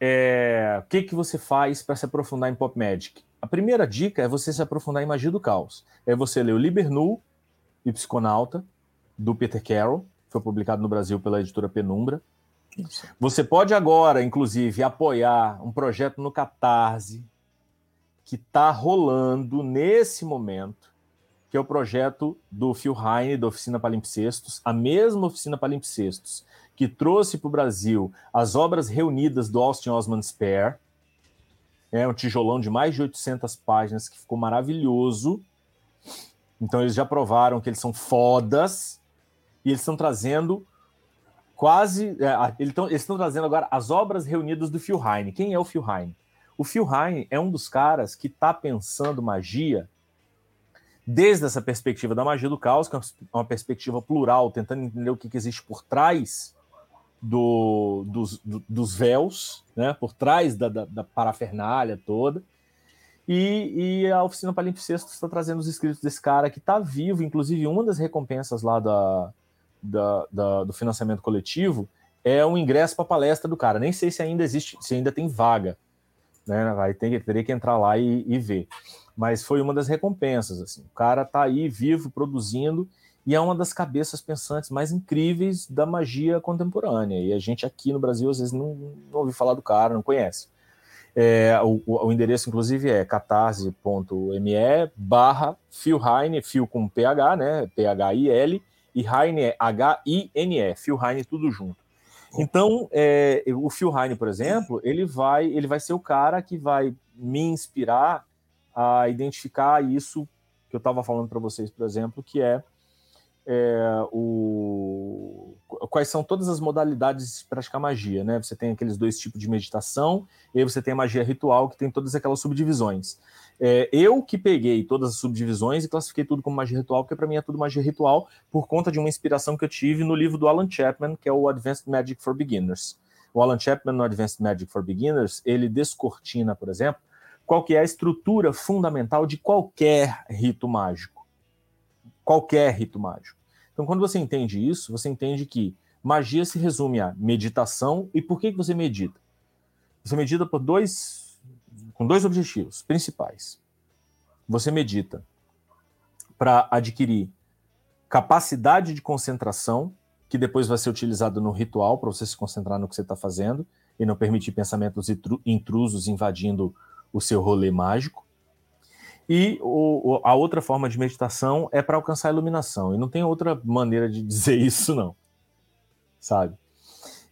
é, o que, que você faz para se aprofundar em Pop Magic? A primeira dica é você se aprofundar em Magia do Caos. É você ler o Liber Nu e Psiconauta, do Peter Carroll, foi publicado no Brasil pela editora Penumbra. Isso. Você pode agora, inclusive, apoiar um projeto no Catarse que está rolando nesse momento, que é o projeto do Phil Heine, da Oficina Palimpsestos, a mesma Oficina Palimpsestos que trouxe para o Brasil as obras reunidas do Austin Osman Spare, é um tijolão de mais de 800 páginas que ficou maravilhoso. Então eles já provaram que eles são fodas e eles estão trazendo quase. É, eles estão trazendo agora as obras reunidas do Phil Heine. Quem é o Phil Heine? O Phil Heine é um dos caras que está pensando magia desde essa perspectiva da magia do caos, que é uma perspectiva plural, tentando entender o que, que existe por trás do, dos, do, dos véus, né, por trás da, da, da parafernália toda. E, e, a Oficina Palimpsesto está trazendo os escritos desse cara que está vivo, inclusive uma das recompensas lá da, da, da, do financiamento coletivo é um ingresso para a palestra do cara. Nem sei se ainda existe, se ainda tem vaga. Né? Vai ter, teria que entrar lá e, e ver. Mas foi uma das recompensas. Assim. O cara está aí vivo, produzindo, e é uma das cabeças pensantes mais incríveis da magia contemporânea. E a gente aqui no Brasil, às vezes, não, não ouviu falar do cara, não conhece. É, o, o, endereço, inclusive, é catarse.me barra Phil Heine, Phil com PH, né? P-H-I-L, e Heine é H-I-N-E, Phil Heine tudo junto. Então, é, o Phil Heine, por exemplo, ele vai, ele vai ser o cara que vai me inspirar a identificar isso que eu estava falando para vocês, por exemplo, que é é, o, quais são todas as modalidades de praticar magia, né? Você tem aqueles dois tipos de meditação, e aí você tem a magia ritual, que tem todas aquelas subdivisões. É, eu que peguei todas as subdivisões e classifiquei tudo como magia ritual, porque para mim é tudo magia ritual, por conta de uma inspiração que eu tive no livro do Alan Chapman, que é o Advanced Magic for Beginners. O Alan Chapman, no Advanced Magic for Beginners, ele descortina, por exemplo, qual que é a estrutura fundamental de qualquer rito mágico qualquer rito mágico. Então, quando você entende isso, você entende que magia se resume a meditação. E por que, que você medita? Você medita por dois, com dois objetivos principais. Você medita para adquirir capacidade de concentração, que depois vai ser utilizado no ritual para você se concentrar no que você está fazendo e não permitir pensamentos intrusos invadindo o seu rolê mágico. E o, a outra forma de meditação é para alcançar a iluminação. E não tem outra maneira de <laughs> dizer isso, não. Sabe?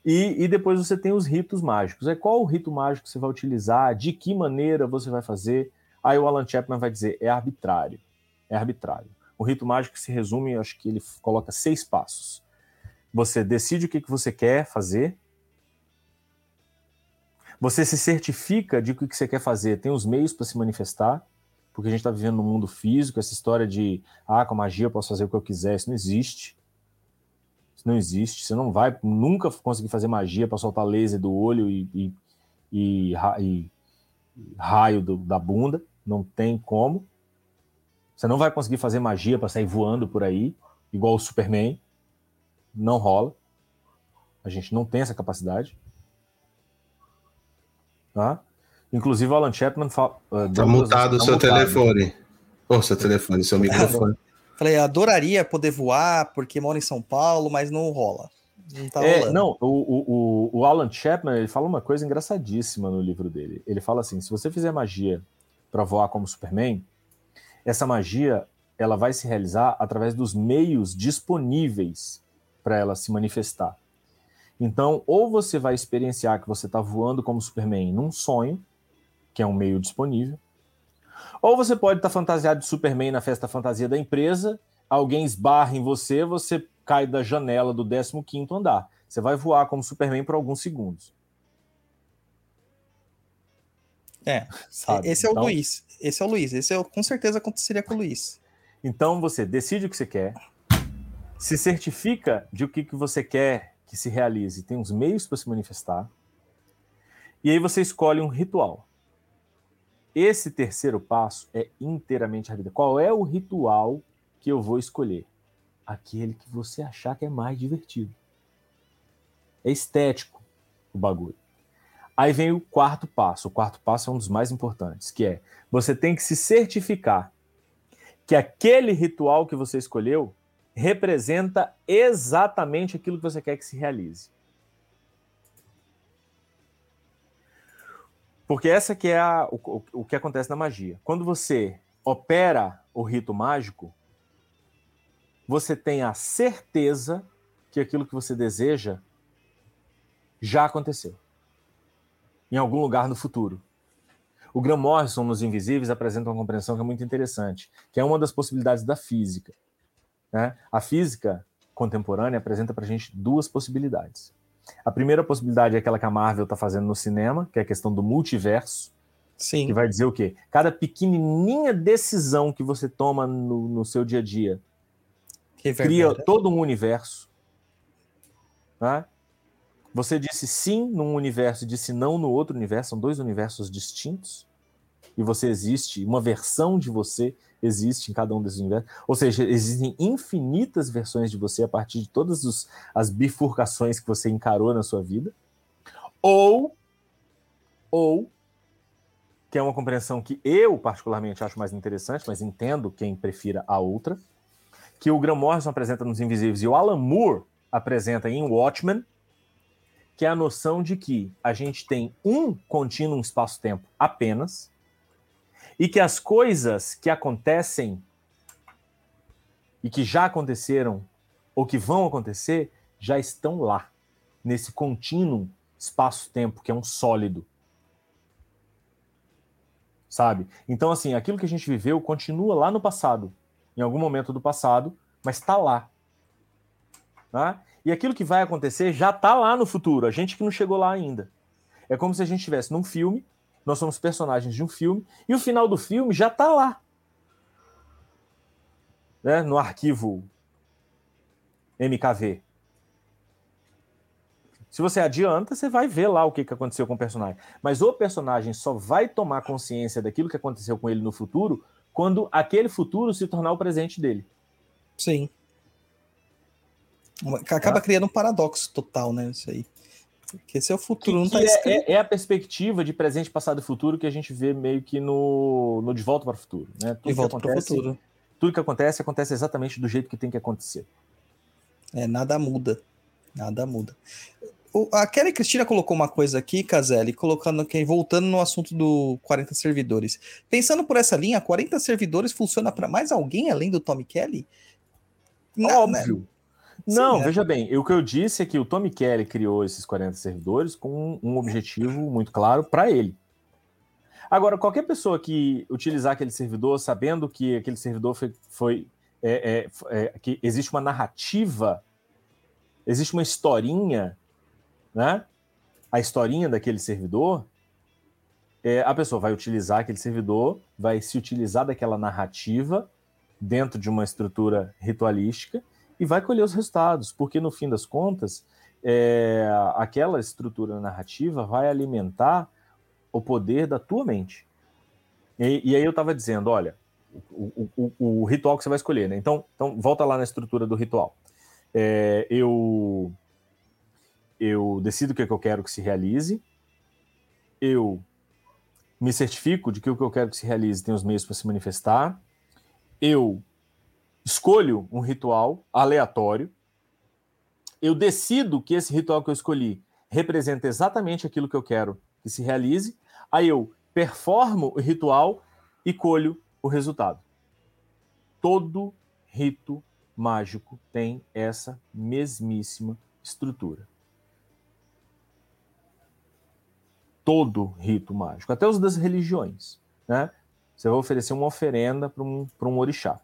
E, e, depois você tem os ritos mágicos. É qual o rito mágico que você vai utilizar? De que maneira você vai fazer? Aí o Alan Chapman vai dizer: é arbitrário. É arbitrário. O rito mágico se resume, acho que ele coloca seis passos. Você decide o que, que você quer fazer. Você se certifica de que o que você quer fazer tem os meios para se manifestar porque a gente está vivendo no mundo físico, essa história de, ah, com a magia eu posso fazer o que eu quiser, isso não existe. Isso não existe. Você não vai nunca conseguir fazer magia para soltar laser do olho e, e, e, e raio do, da bunda, não tem como. Você não vai conseguir fazer magia para sair voando por aí, igual o Superman. Não rola. A gente não tem essa capacidade. Tá? Inclusive, o Alan Chapman fala. Uh, tá mutado o seu mutado. telefone. Ô, seu telefone, seu microfone. <laughs> Falei, adoraria poder voar, porque moro em São Paulo, mas não rola. Não, tá é, não o, o, o, Alan Chapman ele fala uma coisa engraçadíssima no livro dele. Ele fala assim: se você fizer magia para voar como Superman, essa magia ela vai se realizar através dos meios disponíveis para ela se manifestar. Então, ou você vai experienciar que você está voando como Superman num sonho, que é um meio disponível. Ou você pode estar fantasiado de Superman na festa fantasia da empresa, alguém esbarra em você, você cai da janela do 15º andar. Você vai voar como Superman por alguns segundos. É, Sabe? esse é o então, Luiz. Esse é o Luiz. Esse é, com certeza aconteceria com o Luiz. Então você decide o que você quer, se certifica de o que, que você quer que se realize, tem os meios para se manifestar, e aí você escolhe um ritual. Esse terceiro passo é inteiramente a vida. Qual é o ritual que eu vou escolher? Aquele que você achar que é mais divertido. É estético o bagulho. Aí vem o quarto passo. O quarto passo é um dos mais importantes, que é você tem que se certificar que aquele ritual que você escolheu representa exatamente aquilo que você quer que se realize. Porque essa que é a, o, o que acontece na magia. Quando você opera o rito mágico, você tem a certeza que aquilo que você deseja já aconteceu. Em algum lugar no futuro. O Graham Morrison nos Invisíveis apresenta uma compreensão que é muito interessante, que é uma das possibilidades da física. Né? A física contemporânea apresenta para a gente duas possibilidades. A primeira possibilidade é aquela que a Marvel está fazendo no cinema, que é a questão do multiverso. Sim. Que vai dizer o quê? Cada pequenininha decisão que você toma no, no seu dia a dia cria todo um universo. Né? Você disse sim num universo e disse não no outro universo, são dois universos distintos. E você existe, uma versão de você existe em cada um desses universos. Ou seja, existem infinitas versões de você a partir de todas os, as bifurcações que você encarou na sua vida. Ou, ou, que é uma compreensão que eu particularmente acho mais interessante, mas entendo quem prefira a outra, que o Graham Morrison apresenta nos Invisíveis e o Alan Moore apresenta em Watchmen, que é a noção de que a gente tem um contínuo espaço-tempo apenas, e que as coisas que acontecem e que já aconteceram ou que vão acontecer já estão lá, nesse contínuo espaço-tempo que é um sólido. Sabe? Então, assim, aquilo que a gente viveu continua lá no passado, em algum momento do passado, mas está lá. Tá? E aquilo que vai acontecer já está lá no futuro, a gente que não chegou lá ainda. É como se a gente estivesse num filme nós somos personagens de um filme e o final do filme já está lá. Né, no arquivo MKV. Se você adianta, você vai ver lá o que, aconteceu com o personagem. Mas o personagem só vai tomar consciência daquilo que aconteceu com ele no futuro quando aquele futuro se tornar o presente dele. Sim. Acaba ah. criando um paradoxo total, né? Isso aí. Porque esse é o futuro, que, não tá é, é, é, a perspectiva de presente, passado e futuro que a gente vê meio que no, no De Volta para o Futuro. Né? Tudo de volta para o futuro. Tudo que acontece, acontece exatamente do jeito que tem que acontecer. É, nada muda. Nada muda. O, a Kelly Cristina colocou uma coisa aqui, Caselli, colocando aqui, voltando no assunto do 40 servidores. Pensando por essa linha, 40 servidores funciona para mais alguém além do Tommy Kelly? Óbvio. Não, Sim, é. veja bem, o que eu disse é que o Tommy Kelly criou esses 40 servidores com um objetivo muito claro para ele. Agora, qualquer pessoa que utilizar aquele servidor sabendo que aquele servidor foi. foi é, é, é, que existe uma narrativa, existe uma historinha, né? A historinha daquele servidor, é, a pessoa vai utilizar aquele servidor, vai se utilizar daquela narrativa dentro de uma estrutura ritualística e vai colher os resultados, porque no fim das contas, é, aquela estrutura narrativa vai alimentar o poder da tua mente. E, e aí eu estava dizendo, olha, o, o, o, ritual que você vai escolher, né? Então, então volta lá na estrutura do ritual. É, eu eu decido o que, é que eu quero que se realize, eu me certifico de que o que eu quero que se realize tem os meios para se manifestar, eu escolho um ritual aleatório, eu decido que esse ritual que eu escolhi representa exatamente aquilo que eu quero que se realize, aí eu performo o ritual e colho o resultado. Todo rito mágico tem essa mesmíssima estrutura. Todo rito mágico, até os das religiões. Né? Você vai oferecer uma oferenda para um, um orixá.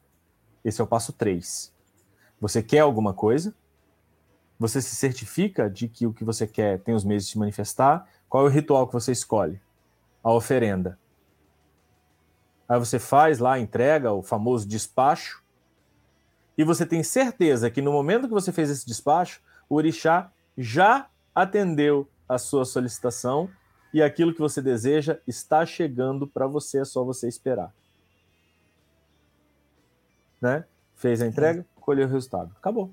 Esse é o passo 3. Você quer alguma coisa, você se certifica de que o que você quer tem os meios de se manifestar. Qual é o ritual que você escolhe? A oferenda. Aí você faz lá, entrega o famoso despacho, e você tem certeza que no momento que você fez esse despacho, o orixá já atendeu a sua solicitação e aquilo que você deseja está chegando para você, é só você esperar né? Fez a entrega, é. colheu o resultado. Acabou.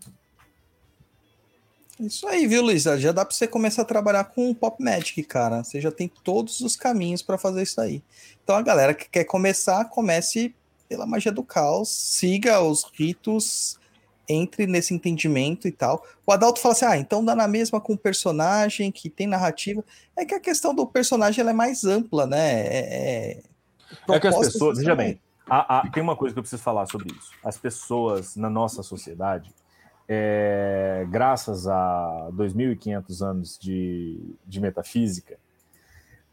Isso aí, viu, Luiz? Já dá para você começar a trabalhar com o Pop Magic, cara. Você já tem todos os caminhos para fazer isso aí. Então, a galera que quer começar, comece pela magia do caos, siga os ritos entre nesse entendimento e tal. O Adalto fala assim: ah, então dá na mesma com o personagem que tem narrativa. É que a questão do personagem é mais ampla, né? É, é... é que as pessoas, veja bem, há, há, tem uma coisa que eu preciso falar sobre isso. As pessoas na nossa sociedade, é, graças a 2.500 anos de, de metafísica,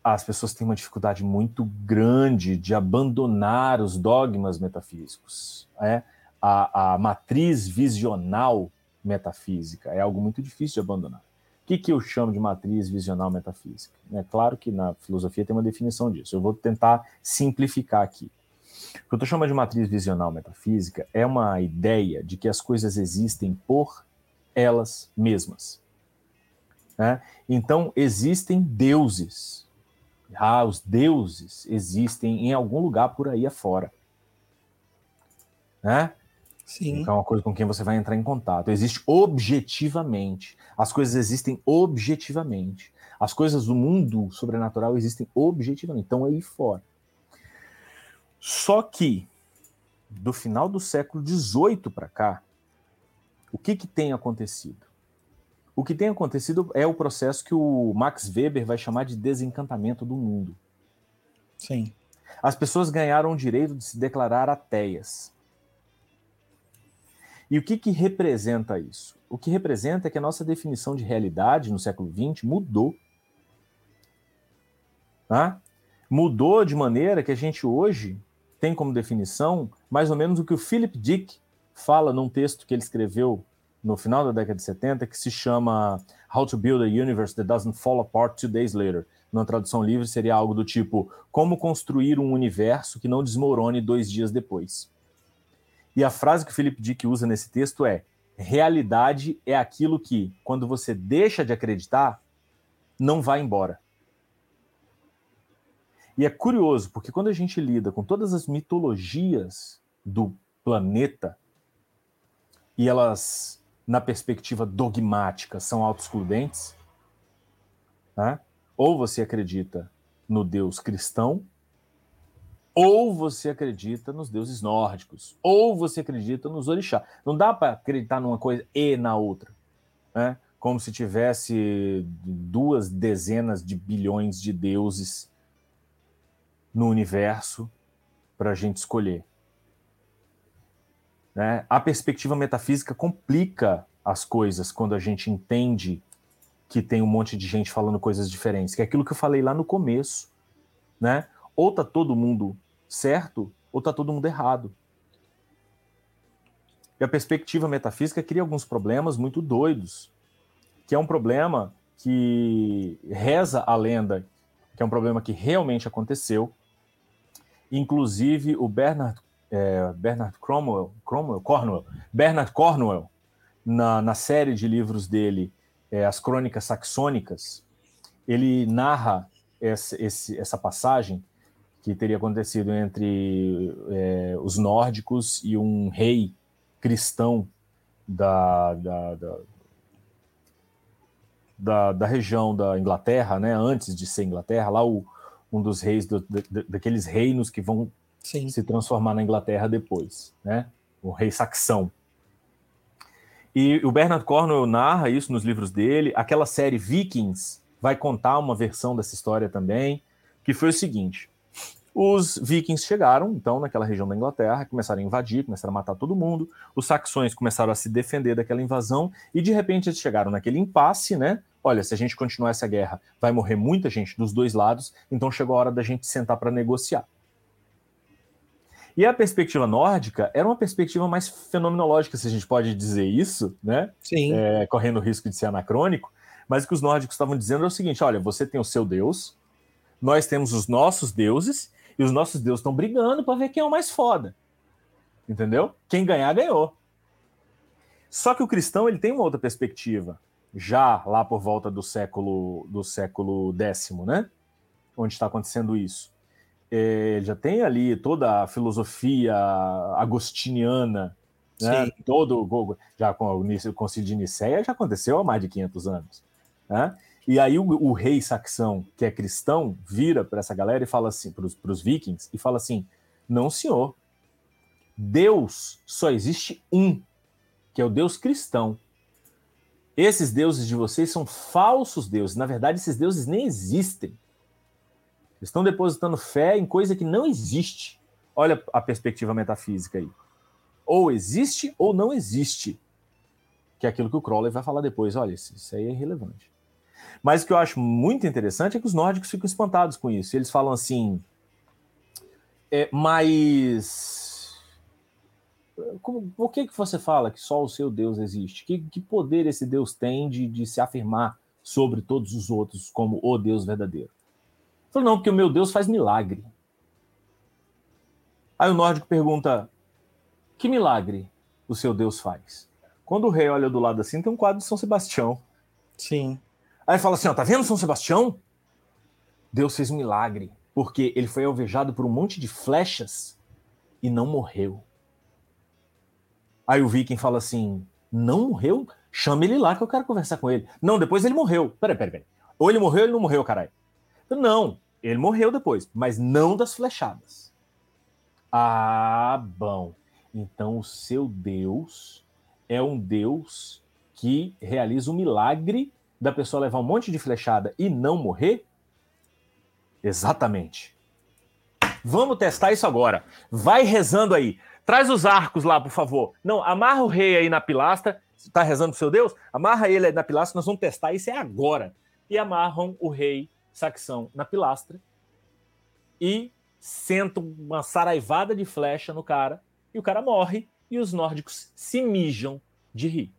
as pessoas têm uma dificuldade muito grande de abandonar os dogmas metafísicos. É? A, a matriz visional metafísica é algo muito difícil de abandonar. O que, que eu chamo de matriz visional metafísica? É claro que na filosofia tem uma definição disso. Eu vou tentar simplificar aqui. O que eu estou chamando de matriz visional metafísica é uma ideia de que as coisas existem por elas mesmas. Né? Então, existem deuses. Ah, os deuses existem em algum lugar por aí afora. Né? Sim. Então é uma coisa com quem você vai entrar em contato. Existe objetivamente. As coisas existem objetivamente. As coisas do mundo sobrenatural existem objetivamente. Então aí fora. Só que, do final do século XVIII para cá, o que, que tem acontecido? O que tem acontecido é o processo que o Max Weber vai chamar de desencantamento do mundo. Sim. As pessoas ganharam o direito de se declarar ateias. E o que, que representa isso? O que representa é que a nossa definição de realidade no século XX mudou. Tá? Mudou de maneira que a gente hoje tem como definição mais ou menos o que o Philip Dick fala num texto que ele escreveu no final da década de 70, que se chama How to Build a Universe That Doesn't Fall Apart Two Days Later. Na tradução livre seria algo do tipo Como construir um universo que não desmorone dois dias depois. E a frase que o Philip Dick usa nesse texto é: realidade é aquilo que, quando você deixa de acreditar, não vai embora. E é curioso, porque quando a gente lida com todas as mitologias do planeta, e elas, na perspectiva dogmática, são autoexcludentes, né? ou você acredita no Deus cristão, ou você acredita nos deuses nórdicos, ou você acredita nos orixás. Não dá para acreditar numa coisa e na outra, né? como se tivesse duas dezenas de bilhões de deuses no universo para a gente escolher. Né? A perspectiva metafísica complica as coisas quando a gente entende que tem um monte de gente falando coisas diferentes, que é aquilo que eu falei lá no começo, né? Ou tá todo mundo certo, ou tá todo mundo errado. E a perspectiva metafísica cria alguns problemas muito doidos, que é um problema que reza a lenda, que é um problema que realmente aconteceu, Inclusive, o Bernard, é, Bernard Cromwell, Cromwell, Cornwell, Bernard Cornwell, na, na série de livros dele, é, As Crônicas Saxônicas, ele narra essa, esse, essa passagem que teria acontecido entre é, os nórdicos e um rei cristão da, da, da, da, da região da Inglaterra, né, antes de ser Inglaterra, lá o, um dos reis do, daqueles reinos que vão Sim. se transformar na Inglaterra depois, né? O rei saxão. E o Bernard Cornwell narra isso nos livros dele. Aquela série Vikings vai contar uma versão dessa história também, que foi o seguinte: os vikings chegaram, então, naquela região da Inglaterra, começaram a invadir, começaram a matar todo mundo. Os saxões começaram a se defender daquela invasão e de repente eles chegaram naquele impasse, né? Olha, se a gente continuar essa guerra, vai morrer muita gente dos dois lados, então chegou a hora da gente sentar para negociar. E a perspectiva nórdica era uma perspectiva mais fenomenológica, se a gente pode dizer isso, né? Sim. É, correndo o risco de ser anacrônico, mas o que os nórdicos estavam dizendo é o seguinte: olha, você tem o seu deus, nós temos os nossos deuses, e os nossos deuses estão brigando para ver quem é o mais foda. Entendeu? Quem ganhar, ganhou. Só que o cristão ele tem uma outra perspectiva já lá por volta do século do século X, né? Onde está acontecendo isso. É, já tem ali toda a filosofia agostiniana, né? todo já com o concílio de Nicéia já aconteceu há mais de 500 anos, né? E aí o, o rei saxão, que é cristão, vira para essa galera e fala assim, para os vikings, e fala assim: não, senhor, Deus só existe um. que é o Deus cristão. Esses deuses de vocês são falsos deuses. Na verdade, esses deuses nem existem. Estão depositando fé em coisa que não existe. Olha a perspectiva metafísica aí. Ou existe ou não existe. Que é aquilo que o Crowley vai falar depois. Olha, isso aí é irrelevante. Mas o que eu acho muito interessante é que os nórdicos ficam espantados com isso. Eles falam assim. É, mas. Como, por que, que você fala que só o seu Deus existe? Que, que poder esse Deus tem de, de se afirmar sobre todos os outros como o Deus verdadeiro? Falou, não, porque o meu Deus faz milagre. Aí o nórdico pergunta: que milagre o seu Deus faz? Quando o rei olha do lado assim, tem um quadro de São Sebastião. Sim. Aí fala assim: ó, tá vendo São Sebastião? Deus fez um milagre, porque ele foi alvejado por um monte de flechas e não morreu. Aí o viking fala assim: não morreu? Chama ele lá que eu quero conversar com ele. Não, depois ele morreu. Peraí, peraí, peraí. Ou ele morreu ou ele não morreu, caralho. Não, ele morreu depois, mas não das flechadas. Ah, bom. Então o seu Deus é um Deus que realiza um milagre da pessoa levar um monte de flechada e não morrer? Exatamente. Vamos testar isso agora. Vai rezando aí. Traz os arcos lá, por favor. Não, amarra o rei aí na pilastra. Está rezando pro seu Deus? Amarra ele aí na pilastra. Nós vamos testar isso é agora. E amarram o rei saxão na pilastra e sentam uma saraivada de flecha no cara e o cara morre e os nórdicos se mijam de rir.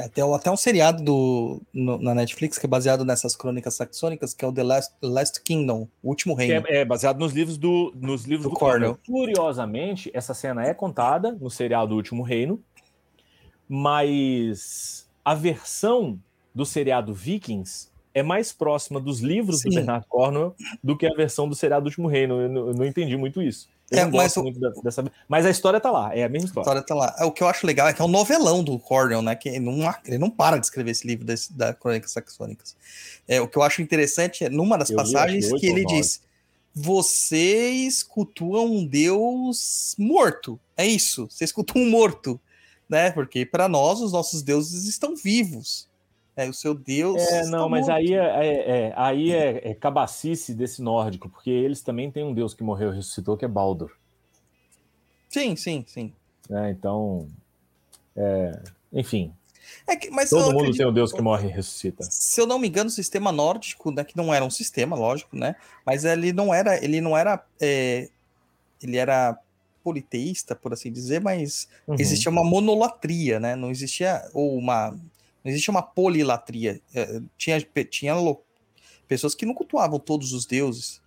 Até, até um seriado do, no, na Netflix que é baseado nessas crônicas saxônicas, que é o The Last, Last Kingdom, o último reino. É, é, baseado nos livros do, nos livros do, do Cornell. Curiosamente, essa cena é contada no serial do Último Reino, mas a versão do seriado Vikings é mais próxima dos livros Sim. do Bernard Cornwell do que a versão do seriado do Último Reino. Eu não, eu não entendi muito isso. Eu É, não mas gosto o- muito dessa. Mas a história tá lá, é a mesma A história. história tá lá. É, O que eu acho legal é que é um novelão do Cornell, né? Que ele não, ele não para de escrever esse livro desse, da Crônicas Saxônicas. É, o que eu acho interessante é numa das Eu li, passagens acho que ele diz: Vocês cultuam um Deus morto. É isso. Vocês cultuam um morto. Né? Porque para nós, os nossos deuses estão vivos. É, o seu Deus. É, não, mas morto. aí, é, é- é- aí é, é cabacice desse nórdico, porque eles também têm um deus que morreu e ressuscitou, que é Baldur. Sim, sim, sim. né? Então, é, enfim, É que, todo mundo acredito- tem um deus que morre e ressuscita. se eu não me engano, o sistema nórdico, né, que não era um sistema, lógico, né? Mas ele não era, ele não era, é, ele era politeísta, por assim dizer, mas Uhum. existia uma monolatria, né? Não existia ou uma, não existia uma polilatria. É, tinha tinha pessoas que não cultuavam todos os deuses.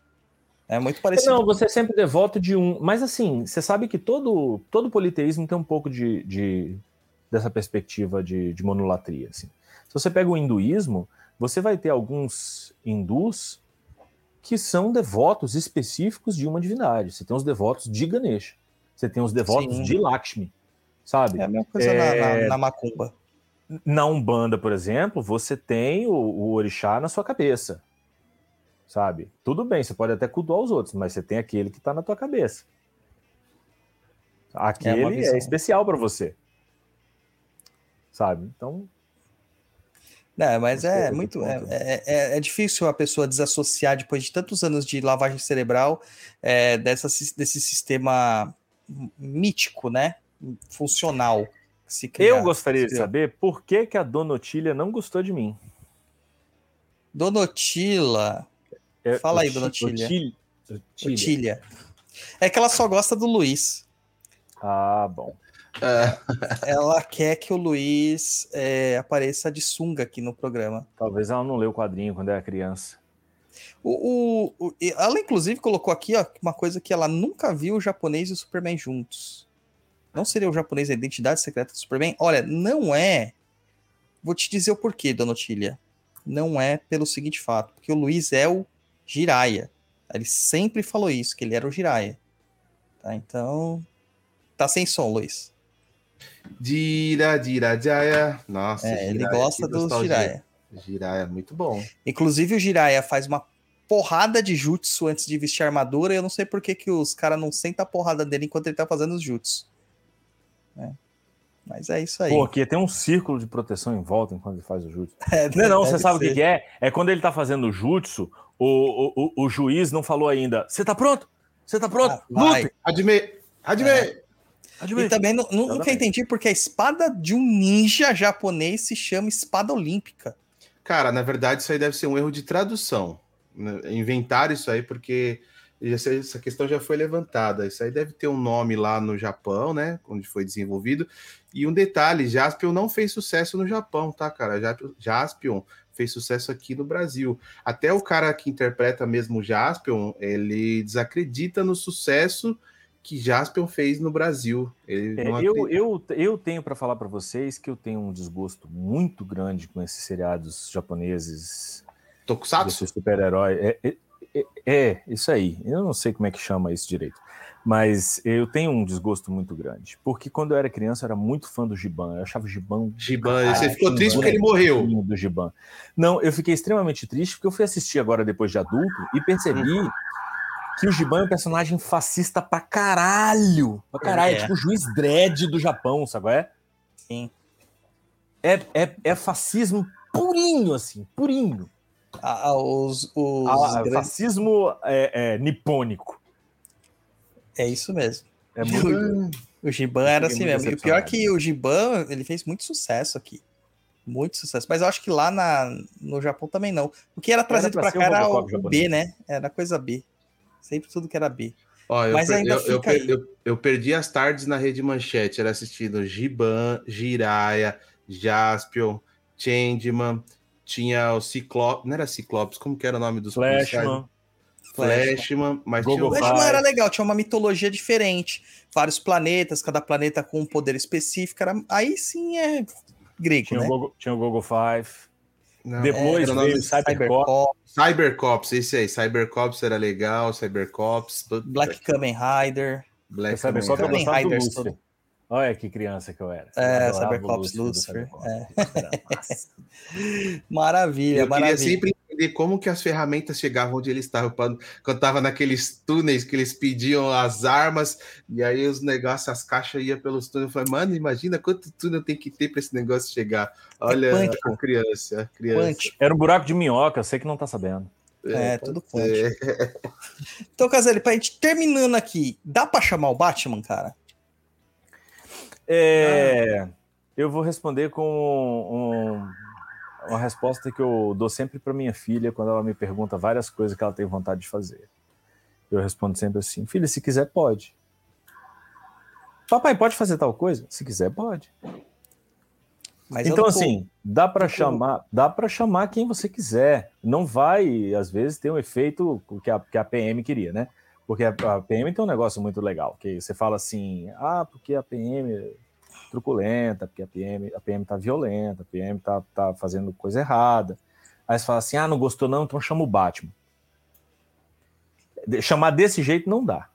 É muito parecido. Não, você é sempre devoto de um. Mas assim, você sabe que todo, todo politeísmo tem um pouco de, de- dessa perspectiva de, de monolatria. Assim. Se você pega o hinduísmo, você vai ter alguns hindus que são devotos específicos de uma divindade. Você tem os devotos de Ganesha. Você tem os devotos Sim. de Lakshmi. Sabe? É a mesma coisa na- É, na, na macumba. Na Umbanda, por exemplo, você tem o, o orixá na sua cabeça. Sabe? Tudo bem, você pode até cultuar os outros, mas você tem aquele que está na tua cabeça. Aquele é, visão. especial para você. Sabe? Então, É, mas Não sei é muito. É, é, é- é difícil a pessoa desassociar depois de tantos anos de lavagem cerebral é, dessa, desse sistema mítico, né? Funcional. Se cria- eu gostaria se de saber por que, que a Dona Otília não gostou de mim. Donotila. É, Fala aí. Otília. Otília. É que ela só gosta do Luiz. Ah, bom. É, <laughs> Ela quer que o Luiz é, apareça de sunga aqui no programa. Talvez ela não leu o quadrinho quando era criança. O, o- o- ela, inclusive, colocou aqui ó, uma coisa que ela nunca viu o japonês e o Superman juntos. Não seria o japonês a identidade secreta do Superman? Olha, não é. Vou te dizer o porquê, Dona Otília. Não é pelo seguinte fato, porque o Luiz é o Jiraya. Ele sempre falou isso, que ele era o Jiraya. Tá, então. Tá sem som, Luiz. Dira, Dira, Jaya. Nossa, É, ele gosta que do nostalgia. Jiraya. Jiraiya, muito bom. Inclusive, o Jiraiya faz uma porrada de jutsu antes de vestir a armadura. Eu não sei por que, que os caras não sentam a porrada dele enquanto ele tá fazendo os jutsu. Né? Mas é isso aí. Porque tem um círculo de proteção em volta enquanto ele faz o jutsu. <laughs> É, Não, não, você sabe o que que é? É quando ele tá fazendo o jutsu, o, o, o, o juiz não falou ainda. Você tá pronto? Você tá pronto? Ah. Lute! Adme, Adme. É. E também nu- nunca entendi porque a espada de um ninja japonês se chama espada olímpica. Cara, na verdade, isso aí deve ser um erro de tradução. né? Inventaram isso aí porque essa questão já foi levantada. Isso aí deve ter um nome lá no Japão, né? Onde foi desenvolvido. E um detalhe: Jaspion não fez sucesso no Japão, tá, cara? Jaspion- fez sucesso aqui no Brasil. Até o cara que interpreta mesmo o Jaspion, ele desacredita no sucesso que Jaspion fez no Brasil. É, eu, eu, eu tenho para falar para vocês que eu tenho um desgosto muito grande com esses seriados japoneses, Tokusatsu? super-herói. É, é, é- isso aí. Eu não sei como é que chama isso direito. Mas eu tenho um desgosto muito grande. Porque quando eu era criança, eu era muito fã do Giban. Eu achava o Giban Giban, você ficou triste porque ele morreu. do Giban. Não, eu fiquei extremamente triste porque eu fui assistir agora depois de adulto e percebi que o Giban é um personagem fascista pra caralho. Pra caralho. É, É. tipo o juiz dread do Japão, sabe? É, Sim. é, é, é fascismo purinho, assim, purinho. Ah, ah, os, os Ah, grandes- fascismo é, é, nipônico. É isso mesmo. É muito. O Giban era assim mesmo. E o pior é que o Giban, ele fez muito sucesso aqui. Muito sucesso. Mas eu acho que lá na, no Japão também não. O que era trazido ser cá o era o, o B, né? Era coisa B. Sempre tudo que era B. Ó, eu, Mas per- ainda eu, eu per- aí. eu- eu perdi as tardes na Rede Manchete, era assistindo Giban, Jiraya, Jaspion, Changeman, tinha o Ciclopes, não era Ciclopes, como que era o nome dos? Flashman. Flashman, mas Gogo tinha. Flashman era legal, tinha uma mitologia diferente. Vários planetas, cada planeta com um poder específico. Era... Aí sim é grego, Tinha, né? o Gogo, tinha o Gogo Five. não, Depois nome veio o Cybercop. Cybercop, Cybercops, esse aí, Cybercops era legal, Cybercops, Black Kamen Rider. Black O Cybercop eu Kamen Olha que criança que eu era. É, Eu Cybercops Lucifer, é. <laughs> Maravilha, Eu queria maravilha. sempre entender como que as ferramentas chegavam onde eles estavam. Quando quando tava naqueles túneis que eles pediam as armas, e aí os negócios, as caixas iam pelos túneis. Eu falei, mano, imagina quanto túnel tem que ter para esse negócio chegar. Olha, quântico. a criança, a criança. Quântico. Era um buraco de minhoca, você que não tá sabendo. É, pode tudo ser. <laughs> Então, Caselli, pra gente terminando aqui, dá pra chamar o Batman, cara? É, Eu vou responder com um- uma resposta que eu dou sempre para minha filha quando ela me pergunta várias coisas que ela tem vontade de fazer. Eu respondo sempre assim: filha, se quiser, pode. Papai, pode fazer tal coisa? Se quiser, pode. Mas então, assim, dá para chamar, dá para chamar quem você quiser. Não vai, às vezes, ter um efeito que a, que a PM queria, né? Porque a, PM tem um negócio muito legal, que você fala assim, ah, porque a PM é truculenta, porque a PM, a PM tá violenta, a PM tá, tá fazendo coisa errada. Aí você fala assim, ah, não gostou não, então chama o Batman. Chamar desse jeito não dá.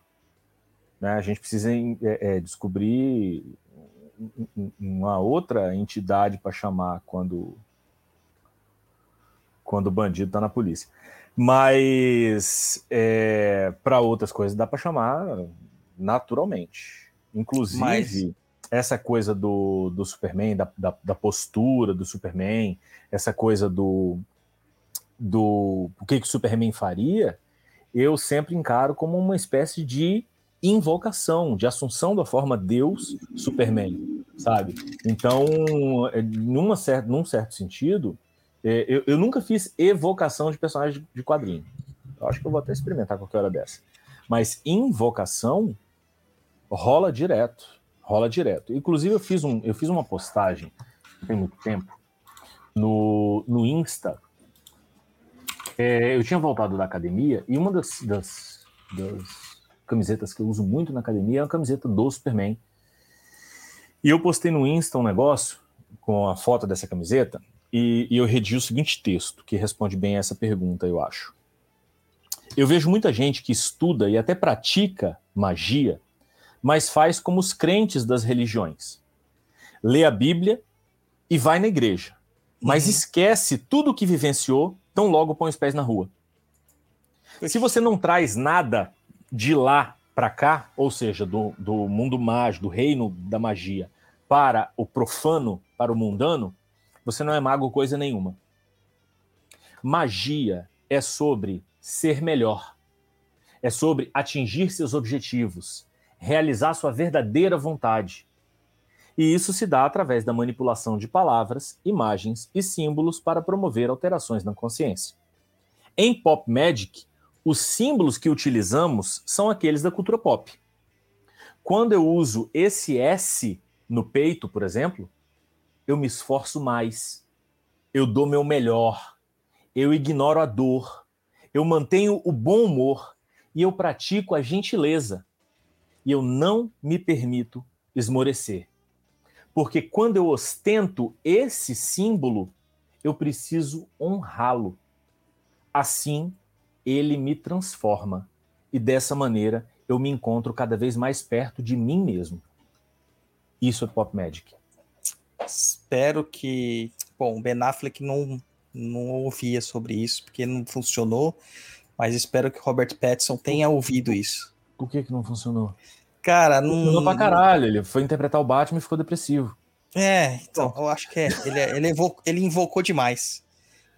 Né? A gente precisa é, é, descobrir um- um- uma outra entidade para chamar quando quando o bandido está na polícia. Mas para outras coisas dá para chamar naturalmente. Inclusive, Mas- essa coisa do, do Superman, da, da, da postura do Superman, essa coisa do, do o que, que o Superman faria, eu sempre encaro como uma espécie de invocação, de assunção da forma Deus Superman, sabe? Então, é, numa cer num certo sentido, é, eu, eu nunca fiz evocação de personagem de quadrinho. Eu acho que eu vou até experimentar qualquer hora dessa. Mas invocação rola direto, rola direto. Inclusive, eu fiz, um, eu fiz uma postagem, tem muito tempo, no, no Insta. É, eu tinha voltado da academia e uma das, das, das camisetas que eu uso muito na academia é uma camiseta do Superman. E eu postei no Insta um negócio com a foto dessa camiseta e, e eu redigi o seguinte texto, que responde bem a essa pergunta, eu acho. Eu vejo muita gente que estuda e até pratica magia, mas faz como os crentes das religiões. Lê a Bíblia e vai na igreja, mas Uhum. esquece tudo o que vivenciou, tão logo põe os pés na rua. Se você não traz nada de lá para cá, ou seja, do, do mundo mágico, do reino da magia, para o profano, para o mundano, você não é mago coisa nenhuma. Magia é sobre ser melhor, é sobre atingir seus objetivos, realizar sua verdadeira vontade. E isso se dá através da manipulação de palavras, imagens e símbolos para promover alterações na consciência. Em Pop Magic, os símbolos que utilizamos são aqueles da cultura pop. Quando eu uso esse S no peito, por exemplo, eu me esforço mais, eu dou meu melhor, eu ignoro a dor, eu mantenho o bom humor e eu pratico a gentileza. E eu não me permito esmorecer. Porque quando eu ostento esse símbolo, eu preciso honrá-lo. Assim, ele me transforma. E dessa maneira, eu me encontro cada vez mais perto de mim mesmo. Isso é Pop Magic. Espero que. Bom, o Ben Affleck não, não ouvia sobre isso, porque não funcionou. Mas espero que Robert Pattinson tenha ouvido isso. Por que, que não funcionou? Cara, não. Funcionou pra caralho. Ele foi interpretar o Batman e ficou depressivo. É, então, eu acho que é. Ele, ele, evocou, ele invocou demais.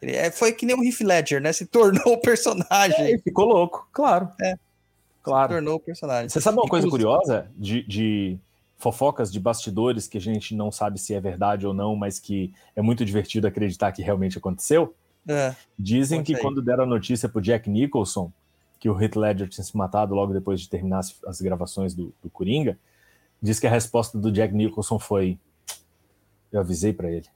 Ele é, foi que nem o Heath Ledger, né? Se tornou o personagem. É, ele ficou louco, claro. É. Claro. Se tornou o personagem. Você sabe uma coisa curiosa de, de fofocas de bastidores que a gente não sabe se é verdade ou não, mas que é muito divertido acreditar que realmente aconteceu? É, Dizem que quando deram a notícia pro Jack Nicholson que o Heath Ledger tinha se matado logo depois de terminar as, as gravações do, do Coringa, diz que a resposta do Jack Nicholson foi: Eu avisei para ele.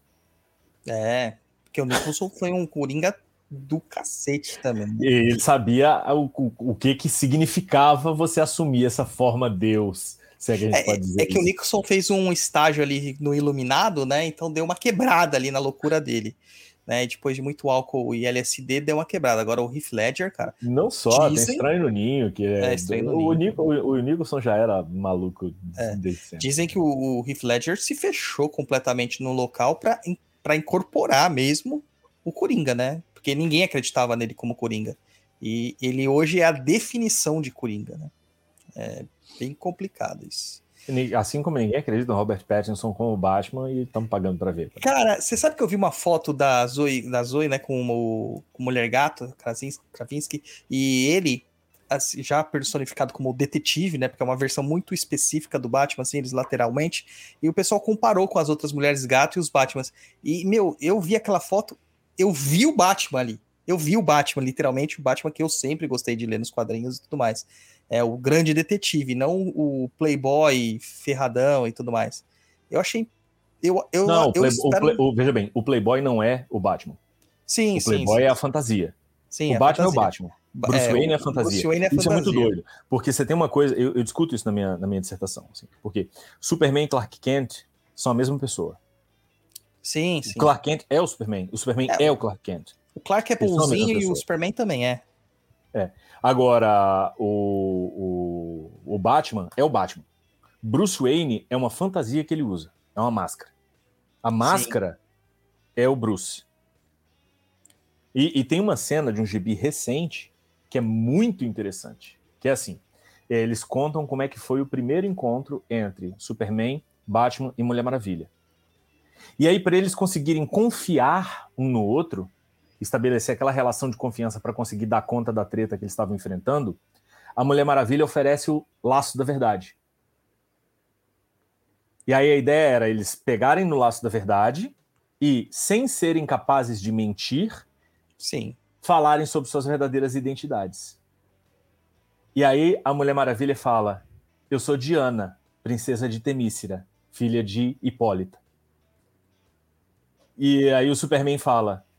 É, porque o Nicholson foi um coringa do cacete também. né? E ele sabia o, o, o que que significava você assumir essa forma Deus, se é que a gente pode dizer É que o isso. Nicholson fez um estágio ali no Iluminado, né? Então deu uma quebrada ali na loucura dele. Né? Depois de muito álcool e LSD, deu uma quebrada. Agora o Heath Ledger, cara. Não só, Dizem- tem Estranho no Ninho, que é. É, Estranho no o. Nico- o, o Nicholson já era maluco É. Dizem que o, o Heath Ledger se fechou completamente no local pra incorporar mesmo o Coringa, né? Porque ninguém acreditava nele como Coringa. E ele hoje é a definição de Coringa, né? É bem complicado isso. Ni- Assim como ninguém acredita no Robert Pattinson como Batman e estamos pagando para ver. Cara, você sabe que eu vi uma foto da Zoe, da Zoe né, com o, com o Mulher Gato, Krasinski, Krasinski, e ele, assim, já personificado como detetive, né, porque é uma versão muito específica do Batman, assim, eles lateralmente, e o pessoal comparou com as outras Mulheres Gato e os Batmans. E, meu, eu vi aquela foto, eu vi o Batman ali, eu vi o Batman, literalmente, o Batman que eu sempre gostei de ler nos quadrinhos e tudo mais. É o grande detetive, não o playboy ferradão e tudo mais. Eu achei... Eu, eu, Não, o eu o espero... Play- o- veja bem, o Playboy não é o Batman. Sim, o sim. Playboy sim, é a fantasia. sim, o é Batman é o fantasia. Batman. Bruce Wayne é a fantasia. Bruce Wayne é Isso é muito fantasia. doido. Porque você tem uma coisa, eu, eu discuto isso na minha, na minha dissertação. assim, porque Superman e Clark Kent são a mesma pessoa. Sim, sim. O Clark Kent é o Superman. O Superman É. é, o Clark Kent. O Clark é bonzinho e o. Superman também é. Agora, o, o, o Batman é o Batman. Bruce Wayne é uma fantasia que ele usa. É uma máscara. A máscara é o Bruce. E, e tem uma cena de um gibi recente que é muito interessante. Que é assim: eles contam como é que foi o primeiro encontro entre Superman, Batman e Mulher Maravilha. E aí, para eles conseguirem confiar um no outro, estabelecer aquela relação de confiança para conseguir dar conta da treta que eles estavam enfrentando, a Mulher Maravilha oferece o laço da verdade. E aí a ideia era eles pegarem no laço da verdade e, sem serem capazes de mentir, Sim. falarem sobre suas verdadeiras identidades. E aí a Mulher Maravilha fala: Eu sou Diana, princesa de Temícera, filha de Hipólita. E aí o Superman fala: "E-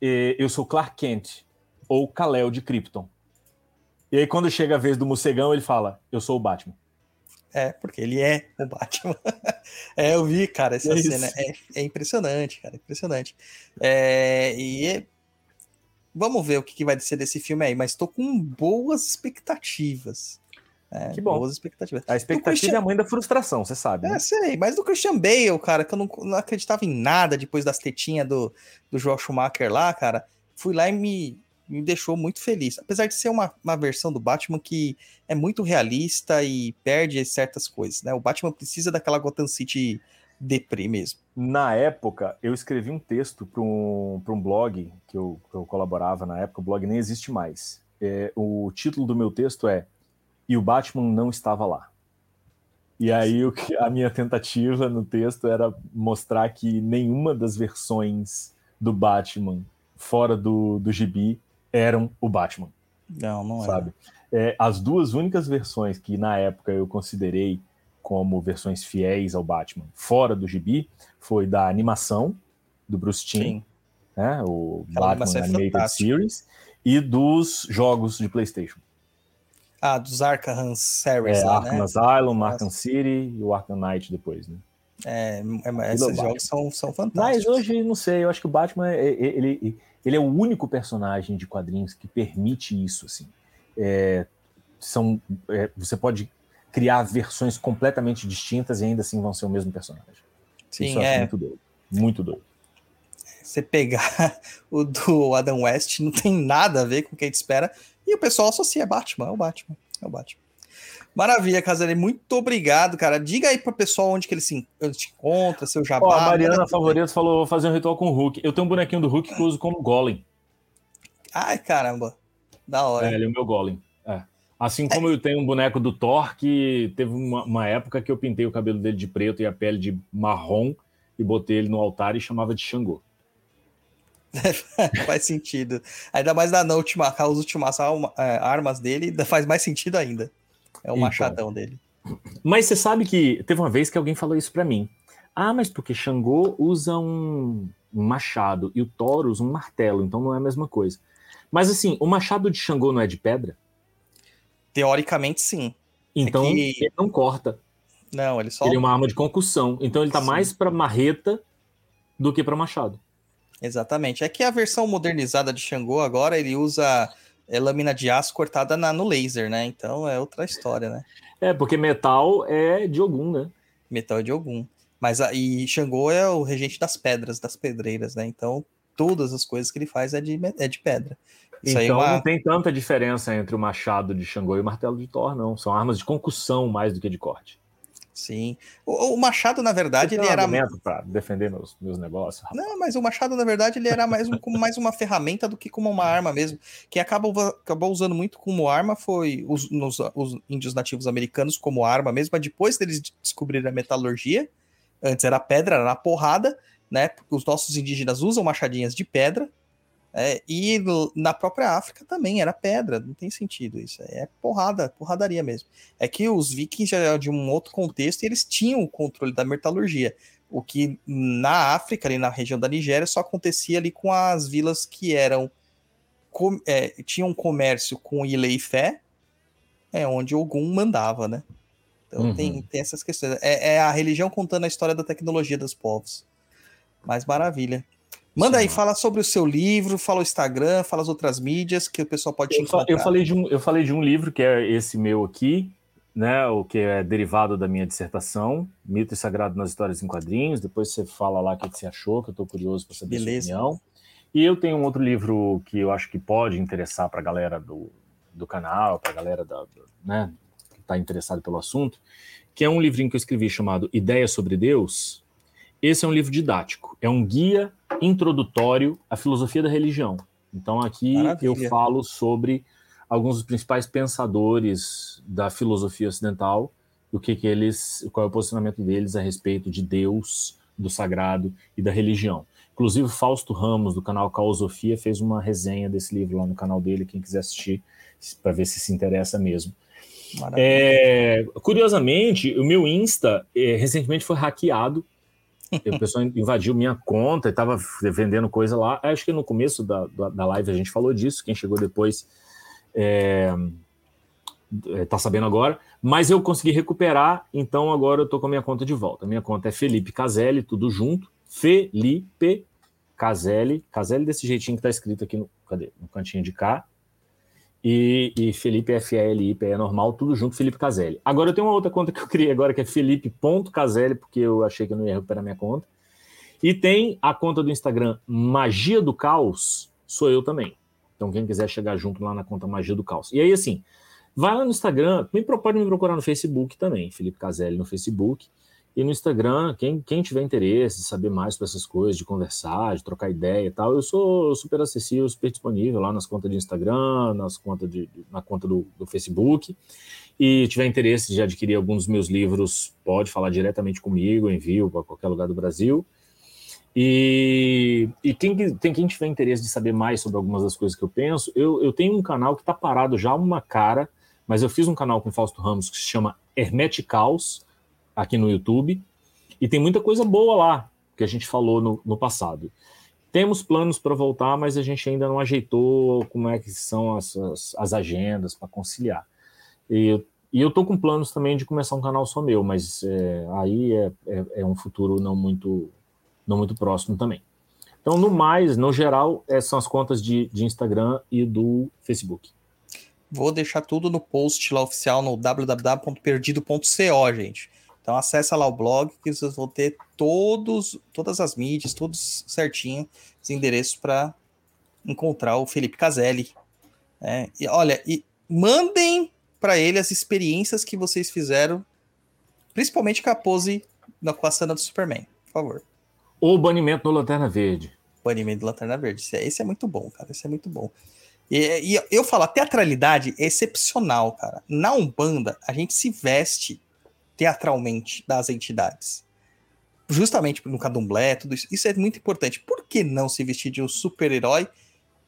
Eu sou Clark Kent, ou Kal-El de Krypton. E aí quando chega a vez do morcegão, ele fala: Eu sou o Batman. É, porque ele é o Batman. <laughs> é, eu vi, cara, essa É cena. É, é impressionante, cara, impressionante. É, e é- vamos ver o que, que vai ser desse filme aí, mas tô com boas expectativas. É, Que bom. Boas expectativas. A expectativa Christian- é a mãe da frustração, você sabe. né? É, sei, mas do Christian Bale, cara, que eu não, não acreditava em nada depois das tetinhas do, do Joel Schumacher lá, cara, fui lá e me, me deixou muito feliz. Apesar de ser uma, uma versão do Batman que é muito realista e perde certas coisas, né? O Batman precisa daquela Gotham City deprê mesmo. Na época, eu escrevi um texto para um, um blog que eu, que eu colaborava na época, o blog nem existe mais. É, o título do meu texto é E o Batman não estava lá. E aí o que, a minha tentativa no texto era mostrar que nenhuma das versões do Batman fora do, do gibi eram o Batman. Não, não sabe? É, as duas únicas versões que na época eu considerei como versões fiéis ao Batman fora do gibi foi da animação do Bruce Timm, né, o Aquela Batman é Animated Series, e dos jogos de PlayStation. Ah, dos Arkham Series, é, lá, Arkham né? Asylum, Arkham City e o Arkham Knight depois, né? É, é esses jogos são, são fantásticos. Mas hoje, não sei, eu acho que o Batman, ele, ele é o único personagem de quadrinhos que permite isso, assim. É, são, é, você pode criar versões completamente distintas e ainda assim vão ser o mesmo personagem. Sim, Isso é muito doido. Muito doido. Você pegar <laughs> o do Adam West não tem nada a ver com o que a gente espera. E o pessoal associa Batman, é o Batman, é o Batman. Maravilha, Caselli, muito obrigado, cara. Diga aí pro pessoal onde que ele se, se encontra, seu jabá. Ó, a Mariana Favorito falou, vou fazer um ritual com o Hulk. Eu tenho um bonequinho do Hulk que eu uso como Golem. Ai, caramba. Da hora. É, ele é o meu Golem. É. Assim como eu tenho um boneco do Thor, que teve uma, uma, época que eu pintei o cabelo dele de preto e a pele de marrom e botei ele no altar e chamava de Xangô. <laughs> faz sentido. Ainda mais na última, as últimas é, armas dele, faz mais sentido ainda. É o então, machadão dele. Mas você sabe que teve uma vez que alguém falou isso para mim. Ah, mas porque Xangô usa um machado e o Thor usa um martelo, então não é a mesma coisa. Mas assim, o machado de Xangô não é de pedra? Teoricamente, sim. Então, é que... ele não corta. Não, ele só. Ele é uma arma de concussão. Então, ele tá sim. mais para marreta do que para machado. Exatamente. É que a versão modernizada de Xangô agora ele usa é, lâmina de aço cortada na, no laser, né? Então é outra história, né? É, porque metal é de Ogum, né? Metal é de Ogum. Mas a, e Xangô é o regente das pedras, das pedreiras, né? Então todas as coisas que ele faz é de, é de pedra. Isso então uma... não tem tanta diferença entre o machado de Xangô e o martelo de Thor, não. São armas de concussão mais do que de corte. Sim. O, o Machado, na verdade, ele um era. para defender meus, meus negócios. Rapaz. Não, mas o Machado, na verdade, ele era mais um, mais uma ferramenta do que como uma arma mesmo. Quem acabou, acabou usando muito como arma foi os, nos, os índios nativos americanos como arma mesmo, mas depois deles descobrirem a metalurgia, antes era pedra, era na porrada, né? Os nossos indígenas usam machadinhas de pedra, é, e na própria África também era pedra, não tem sentido isso. É porrada, porradaria mesmo. É que os vikings já de um outro contexto e eles tinham o controle da metalurgia. O que na África, ali na região da Nigéria, só acontecia ali com as vilas que eram. Com, é, tinham um comércio com Ilha e Fé, é onde Ogum mandava, né? Então uhum. tem, tem essas questões. É, é a religião contando a história da tecnologia dos povos. Mas maravilha. Manda aí, fala sobre o seu livro, fala o Instagram, fala as outras mídias que o pessoal pode te encontrar. Eu falei, de um, eu falei de um livro que é esse meu aqui, né? O que é derivado da minha dissertação, Mito e Sagrado nas Histórias em Quadrinhos. Depois você fala lá o que você achou, que eu estou curioso para saber Beleza. a sua opinião. E eu tenho um outro livro que eu acho que pode interessar para a galera do, do canal, para a galera da, né, que está interessado pelo assunto, que é um livrinho que eu escrevi chamado Ideias sobre Deus. Esse é um livro didático, é um guia introdutório à filosofia da religião. Então aqui Maravilha. eu falo sobre alguns dos principais pensadores da filosofia ocidental, o que, que eles, qual é o posicionamento deles a respeito de Deus, do sagrado e da religião. Inclusive Fausto Ramos do canal Caosofia fez uma resenha desse livro lá no canal dele, quem quiser assistir para ver se se interessa mesmo. É, curiosamente, o meu Insta é, recentemente foi hackeado o pessoal invadiu minha conta e estava vendendo coisa lá. Acho que no começo da, da live a gente falou disso. Quem chegou depois é, é, tá sabendo agora. Mas eu consegui recuperar, então agora eu tô com a minha conta de volta. Minha conta é Felipe Caselli, tudo junto. Felipe Caselli. Caselli desse jeitinho que tá escrito aqui no, cadê? no cantinho de cá e, e Felipe F-A-L-I-P é normal, tudo junto, Felipe Caselli. Agora eu tenho uma outra conta que eu criei agora, que é Felipe.caselli, porque eu achei que eu não ia recuperar minha conta. E tem a conta do Instagram Magia do Caos, sou eu também. Então, quem quiser chegar junto lá na conta Magia do Caos. E aí, assim, vai lá no Instagram, me, pode me procurar no Facebook também, Felipe Caselli no Facebook. E no Instagram, quem, quem tiver interesse de saber mais sobre essas coisas, de conversar, de trocar ideia e tal, eu sou super acessível, super disponível lá nas contas de Instagram, nas contas de, na conta do, do Facebook. E tiver interesse de adquirir algum dos meus livros, pode falar diretamente comigo, envio para qualquer lugar do Brasil. E, e quem, tem, quem tiver interesse de saber mais sobre algumas das coisas que eu penso, eu, eu tenho um canal que está parado já uma cara, mas eu fiz um canal com o Fausto Ramos que se chama Hermeticaus, aqui no YouTube, e tem muita coisa boa lá que a gente falou no, no passado. Temos planos para voltar, mas a gente ainda não ajeitou como é que são as, as, as agendas para conciliar. E, e eu tô com planos também de começar um canal só meu, mas é, aí é, é, é, um futuro não muito, não muito próximo também. Então, no mais, no geral, é, são as contas de, de Instagram e do Facebook. Vou deixar tudo no post lá oficial no www.perdido.co, gente. Então acessa lá o blog que vocês vão ter todos, todas as mídias, todos certinho, os endereços para encontrar o Felipe Caselli. É, e olha, e mandem para ele as experiências que vocês fizeram, principalmente com a pose na, com a cena do Superman, por favor. Ou banimento no Lanterna Verde. Banimento do Lanterna Verde. Esse é, esse é muito bom, cara. Esse é muito bom. E, e eu falo, a teatralidade é excepcional, cara. Na Umbanda, a gente se veste teatralmente das entidades. Justamente no candomblé, tudo isso. Isso é muito importante. Por que não se vestir de um super-herói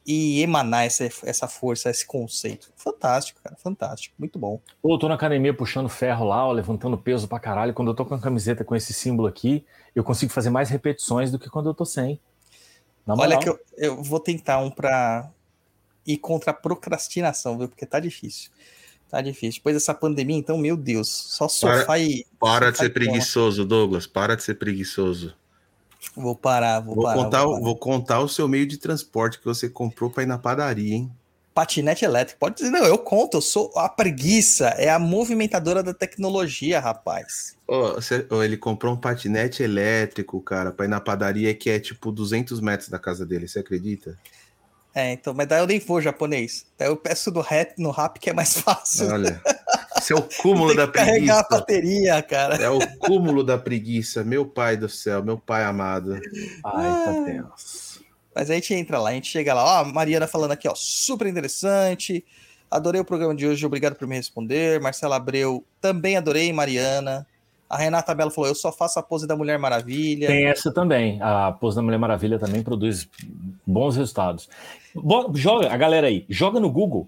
e emanar essa, essa força, esse conceito? Fantástico, cara. Fantástico. Muito bom. Pô, eu tô na academia puxando ferro lá, ó, levantando peso pra caralho. Quando eu tô com a camiseta com esse símbolo aqui, eu consigo fazer mais repetições do que quando eu tô sem. Olha que eu, eu vou tentar um pra ir contra a procrastinação, viu? Porque tá difícil. Tá difícil. Depois dessa pandemia, então, meu Deus, só sofá para, e. Para de ser preguiçoso, Douglas. Para de ser preguiçoso. Vou parar, vou, vou parar. Contar, vou, parar. vou contar o seu meio de transporte que você comprou para ir na padaria, hein? Patinete elétrico. Pode dizer, não, eu conto, eu sou a preguiça, é a movimentadora da tecnologia, rapaz. Oh, você, oh, ele comprou um patinete elétrico, cara, para ir na padaria que é tipo 200 metros da casa dele, você acredita? É, então, mas daí eu nem vou japonês. Daí eu peço no rap, no rap que é mais fácil. Olha, esse é o <laughs> cúmulo da preguiça. carregar a bateria, cara. É o cúmulo da preguiça, meu pai do céu, meu pai amado. Ai, tá tenso. Mas a gente entra lá, a gente chega lá, ó, a Mariana falando aqui, ó, super interessante. Adorei o programa de hoje, obrigado por me responder. Marcela Abreu, também adorei, Mariana. A Renata Belo falou: Eu só faço a pose da Mulher Maravilha. Tem essa também. A pose da Mulher Maravilha também produz bons resultados. Joga, a galera aí, joga no Google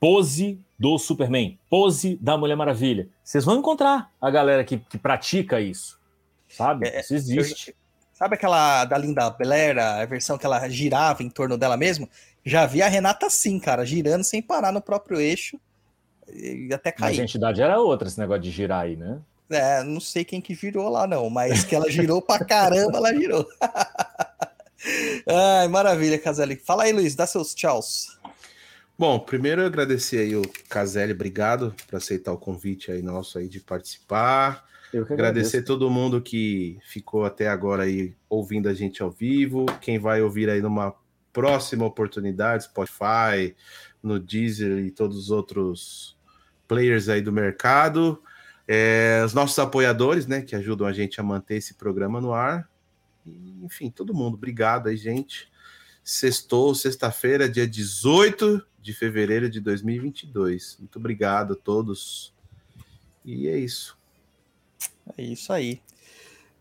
pose do Superman, pose da Mulher Maravilha. Vocês vão encontrar a galera que, que pratica isso. Sabe? É, isso existe. Eu, sabe aquela da Linda Blair, a versão que ela girava em torno dela mesmo? Já vi a Renata assim, cara, girando sem parar no próprio eixo e até cair. Mas a entidade era outra, esse negócio de girar aí, né? É, não sei quem que virou lá, não, mas que ela girou pra caramba, ela girou. <laughs> Ai, maravilha, Caselli. Fala aí, Luiz, dá seus tchauz. Bom, primeiro agradecer aí o Caselli, obrigado por aceitar o convite aí nosso aí de participar. Eu que agradecer todo mundo que ficou até agora aí ouvindo a gente ao vivo, quem vai ouvir aí numa próxima oportunidade, Spotify, no Deezer e todos os outros players aí do mercado. É, os nossos apoiadores, né, que ajudam a gente a manter esse programa no ar. E, enfim, todo mundo, obrigado aí, gente. Sextou, sexta-feira, dia 18 de fevereiro de 2022. Muito obrigado a todos. E é isso. É isso aí.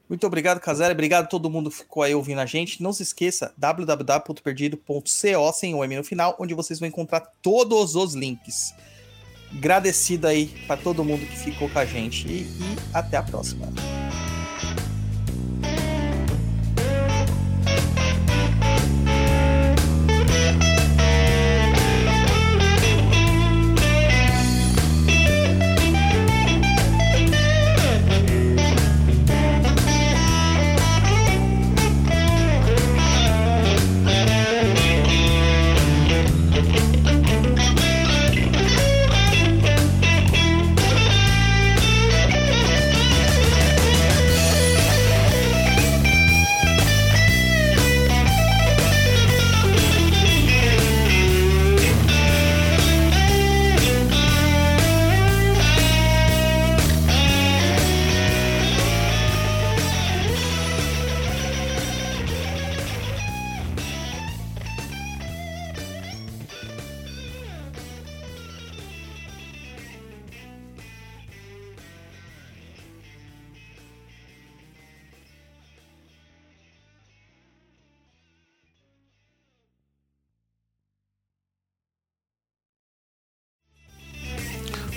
Muito obrigado, Casera. Obrigado a todo mundo que ficou aí ouvindo a gente. Não se esqueça, www.perdido.co, sem o M no final, onde vocês vão encontrar todos os links agradecido aí para todo mundo que ficou com a gente e, e até a próxima.